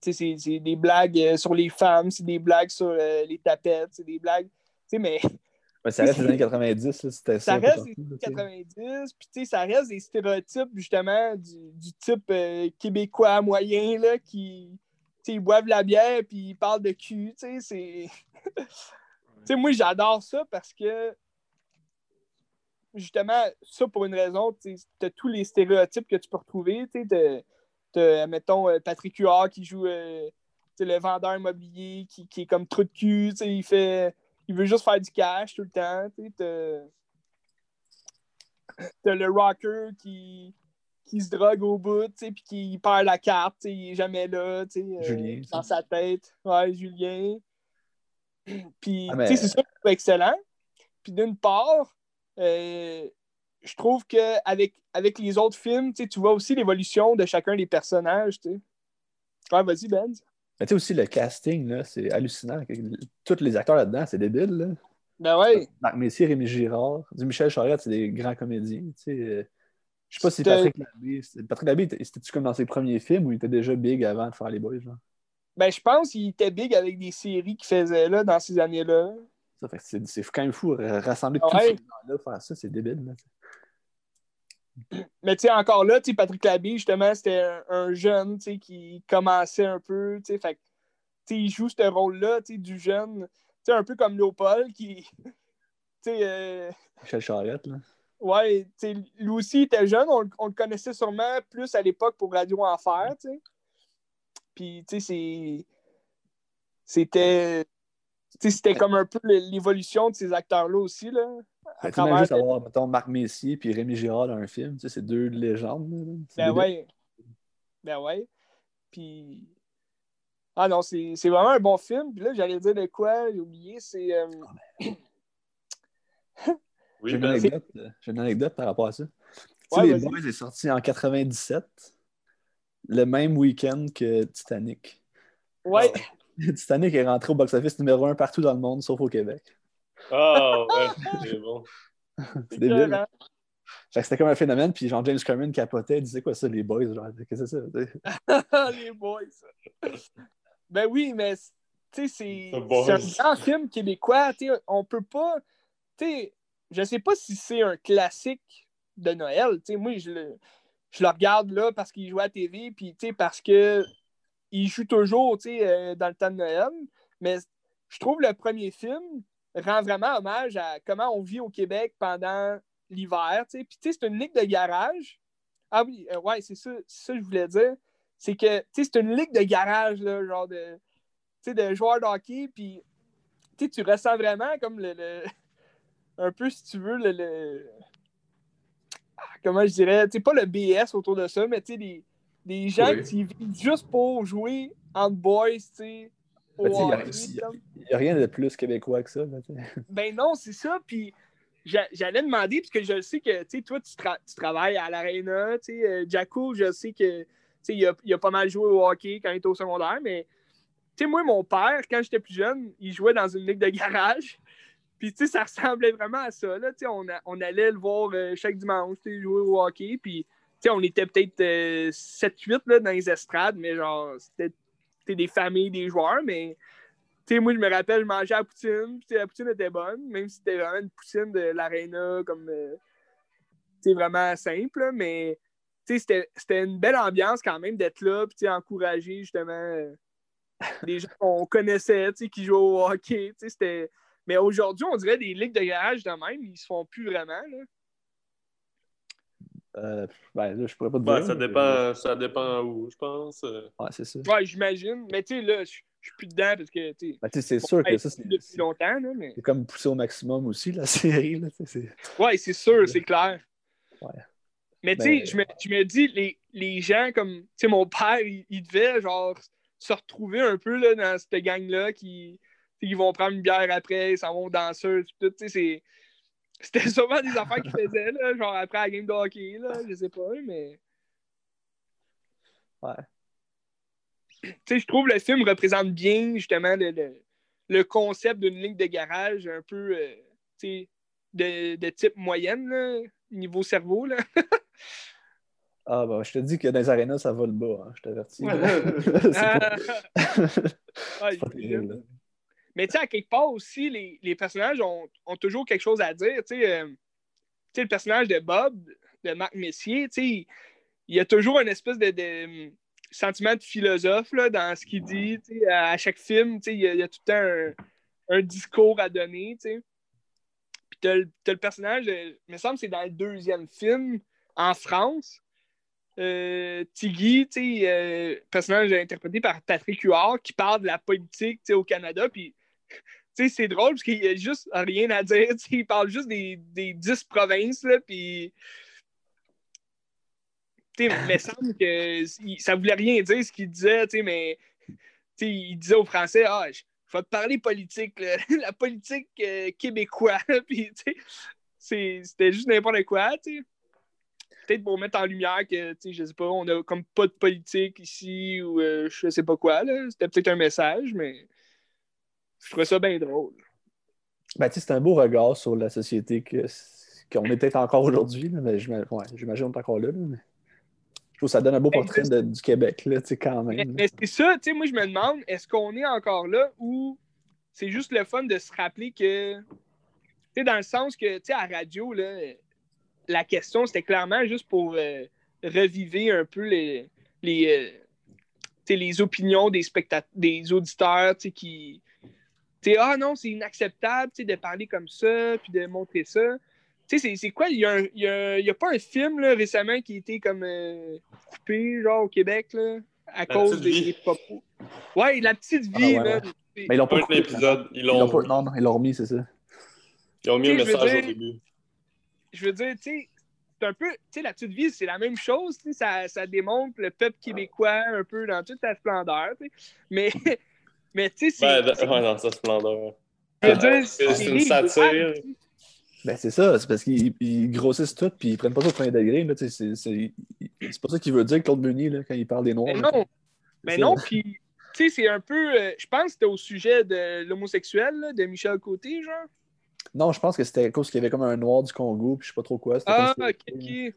c'est des blagues euh, sur les femmes, c'est des blagues sur euh, les tapettes, c'est des blagues. Tu sais, mais Ouais, ça reste les années 90, là, c'était ça. ça reste tu sais. 90, puis tu sais, ça reste des stéréotypes, justement, du, du type euh, québécois moyen, là, qui. Tu sais, ils boivent la bière, puis ils parlent de cul, tu sais, c'est. tu sais, moi, j'adore ça parce que. Justement, ça pour une raison, tu as tous les stéréotypes que tu peux retrouver. Tu sais, mettons, euh, Patrick Huard qui joue euh, le vendeur immobilier qui, qui est comme trou de cul, il fait. Il veut juste faire du cash tout le temps. T'as, le rocker qui, qui se drogue au bout, tu sais, puis qui perd la carte, il est jamais là, tu sais, euh, Julien, dans sa tête. Ouais, Julien. Puis, Ah, mais- tu sais, c'est ça qui est excellent. Puis d'une part, euh, je trouve qu'avec avec les autres films, tu vois aussi l'évolution de chacun des personnages. Ouais, vas-y, Ben. Mais tu sais aussi, le casting, là, c'est hallucinant. Tous les acteurs là-dedans, c'est débile. Là. Ben ouais. Marc Messier, Rémi Girard, du Michel Charette, c'est des grands comédiens. Euh, je sais pas si Patrick Labbé. Patrick Labbé, était- c'était-tu comme dans ses premiers films ou il était déjà big avant de faire les boys? Genre? Ben, je pense qu'il était big avec des séries qu'il faisait là, dans ces années-là. Ça, fait que c'est, c'est quand même fou. euh, Rassembler Ah tous ces gens-là, faire ça, c'est débile. là. Mais tu sais, encore là, tu Patrick Labbé, justement, c'était un, un jeune, tu sais, qui commençait un peu, tu sais, il joue ce rôle-là, tu sais, du jeune, tu sais, un peu comme Léopold, qui, tu sais, euh, Michel Charette, là. ouais, tu sais, lui aussi était jeune, on, on le connaissait sûrement plus à l'époque pour Radio Enfer, tu sais. Puis, tu sais, c'est... C'était... c'était comme un peu l'évolution de ces acteurs-là aussi, là. À travers... juste avoir, mettons, Marc Messier puis Rémi Girard dans un film, tu sais, c'est deux légendes. Ben ouais. Ben ouais. Puis. Ah non, c'est vraiment un bon film. Puis là, j'allais dire de quoi, j'ai oublié, c'est. euh, Oui, J'ai une, ben, anecdote, j'ai une anecdote par rapport à ça. Tu sais, Les. Boys est sorti en 97, le même week-end que Titanic. Ouais. Titanic est rentré au box-office numéro un partout dans le monde, sauf au Québec. Ah, ouais, c'est bon. C'est débile. écœurant. Fait que c'était comme un phénomène, puis genre James Cameron capotait, il disait quoi ça, les boys, genre, qu'est-ce que c'est ça? Les boys. Ben oui, mais tu sais, c'est un grand film québécois. Tu sais, on peut pas. Tu sais, je sais pas si c'est un classique de Noël. Tu sais, moi, je le, je le regarde là parce qu'il joue à la TV, puis tu sais, parce que il joue toujours euh, dans le temps de Noël. Mais je trouve le premier film rend vraiment hommage à comment on vit au Québec pendant l'hiver. Puis c'est une ligue de garage. Ah oui, euh, ouais, c'est ça, ça que je voulais dire. C'est que, c'est une ligue de garage, genre de, de joueurs de hockey, puis, tu ressens vraiment comme le, un peu, si tu veux, le, le- ah, comment je dirais, tu pas le BS autour de ça, mais tu sais, des, des gens Oui. qui vivent juste pour jouer en boys, tu sais, Ben, il n'y a rien de plus québécois que ça. là, ben non, c'est ça. Puis j'a- j'allais demander, parce que je sais que tu sais, toi, tu, tra- tu travailles à l'Arena. tu sais, euh, Jacko, je sais que tu sais, il a, il a pas mal joué au hockey quand il était au secondaire, mais tu sais, moi, mon père, quand j'étais plus jeune, il jouait dans une ligue de garage. Puis, tu sais, ça ressemblait vraiment à ça. Là. On, a- on allait le voir euh, chaque dimanche, tu sais, jouer au hockey. Puis, on était peut-être euh, 7-8 là, dans les estrades, mais genre, c'était des familles, des joueurs. Mais, moi, je me rappelle, je mangeais la poutine. Puis, la poutine était bonne, même si c'était vraiment une poutine de l'Arena, comme, euh, vraiment simple. mais, c'était- une belle ambiance quand même d'être là, puis, encourager justement euh, les gens qu'on connaissait, qui jouaient au hockey. Mais aujourd'hui, on dirait des ligues de garage de même, ils se font plus vraiment. Là. Euh, ben là, je pourrais pas te Ben, dire. ça, mais- dépend, ça dépend où, je pense. Euh, Ouais, c'est ça. Ouais, j'imagine. Mais tu sais, là, je suis plus dedans parce que, tu sais, Ben, tu sais, c'est sûr que ça, c'est depuis longtemps, là, mais. c'est comme poussé au maximum aussi, la série. Là, c'est- Ouais, c'est sûr, c'est clair. Ouais. Mais tu sais, Mais- je me, je me dis, les, les gens comme, tu sais, mon père, il, il devait, genre, se retrouver un peu, là, dans cette gang-là qui, ils vont prendre une bière après, ils s'en vont danser, tout, tu sais, c'est... C'était souvent des affaires qu'ils faisaient, là, genre après la game de hockey, là, je sais pas, mais... Ouais. Tu sais, je trouve le film représente bien, justement, le, le, le concept d'une ligne de garage un peu, euh, tu sais, de, de type moyenne, là, niveau cerveau, là. Ah, bah, je te dis que dans les arénas, ça vole bas, hein, je t'avertis. C'est Ah, pas- ah, c'est pas terrible, là. Mais tu sais, à quelque part aussi, les, les personnages ont, ont toujours quelque chose à dire. Tu sais, euh, le personnage de Bob, de Marc Messier, tu sais, il, y a toujours une espèce de, de, hum, sentiment de philosophe là, dans ce qu'il dit. tu. À, chaque film, tu sais, il, y a, tout le temps un, un discours à donner. tu. Puis t'as le, le personnage, euh, il me semble que c'est dans le deuxième film, en France. Euh, Tiggy, euh, personnage interprété par Patrick Huard, qui parle de la politique au Canada. Puis, c'est drôle parce qu'il n'y a juste rien à dire. Il parle juste des, des 10 provinces. Là, puis, il me semble que ça voulait rien dire ce qu'il disait, mais il disait aux Français Ah, je vais te parler politique, la politique euh, québécoise. c'était juste n'importe quoi, peut-être pour mettre en lumière que, je sais pas, on a comme pas de politique ici ou euh, je sais pas quoi. C'était peut-être un message, mais je trouvais ça bien drôle. Ben, c'est un beau regard sur la société que, qu'on est peut-être encore aujourd'hui, mais ouais, j'imagine qu'on est encore là, mais je trouve que ça donne un beau Ben, portrait de- du Québec, là, quand même. mais c'est ça, tu sais, moi je me demande, est-ce qu'on est encore là ou c'est juste le fun de se rappeler que, tu sais, dans le sens que, tu sais, à la radio, là, la question c'était clairement juste pour euh, reviver un peu les, les, euh, les opinions des des auditeurs, tu sais, qui. Ah non, c'est inacceptable tu sais, de parler comme ça, puis de montrer ça. Tu sais, c'est- c'est quoi? Il y, a un- il y a, il y a pas un film là, récemment qui a été comme euh, coupé, genre, au Québec, là, à cause des, Vie. propos. Ouais, la petite Ah, vie, ouais, là. Mais ils l'ont pas coupé, épisode, ils Ils l'ont pas- Non, non, ils l'ont remis, c'est ça. ils ont mis un message au début. je veux dire, tu sais, c'est un peu, tu sais, la petite vie, c'est la même chose, tu sais, ça, ça démontre le peuple québécois un peu dans toute sa splendeur, tu sais. Mais, mais tu sais, c'est. Ben, c'est- ouais, dans sa splendeur. C'est une satire. Ben, c'est ça, c'est parce qu'ils ils grossissent tout puis ils prennent pas ça au premier degré. C'est, c'est, c'est pas ça qu'il veut dire, Claude Meunier, là, quand il parle des Noirs. Mais non, mais non, puis, tu sais, c'est un peu. euh, je pense que c'était au sujet de l'homosexuel, de Michel Côté, genre. Non, je pense que c'était à cause qu'il y avait comme un Noir du Congo, puis je sais pas trop quoi. Ah, ok, ok.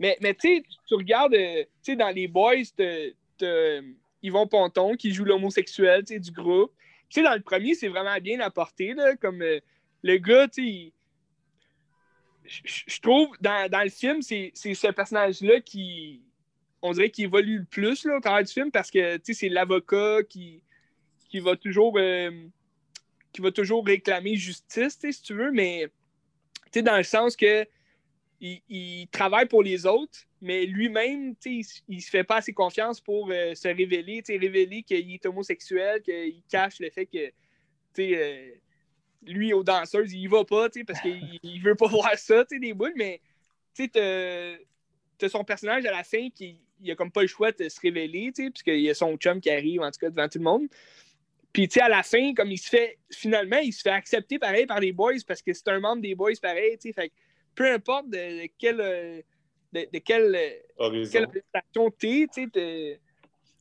Mais, mais tu sais, tu- regardes, euh, tu sais, dans les boys, t'as Yvon Ponton qui joue l'homosexuel, du groupe. Dans le premier, c'est vraiment bien apporté, là, comme euh, le gars, je- trouve, dans, le film, c'est ce personnage-là qui, on dirait qu'il évolue le plus, là, au travers du film, parce que, c'est l'avocat qui, qui va toujours... euh, qui va toujours réclamer justice, si tu veux, mais dans le sens que il, il travaille pour les autres, mais lui-même, il, il se fait pas assez confiance pour euh, se révéler, révéler qu'il est homosexuel, qu'il cache le fait que, euh, lui, aux danseuses, il y va pas, parce qu'il il veut pas voir ça, des boules, mais, tu sais, son personnage à la fin qui il a comme pas le choix de se révéler, puisqu'il y a son chum qui arrive, en tout cas, devant tout le monde. Puis, tu sais, à la fin, comme il se fait, finalement, il se fait accepter pareil par les boys parce que c'est un membre des boys pareil, tu sais. Fait que peu importe de, de quelle, euh, de, de quelle, euh, quelle prestation t'es, tu sais,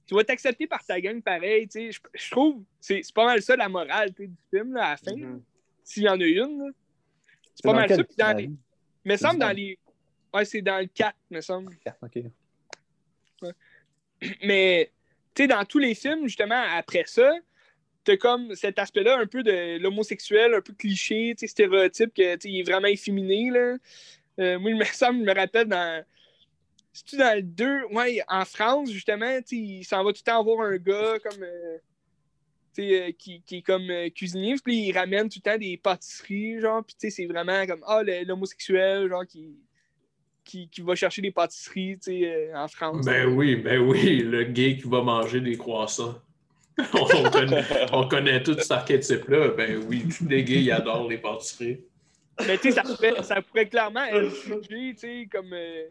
tu vas t'accepter par ta gang pareil, tu sais. Je, je trouve, c'est c'est pas mal ça la morale, tu sais, du film, là, à la fin, Mhm. s'il y en a une. C'est pas dans mal ça. Puis dans les, me semble dans- dans les, ouais, c'est dans le 4, me semble. Ok. Mais, tu sais, dans tous les films, justement, après ça, t'as comme cet aspect-là un peu de l'homosexuel, un peu cliché, tu sais, stéréotype, que, tu sais, il est vraiment efféminé, là. Euh, moi, il me semble, je me rappelle dans... C'est-tu dans le 2? Ouais, en France, justement, il s'en va tout le temps voir un gars comme... euh, euh, qui, qui est comme euh, cuisinier, puis il ramène tout le temps des pâtisseries, genre, puis c'est vraiment comme, ah, l'homosexuel, genre, qui, qui, qui va chercher des pâtisseries, euh, en France. Ben oui, ben oui, le gay qui va manger des croissants. on, connaît, on connaît tout cet archétype-là. Ben oui, tous les gays, ils adorent les pâtisseries. Mais tu sais, ça pourrait, ça pourrait clairement être jugé, tu sais, comme. euh,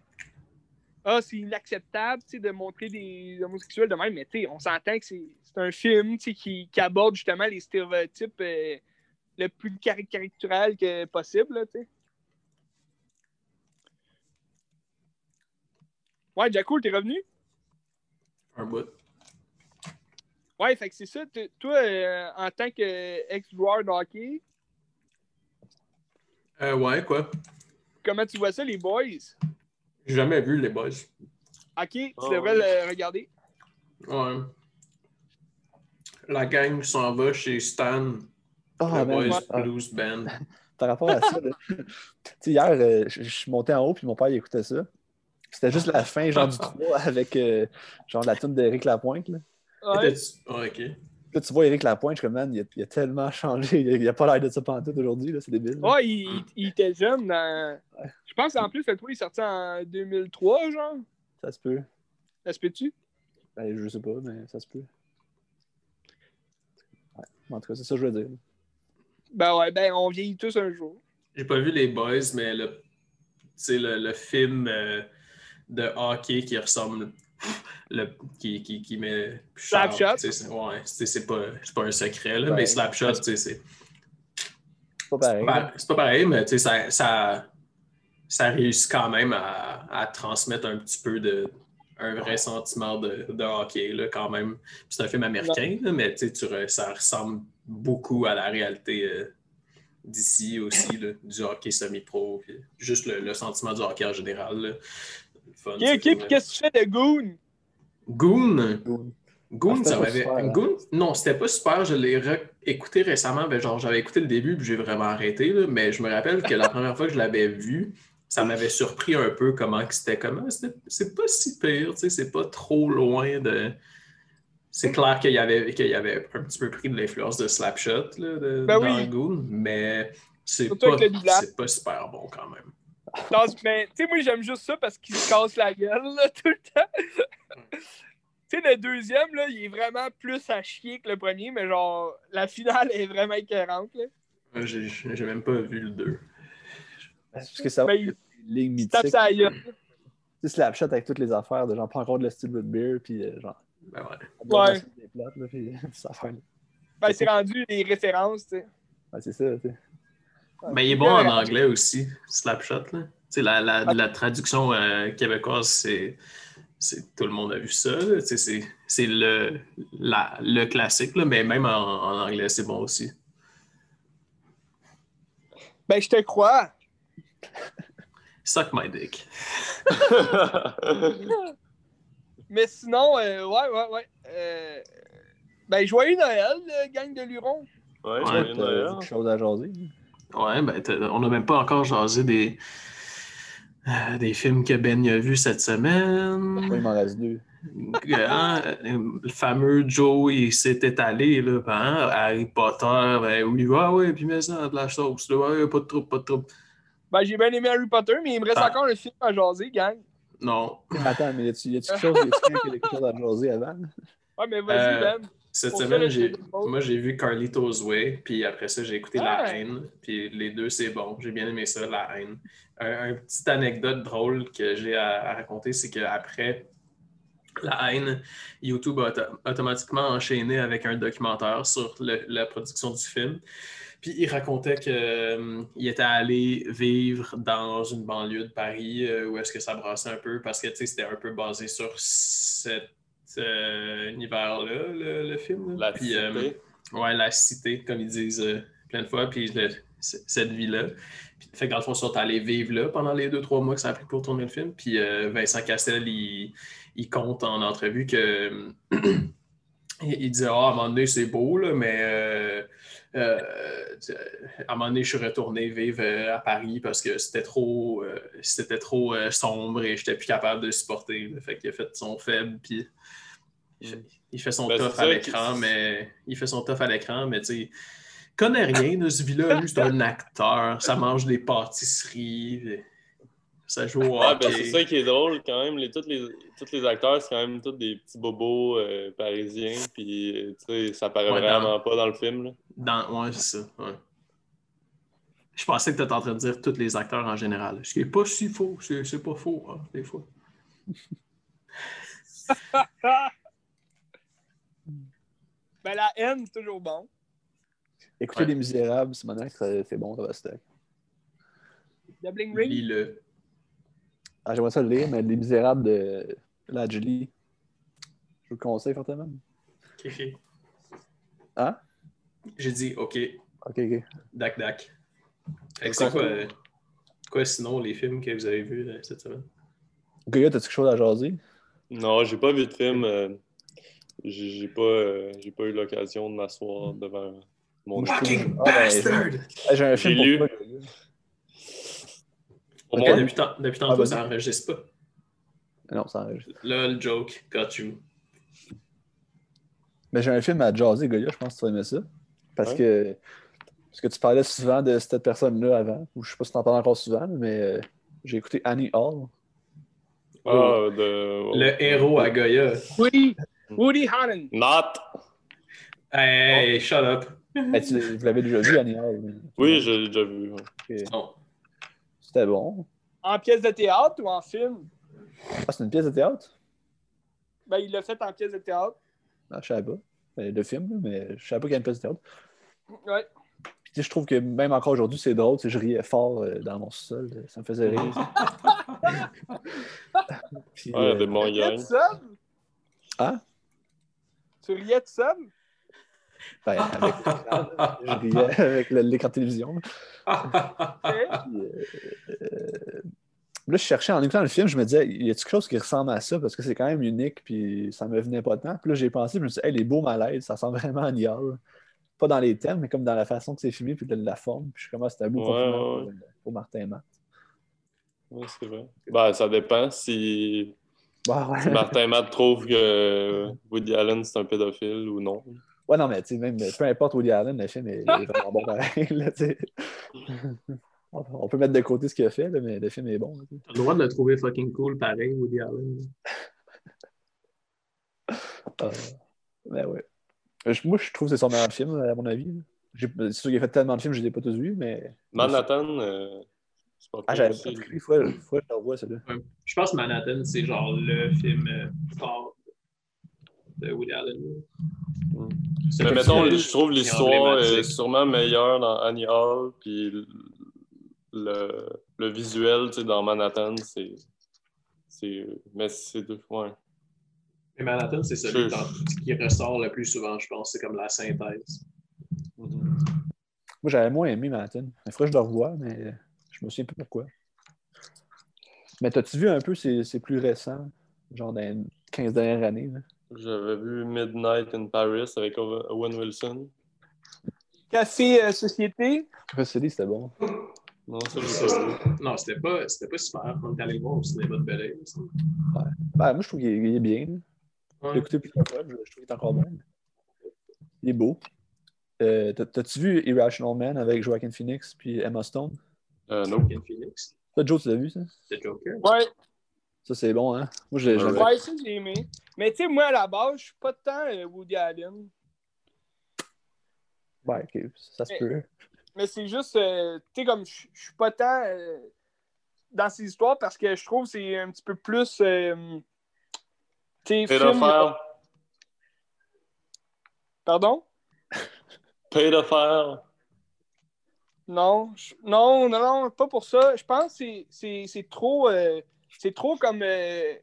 ah, c'est inacceptable tu sais, de montrer des homosexuels de même, mais tu sais, on s'entend que c'est c'est un film tu sais, qui, qui aborde justement les stéréotypes euh, le plus cari- caricatural que possible. Là, tu sais. ouais, Jacko, t'es revenu? Un bout. Ouais, fait que c'est ça. Toi, euh, en tant qu'ex-joueur de hockey, Euh, ouais, quoi? comment tu vois ça, les boys? J'ai jamais vu les boys. Ok, tu Oh, devrais le regarder. Ouais. La gang s'en va chez Stan, Ah, le man, Boys ah, Blues Band. par rapport à ça, là. tu sais, hier, euh, je suis monté en haut, puis mon père il écoutait ça. C'était juste la fin, genre du 3, avec euh, genre la tune d'Éric Lapointe. Là. Ouais. Ah, ok. Là, tu vois Éric Lapointe, je suis comme, man, il a, il a tellement changé. Il a, il a pas l'air de ça pantoute aujourd'hui, là, c'est débile. là. Ouais, il, il- il était jeune dans. Je pense en plus, le tour, il est sorti en 2003, genre. Ça se peut. Ça se peut-tu? Ben, je sais pas, mais ça se peut. Ouais. En tout cas, c'est ça que je veux dire. Ben ouais, ben on vieillit tous un jour. J'ai pas vu les boys, mais le, le, le film euh, de hockey qui ressemble. Le, qui, qui, qui met. Slapshot? C'est- Ouais, pas, pas un secret, là, Ouais. mais Slapshot, c'est. C'est pas pareil. C'est pas pareil, mais tu sais, ça, ça, ça réussit quand même à, à transmettre un petit peu de un vrai sentiment de, de hockey, là, quand même. C'est un film américain, là, mais tu ça ressemble beaucoup à la réalité euh, d'ici aussi, là, du hockey semi-pro. Juste le, le sentiment du hockey en général. qu'est-ce que tu fais de Goon? Goon! Goon, Ah, ça pas m'avait. super, hein? Goon, non, c'était pas super. Je l'ai écouté récemment. Ben, genre, j'avais écouté le début, puis j'ai vraiment arrêté. là. Mais je me rappelle que la première fois que je l'avais vu, ça m'avait surpris un peu comment que c'était. Comment c'était- c'est pas si pire, tu sais, c'est pas trop loin de. C'est clair qu'il y avait, qu'il y avait un petit peu pris de l'influence de Slapshot là, de, Ben dans oui. Goon, mais c'est pas, pas super bon quand même. Non, mais tu sais, moi j'aime juste ça parce qu'il se casse la gueule là, tout le temps. tu sais, le deuxième, là, il est vraiment plus à chier que le premier, mais genre, la finale est vraiment écœurante. Là. Euh, J'ai j'ai même pas vu le 2. Parce que ça Ben, il une ligne mythique. sa gueule. Tu Slapshot avec toutes les affaires, de genre, pas encore de le style de beer, puis euh, genre, Ben ouais. Ouais. des plates, là, puis cette affaire-là. Ben, c'est rendu des références, tu sais. C'est ça, tu sais. Ben, il est bon en anglais aussi, Slapshot. Là. Tu sais, La, la, la traduction euh, québécoise, c'est, c'est. Tout le monde a vu ça. là. C'est, c'est le, la- le classique, là, mais même en, en anglais, c'est bon aussi. Ben, je te crois. Suck my dick. Mais sinon, euh, ouais, ouais, ouais. Euh, ben, joyeux Noël, gang de Luron. Ouais, joyeux Noël. quelque chose à jaser. Ouais, ben, on n'a même pas encore jasé des, euh, des films que Ben a vus cette semaine. Ouais, il m'en reste deux? Euh, hein, le fameux Joe, il s'est étalé, là, hein, Harry Potter, ben oui, ouais, ouais, puis mets ça de la sauce, là, ouais, pas de trouble, pas de trouble. Ben, j'ai bien aimé Harry Potter, mais il me reste Ah. encore un film à jaser, gang. Non. Attends, mais y a-tu quelque chose, y a-tu a quelque chose à jaser avant? Ouais, mais vas-y, Euh, Ben. Cette semaine, j'ai, moi, j'ai vu Carlito's Way, puis après ça, j'ai écouté Ah. La Haine, puis les deux, c'est bon. J'ai bien aimé ça, La Haine. Un, un petite anecdote drôle que j'ai à, à raconter, c'est qu'après La Haine, YouTube a auto- automatiquement enchaîné avec un documentaire sur le- la production du film. Puis il racontait qu'il était allé vivre dans une banlieue de Paris euh, où est-ce que ça brassait un peu parce que c'était un peu basé sur cet euh, univers-là, le, le film. là. La Puis, cité. euh, ouais, la cité, comme ils disent euh, plein de fois, puis le- cette vie-là. Fait que dans le fond, ils sont allés vivre là pendant les deux, trois mois que ça a pris pour tourner le film. Puis euh, Vincent Cassel, il, il compte en entrevue que. il disait, ah, à un moment donné, c'est beau, là, mais euh, euh, à un moment donné, je suis retourné vivre à Paris parce que c'était trop, c'était trop sombre et j'étais plus capable de supporter. Fait qu'il a fait son faible, puis il fait, il fait son Ben, tough à l'écran, mais il fait son tough à l'écran, mais tu sais, il connaît rien de ce vie-là. Lui, c'est un acteur, ça mange des pâtisseries, ça joue au Ah, ben, c'est ça qui est drôle quand même. Les, tous, les, tous les acteurs, c'est quand même tous des petits bobos euh, parisiens. Puis, euh, tu sais, ça paraît Ouais, vraiment pas dans le film. Là. Dans... Ouais, c'est ça. ouais. Je pensais que tu étais en train de dire tous les acteurs en général. Ce qui n'est pas si faux. C'est c'est pas faux, hein, des fois. ben, la haine, toujours bon. Écoutez Ouais. Les Misérables, c'est maintenant que ça- c'est bon, ça va stack. The Bling Ring? Lis-le. Ah, j'aimerais ça le lire, mais Les Misérables de la Julie, je vous le conseille fortement. Ok. Hein? J'ai dit OK, Ok, ok. dac dac. C'est quoi, euh, quoi sinon les films que vous avez vus euh, cette semaine? Goya, t'as-tu quelque chose à jaser? Non, j'ai pas vu de film. euh, j'ai j'ai pas, euh, j'ai pas eu l'occasion de m'asseoir devant mon. Fucking Ah, ben, bastard! Ah, J'ai un film pour lu. Pour moi, Depuis, tant- depuis Ah, ça enregistre pas. Non, ça enregistre. Là, le joke, got you. Mais j'ai un film à jaser, Goya, je pense que tu vas aimer ça. Parce que parce que tu parlais souvent de cette personne-là avant, ou je sais pas si tu en parles encore souvent, mais euh, j'ai écouté Annie Hall. ah, de... Le héros à Goya. Woody, Woody Allen. Not! Hey, shut up. Ben, tu- vous l'avez déjà vu, Annie Hall? Oui, je l'ai déjà vu. Non. C'était bon. En pièce de théâtre ou en film? Ah, c'est une pièce de théâtre? Ben, il l'a fait en pièce de théâtre. Ah, je savais pas. Ben, de film, mais je savais pas qu'il y a une pièce de théâtre. Ouais. Puis, je trouve que même encore aujourd'hui, c'est drôle. Je riais fort euh, dans mon sol. Ça me faisait rire. Puis, Ouais, il y a euh, des seul? Hein? Tu riais tout seul? ben, avec l'écran, là, je riais avec l'écran de télévision. Puis, euh, euh, là, je cherchais en écoutant le film, je me disais, y a-t-il quelque chose qui ressemble à ça? Parce que c'est quand même unique, puis ça me venait pas de temps. Puis là, j'ai pensé, je me suis dit, hey, les beaux malaises, ça ressemble vraiment à Niall. Pas dans les thèmes, mais comme dans la façon que c'est filmé, puis de la forme. Puis je commence, c'était un beau Ouais, compliment ouais. pour, pour Martin Matt. Ouais, c'est vrai. Ben, ça dépend si Bah, ouais. si Martin Matt trouve que Woody Allen c'est un pédophile ou non. ouais, non, mais tu sais, même peu importe Woody Allen, le film est, est vraiment bon pareil. là, on peut mettre de côté ce qu'il a fait, là, mais le film est bon. T'as le droit de le trouver fucking cool, pareil, Woody Allen. Euh, mais ouais. Je- Moi, je trouve que c'est son meilleur film, à mon avis. C'est sûr qu'il a fait tellement de films, je ne les ai pas tous vus, mais. Manhattan, euh, Ah, j'avais pas. Il faut, que je le revoie, celui-là. Ouais. Je pense que Manhattan, c'est genre le film euh, fort de Woody Allen. Mm. C'est Mais mettons, je trouve l'histoire est sûrement meilleure dans Annie Hall, puis le, le visuel, tu sais, dans Manhattan, c'est... c'est mais c'est... deux- Ouais. Mais Manhattan, c'est celui dans- qui ressort le plus souvent, je pense. C'est comme la synthèse. Mhm. Moi, j'avais moins aimé Manhattan. Il faudrait que je le revoie, mais je me souviens pas pourquoi. Mais t'as-tu vu un peu, c'est c'est plus récent, genre dans les 15 dernières années? là? J'avais vu Midnight in Paris avec Owen Wilson. Café euh, Société. Café City, c'était bon. Non, c'était pas, c'était pas super. On est allé voir au cinéma de Bel Air. aussi. Ben, moi, je trouve qu'il est, bien. Ouais. écouté plusieurs fois, je, je trouve qu'il est encore bon. Il est beau. Euh, t'as- T'as-tu vu Irrational Man avec Joaquin Phoenix puis Emma Stone? Euh, non. Phoenix. Joe, tu l'as vu, ça? The Joker. Ouais, Ça, c'est bon, hein? Moi, je l'ai je l'ai- Ouais. ça, j'ai aimé. Mais tu sais, moi, à la base, je suis pas tant euh, Woody Allen. Ouais, ok, ça se peut. Mais c'est juste, euh, tu sais, comme je suis pas tant euh, dans ces histoires parce que je trouve que c'est un petit peu plus. euh, tu sais. Pardon? Pédophile. Non, je- non, non, non, pas pour ça. Je pense que c'est- c'est c'est trop, euh, c'est trop comme euh,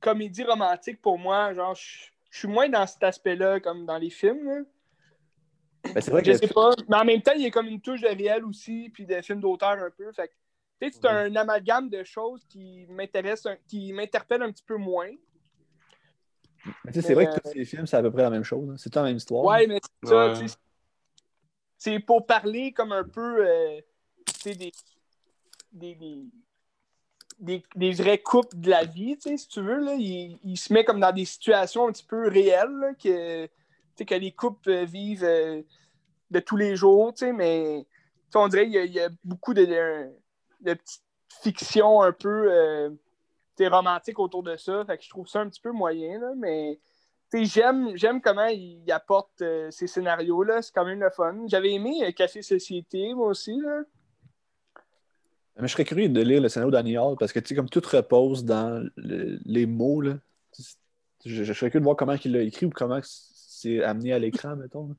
comédie romantique pour moi. Genre, je je suis moins dans cet aspect-là, comme dans les films. là. Ben, c'est vrai Je que sais pas. Mais en même temps, il y a comme une touche de réel aussi, puis de films d'auteur un peu. Fait que, tu sais, c'est un amalgame de choses qui m'intéressent, qui m'interpellent un petit peu moins. Mais tu sais, c'est vrai que tous ces films, c'est à peu près la même chose. hein. C'est tout la même histoire. Ouais, mais c'est ça, Ouais. C'est pour parler comme un peu, euh, des, des, des, des, vrais couples de la vie, si tu veux, là. Il, il se met comme dans des situations un petit peu réelles, là, que, que les couples euh, vivent euh, de tous les jours, mais on dirait qu'il y, a- beaucoup de, de, petites fictions un peu romantiques autour de ça, fait je trouve ça un petit peu moyen, là, mais j'aime, j'aime comment il apporte euh, ces scénarios-là. C'est quand même le fun. J'avais aimé euh, Café Société, moi aussi. Là. Mais je serais curieux de lire le scénario d'Annie Hall parce que, tu sais, comme tout repose dans le- les mots, là. Je, je serais curieux de voir comment il l'a écrit ou comment c'est amené à l'écran, mettons. là.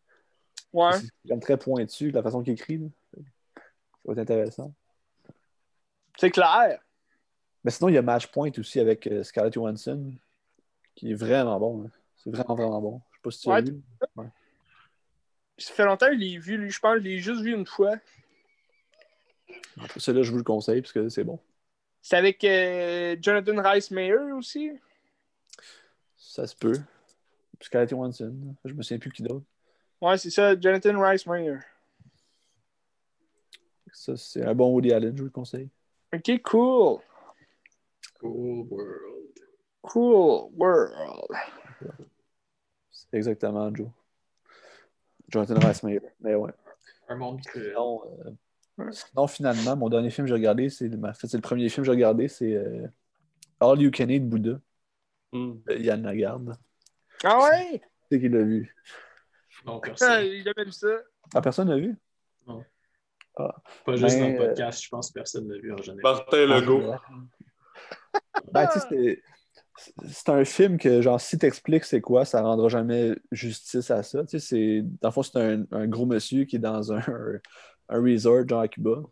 Ouais. C'est comme très pointu, la façon qu'il écrit. là. Ça va être intéressant. C'est clair. Mais sinon, il y a Matchpoint aussi avec euh, Scarlett Johansson, qui est vraiment bon. là. C'est vraiment, vraiment bon. Je sais pas si tu l'as Ouais. vu. Ça fait longtemps que je l'ai vu, lui. Je pense que je l'ai juste vu une fois. Celui-là, je vous le conseille parce que c'est bon. C'est avec euh, Jonathan Rice Mayer aussi? Ça se peut. Scarlett Johansson. Je me souviens plus qui d'autre. Ouais, c'est ça, Jonathan Rice Mayer. Ça, c'est un bon Woody Allen, je vous le conseille. Ok, cool. Cool world. Cool world. Exactement Joe. Jonathan Rice Meyer. Mais ouais. Un monde cruel. Sinon, euh, sinon, finalement, mon dernier film que j'ai regardé, c'est en fait, c'est le premier film que j'ai regardé, c'est euh, All You Can Eat Buddha Hmm. de Yann Lagarde. Ah ouais? C'est qui l'a vu? Non, Ah, personne. J'ai jamais vu ça. Ah, personne l'a vu? Pas juste Ben, dans le euh, podcast, je pense que personne l'a vu en général. Martin Legault. Ben, tu sais, c'est- un film que, genre, si t'expliques c'est quoi, ça rendra jamais justice à ça. Tu sais, c'est, dans le fond, c'est un, un gros monsieur qui est dans un, un resort, genre à Cuba.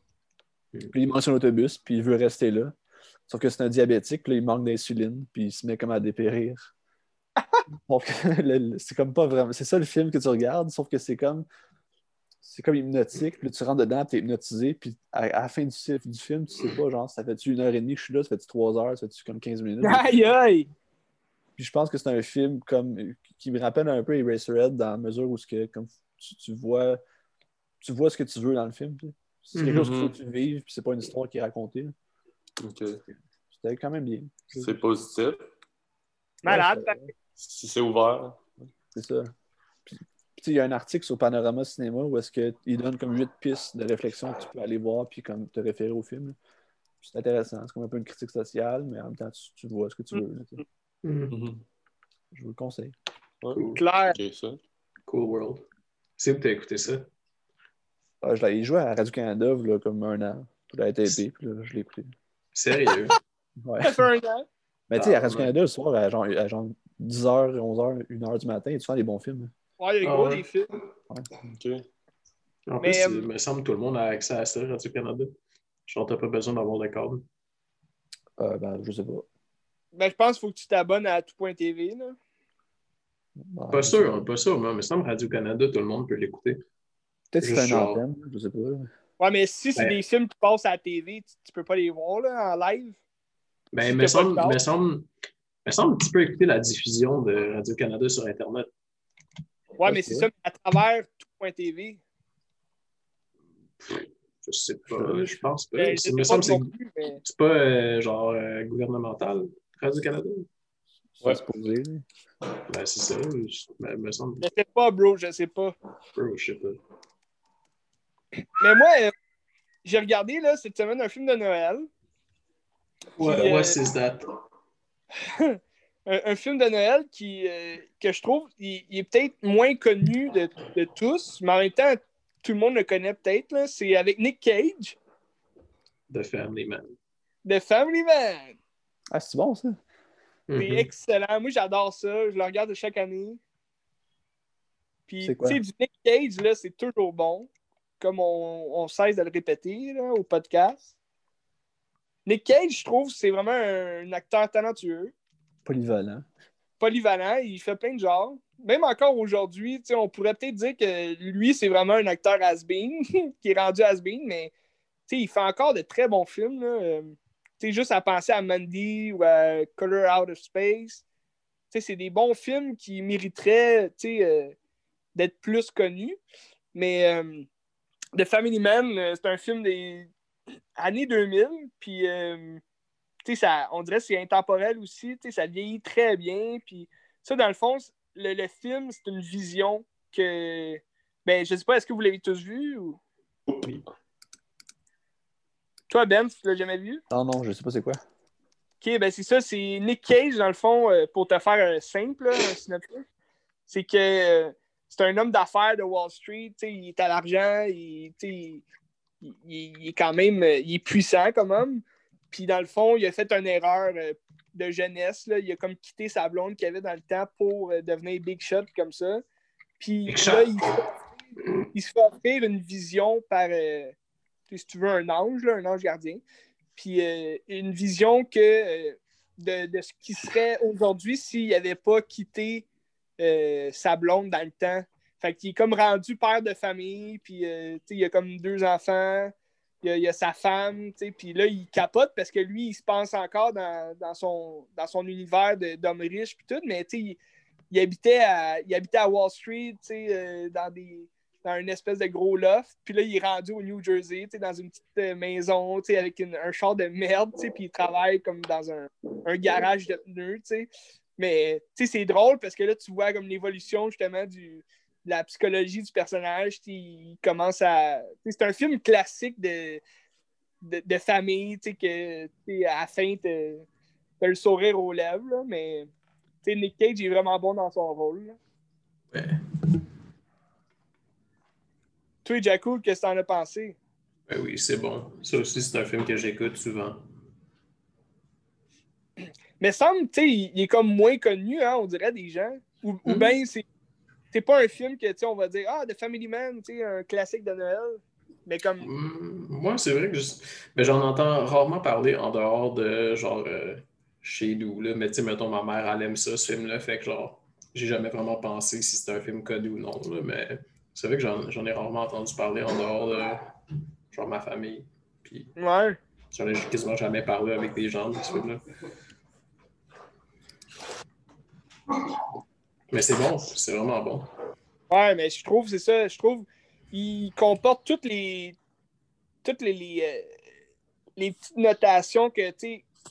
Puis il monte sur l'autobus, puis il veut rester là. Sauf que c'est un diabétique, puis là, il manque d'insuline, puis il se met comme à dépérir. C'est comme pas vraiment. C'est ça le film que tu regardes, sauf que c'est comme. C'est comme hypnotique, puis là, tu rentres dedans, tu es hypnotisé, puis à, à la fin du, du film, tu sais pas, genre, ça fait-tu une heure et demie que je suis là, ça fait-tu trois heures, ça fait-tu comme 15 minutes? Aïe aïe! Puis je pense que c'est un film comme qui me rappelle un peu Eraserhead dans la mesure où ce que, comme, tu, tu vois tu vois ce que tu veux dans le film. C'est quelque chose qu'il faut que tu vives, puis c'est pas une histoire qui est racontée. là. Ok. C'était quand même bien. C'est positif. Malade. Si c'est ouvert. C'est ça. Puis, puis, tu sais, il y a un article sur Panorama Cinéma où est-ce qu'il donne comme huit pistes de réflexion que tu peux aller voir puis comme te référer au film. C'est intéressant. C'est comme un peu une critique sociale, mais en même temps, tu, tu vois ce que tu veux. là, tu sais. Mhm. Mhm. Je vous le conseille. Ouais. Cool. Ça. World. C'est où t'as écouté ça? Ah, je l'ai joué à Radio-Canada là, comme un an. Pour la TP, puis là, je l'ai écouté. Sérieux? Ouais. Ça fait un an. Mais tu sais, à Ah, Radio-Canada, le soir, à genre, à genre 10h, 11h, 1h du matin, tu fais des bons films. Ouais, il y a Ah gros des films. Ok. En Mais, plus, euh, il me semble que tout le monde a accès à ça, Radio-Canada. Genre, t'as pas besoin d'avoir de câble. Euh, ben, je sais pas. Ben, je pense qu'il faut que tu t'abonnes à tout.tv. Là. Ben, Pas sûr, pas sûr, mais il me semble que Radio-Canada, tout le monde peut l'écouter. Peut-être que c'est genre- antenne, je sais pas. Ouais, mais si c'est Ben- des films qui passent à la TV, tu, tu peux pas les voir là, en live? Ben, Si semble, me semble, me semble que tu peux écouter la diffusion de Radio-Canada sur Internet. Ouais, mais c'est ça, mais à travers tout.tv. Je sais pas, je pense pas. Je il me semble que c'est mais- c'est pas euh, genre euh, gouvernemental, Radio-Canada? C'est Ouais. supposé. là. Ben, c'est ça. Je, ben, me semble. Je sais pas, bro, je sais pas. Bro, je sais pas. Mais moi, euh, j'ai regardé là, cette semaine un film de Noël. What, Puis, euh, what is that? Un, un film de Noël qui, euh, que je trouve il, il est peut-être moins connu de, de tous, mais en même temps, tout le monde le connaît peut-être. là. C'est avec Nick Cage, The Family Man. de Family Man. Ah, c'est bon, ça? C'est Mhm. excellent. Moi, j'adore ça. Je le regarde chaque année. Puis, tu sais, du Nick Cage, là, c'est toujours bon. Comme on, on cesse de le répéter là, au podcast. Nick Cage, je trouve, c'est vraiment un, un acteur talentueux. Polyvalent. polyvalent, il fait plein de genres. Même encore aujourd'hui, on pourrait peut-être dire que lui, c'est vraiment un acteur has-been, qui est rendu has-been, mais il fait encore de très bons films. là. Euh, juste à penser à Mandy ou à Color Out of Space. C'est des bons films qui mériteraient euh, d'être plus connus. Mais euh, The Family Man, c'est un film des années 2000, puis ça, on dirait que c'est intemporel aussi, ça vieillit très bien, puis ça, dans le fond, le, le film, c'est une vision que, ben, je sais pas, est-ce que vous l'avez tous vu, ou... Toi, Ben, tu l'as jamais vu? Non, non, je sais pas c'est quoi. Ok, ben c'est ça, c'est Nick Cage, dans le fond, euh, pour te faire un simple, là, un synopsis. C'est que euh, c'est un homme d'affaires de Wall Street, tu sais, il est à l'argent, il, il il, il est quand même euh, il est puissant comme homme. Puis dans le fond, il a fait une erreur euh, de jeunesse. Là. Il a comme quitté sa blonde qu'il avait dans le temps pour euh, devenir Big Shot comme ça. Puis Big là, il, se fait- il se fait offrir une vision par, euh, si tu veux, un ange, là, un ange gardien. Puis euh, une vision que, euh, de, de ce qui serait aujourd'hui s'il n'avait pas quitté sa blonde dans le temps. Fait qu'il est comme rendu père de famille, puis tu sais, il a comme deux enfants, il a, il a sa femme, puis là, il capote parce que lui, il se pense encore dans, son, univers d'homme riche, puis tout, mais il, habitait à, il habitait à Wall Street, euh, dans dans une espèce de gros loft. Puis là, il est rendu au New Jersey, dans une petite euh, maison, avec un char de merde, puis il travaille comme dans un, garage de pneus. Mais, c'est drôle parce que là, tu vois comme l'évolution, justement, du, la psychologie du personnage. Il commence à... C'est un film classique de, de, de famille, tu sais, que, tu sais, à la fin, t'as le sourire aux lèvres, là, mais... Nick Cage est vraiment bon dans son rôle. là. Ouais. Toi, Jacko, qu'est-ce que t'en as pensé? Ben oui, c'est bon. Ça aussi, c'est un film que j'écoute souvent. Mais semble, tu sais, il, il est comme moins connu, hein, on dirait, des gens. Ou, ou Mhm. bien, c'est c'est pas un film que, tu sais, on va dire, ah, The Family Man, tu sais, un classique de Noël. Mais comme, Moi, c'est vrai que je- ben, j'en entends rarement parler en dehors de genre euh, chez nous. Là. Mais tu sais, mettons, ma mère, elle aime ça, ce film-là. Fait que genre, j'ai jamais vraiment pensé si c'était un film connu ou non. là, mais c'est vrai que j'en j'en ai rarement entendu parler en dehors de genre ma famille. Puis ouais. j'en ai quasiment jamais parlé avec des gens de ce film-là. Mais c'est bon, c'est vraiment bon. Ouais, mais je trouve, c'est ça, je trouve, il comporte toutes les, toutes les, les, euh, petites notations que,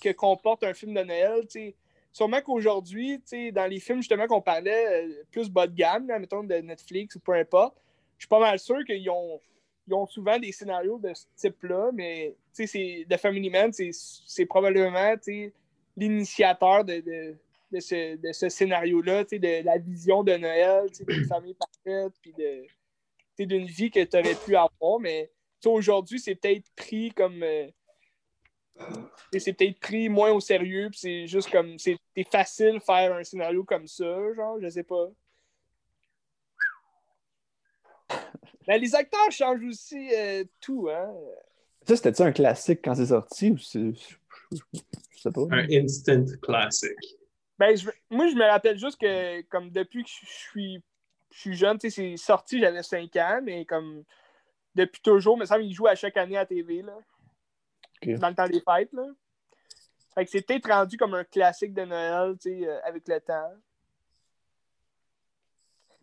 que comporte un film de Noël, tu sais. Sûrement qu'aujourd'hui, dans les films justement qu'on parlait euh, plus bas de gamme, là, mettons de Netflix ou peu importe, je suis pas mal sûr qu'ils ont, ils ont souvent des scénarios de ce type-là, mais The Family Man, c'est probablement l'initiateur de, de ce, de ce scénario-là, tu sais, de la vision de Noël, tu sais, d'une famille parfaite, puis de, tu sais, d'une vie que tu aurais pu avoir, mais aujourd'hui, c'est peut-être pris comme. euh, c'est peut-être pris moins au sérieux, puis c'est juste comme. C'est facile de faire un scénario comme ça, genre, je sais pas. Mais les acteurs changent aussi euh, tout, hein. Ça, c'était-tu un classique quand c'est sorti ou c'est. Je je sais pas. Un instant classic. Ben, je- moi, je me rappelle juste que, comme depuis que je suis, je suis jeune, tu sais, c'est sorti, j'avais 5 ans, mais comme depuis toujours, me semble, il joue à chaque année à TV, là. Dans le temps des fêtes, là. Fait que c'est peut-être rendu comme un classique de Noël, tu sais, euh, avec le temps.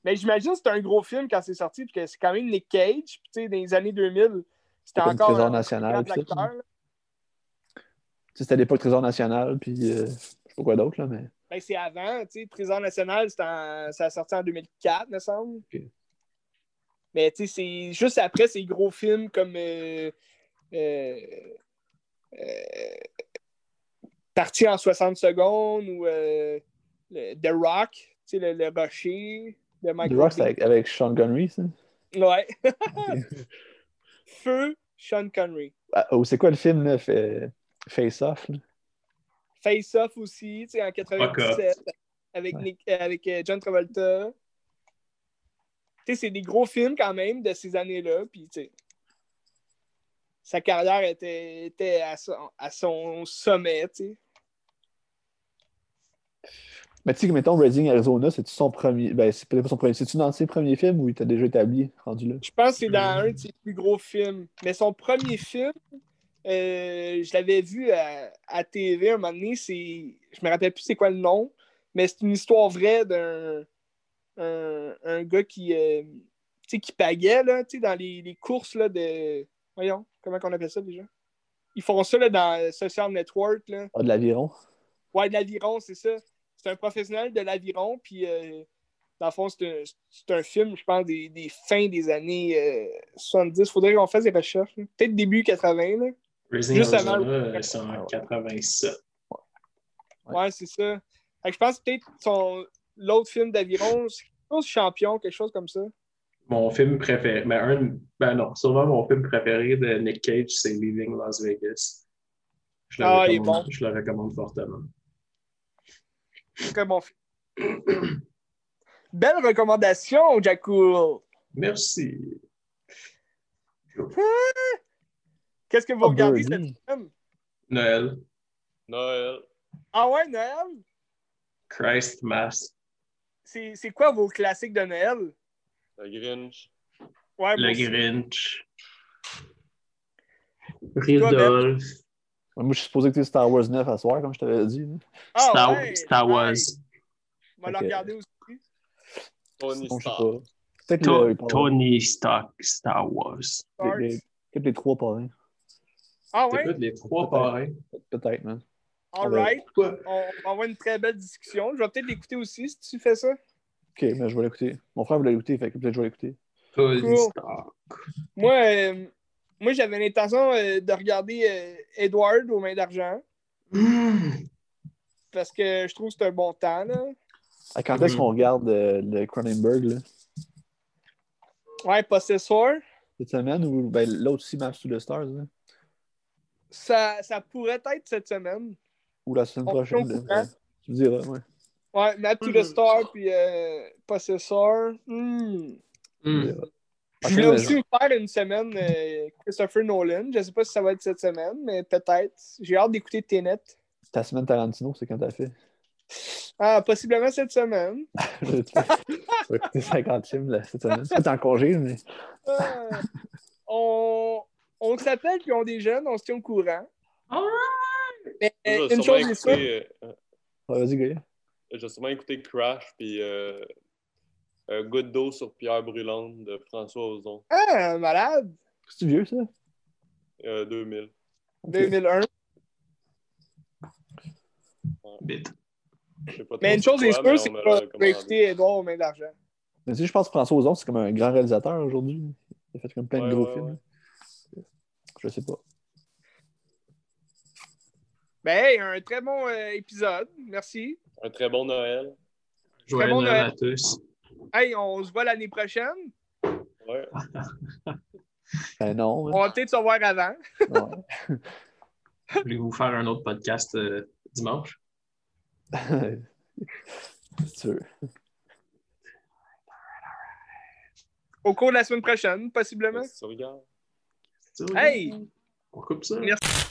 Mais j'imagine que c'était un gros film quand c'est sorti, parce que c'est quand même Nick Cage, puis tu sais, dans les années 2000, c'était encore Trésor un national, C'était à l'époque Trésor national, puis euh, je sais pas quoi d'autre, là, mais. Ben, c'est avant, tu sais, Trésor national, en- ça a sorti en 2004, me semble. Mais tu sais, c'est juste après ces gros films comme euh, euh, euh, Parti en 60 secondes ou euh, le- The Rock, tu sais, le, le rocher de The Michael Rock, c'est Bay. avec, avec Sean Connery, ça? Ouais. Feu Sean Connery. Ah, ou c'est quoi le film, là? Face Off, là? Face Off aussi, tu sais, en 97, avec, Ouais. Nick- euh, avec euh, John Travolta. Tu sais, c'est des gros films quand même de ces années-là, puis tu sais, sa carrière était, était à, son, à son sommet, tu sais. Mais tu sais, que, mettons, Reading Arizona, c'est-tu son premier. Ben, c'est peut-être pas son premier. C'est-tu dans ses premiers films ou il était déjà établi, rendu là? Je pense que c'est dans un de ses plus gros films. Mais son premier film, euh, je l'avais vu à, à TV un moment donné, c'est. Je me rappelle plus c'est quoi le nom, mais c'est une histoire vraie d'un un, un gars qui, euh, qui paguait là, dans les, les courses là, de. Voyons, comment on appelle ça déjà? Ils font ça là, dans Social Network. Là. Ah, de l'aviron? Ouais, de l'aviron, c'est ça. C'est un professionnel de l'aviron, puis euh, dans le fond, c'est un, c'est un film, je pense, des, des fins des années euh, 70. Faudrait qu'on fasse des recherches. Peut-être début 80. Là. Raising Juste Arizona, c'est en 87. Ouais. Ouais, c'est ça. Fait que je pense peut-être son l'autre film d'aviron, c'est quelque chose de champion, quelque chose comme ça. Mon film préféré, ben, un, ben non, sûrement mon film préféré de Nick Cage, c'est Leaving Las Vegas. Je le, Ah, il est recommande, bon. je le recommande fortement. Très bon film. Belle recommandation, Jack Cool. Merci. Qu'est-ce que vous Oh, regardez cette semaine? Noël, Noël. Ah ouais, Noël? Christ Mass, C'est c'est quoi vos classiques de Noël? Le Grinch. Ouais, Le. Grinch, Ben? Rudolph, Moi, je suis supposé écouter Star Wars 9 à soir, comme je t'avais dit. là. Ah Star, ouais, Star nice. Wars, On va le Ok. regarder aussi. Tony sais Stark. le- Tony Stark, Star Wars. Starks. les, les- peut-être les trois parrains. Ah ouais? Les trois parrains. Peut-être, man. All right. On va avoir une très belle discussion. Je vais peut-être l'écouter aussi si tu fais ça. Ok, mais je vais l'écouter. Mon frère voulait l'écouter, fait que peut-être je vais l'écouter. Cool. Moi, euh, moi j'avais l'intention euh, de regarder euh, Edward aux mains d'argent Hmm. parce que je trouve que c'est un bon temps. Là. À quand est-ce Mhm. qu'on regarde euh, le Cronenberg, là? Ouais, Possessor. Cette semaine ou ben, l'autre aussi, Maps to the Stars, là? Ça, ça pourrait être cette semaine. Ou la semaine On prochaine. là. Tu me diras, ouais. Ouais, Map to the Mhm. Star puis euh, Possessor. Hmm. Hmm. Je voulais aussi me faire une semaine euh, Christopher Nolan. Je sais pas si ça va être cette semaine, mais peut-être. J'ai hâte d'écouter Tenet. Ta semaine Tarantino, c'est quand t'as fait? Ah, possiblement cette semaine. tu vas tu vas écouter 50 films là, cette semaine. C'est en congé, mais. Ah, on on s'appelle puis on déjeune, on se tient au courant. Mais Je euh, une chose est sûre, euh, Ouais, Vas-y, je vais sûrement écouter Crash puis euh, euh, Goutte d'eau sur pierre brûlante de François Ozon, ah, malade, C'est vieux, ça? euh, 2000. Ok. 2001. Bit. Mais une chose est sûre, c'est on que me l'a je vais recommandé. écouter Edouard aux mains d'argent. Mais tu sais, je pense que François Ozon, c'est comme un grand réalisateur aujourd'hui. Il a fait comme plein Ouais, de gros ouais, films. Je sais pas. Ben, hey, un très bon euh, épisode. Merci. Un très bon Noël. Joyeux bon Noël Noël. à tous. Hey, on se voit l'année prochaine. Ouais. Ben non. On va peut-être se voir avant. hein. Ouais. Voulez-vous faire un autre podcast euh, dimanche? C'est sûr. Au cours de la semaine prochaine, possiblement. Si tu regardes. Hey! On coupe ça? Merci.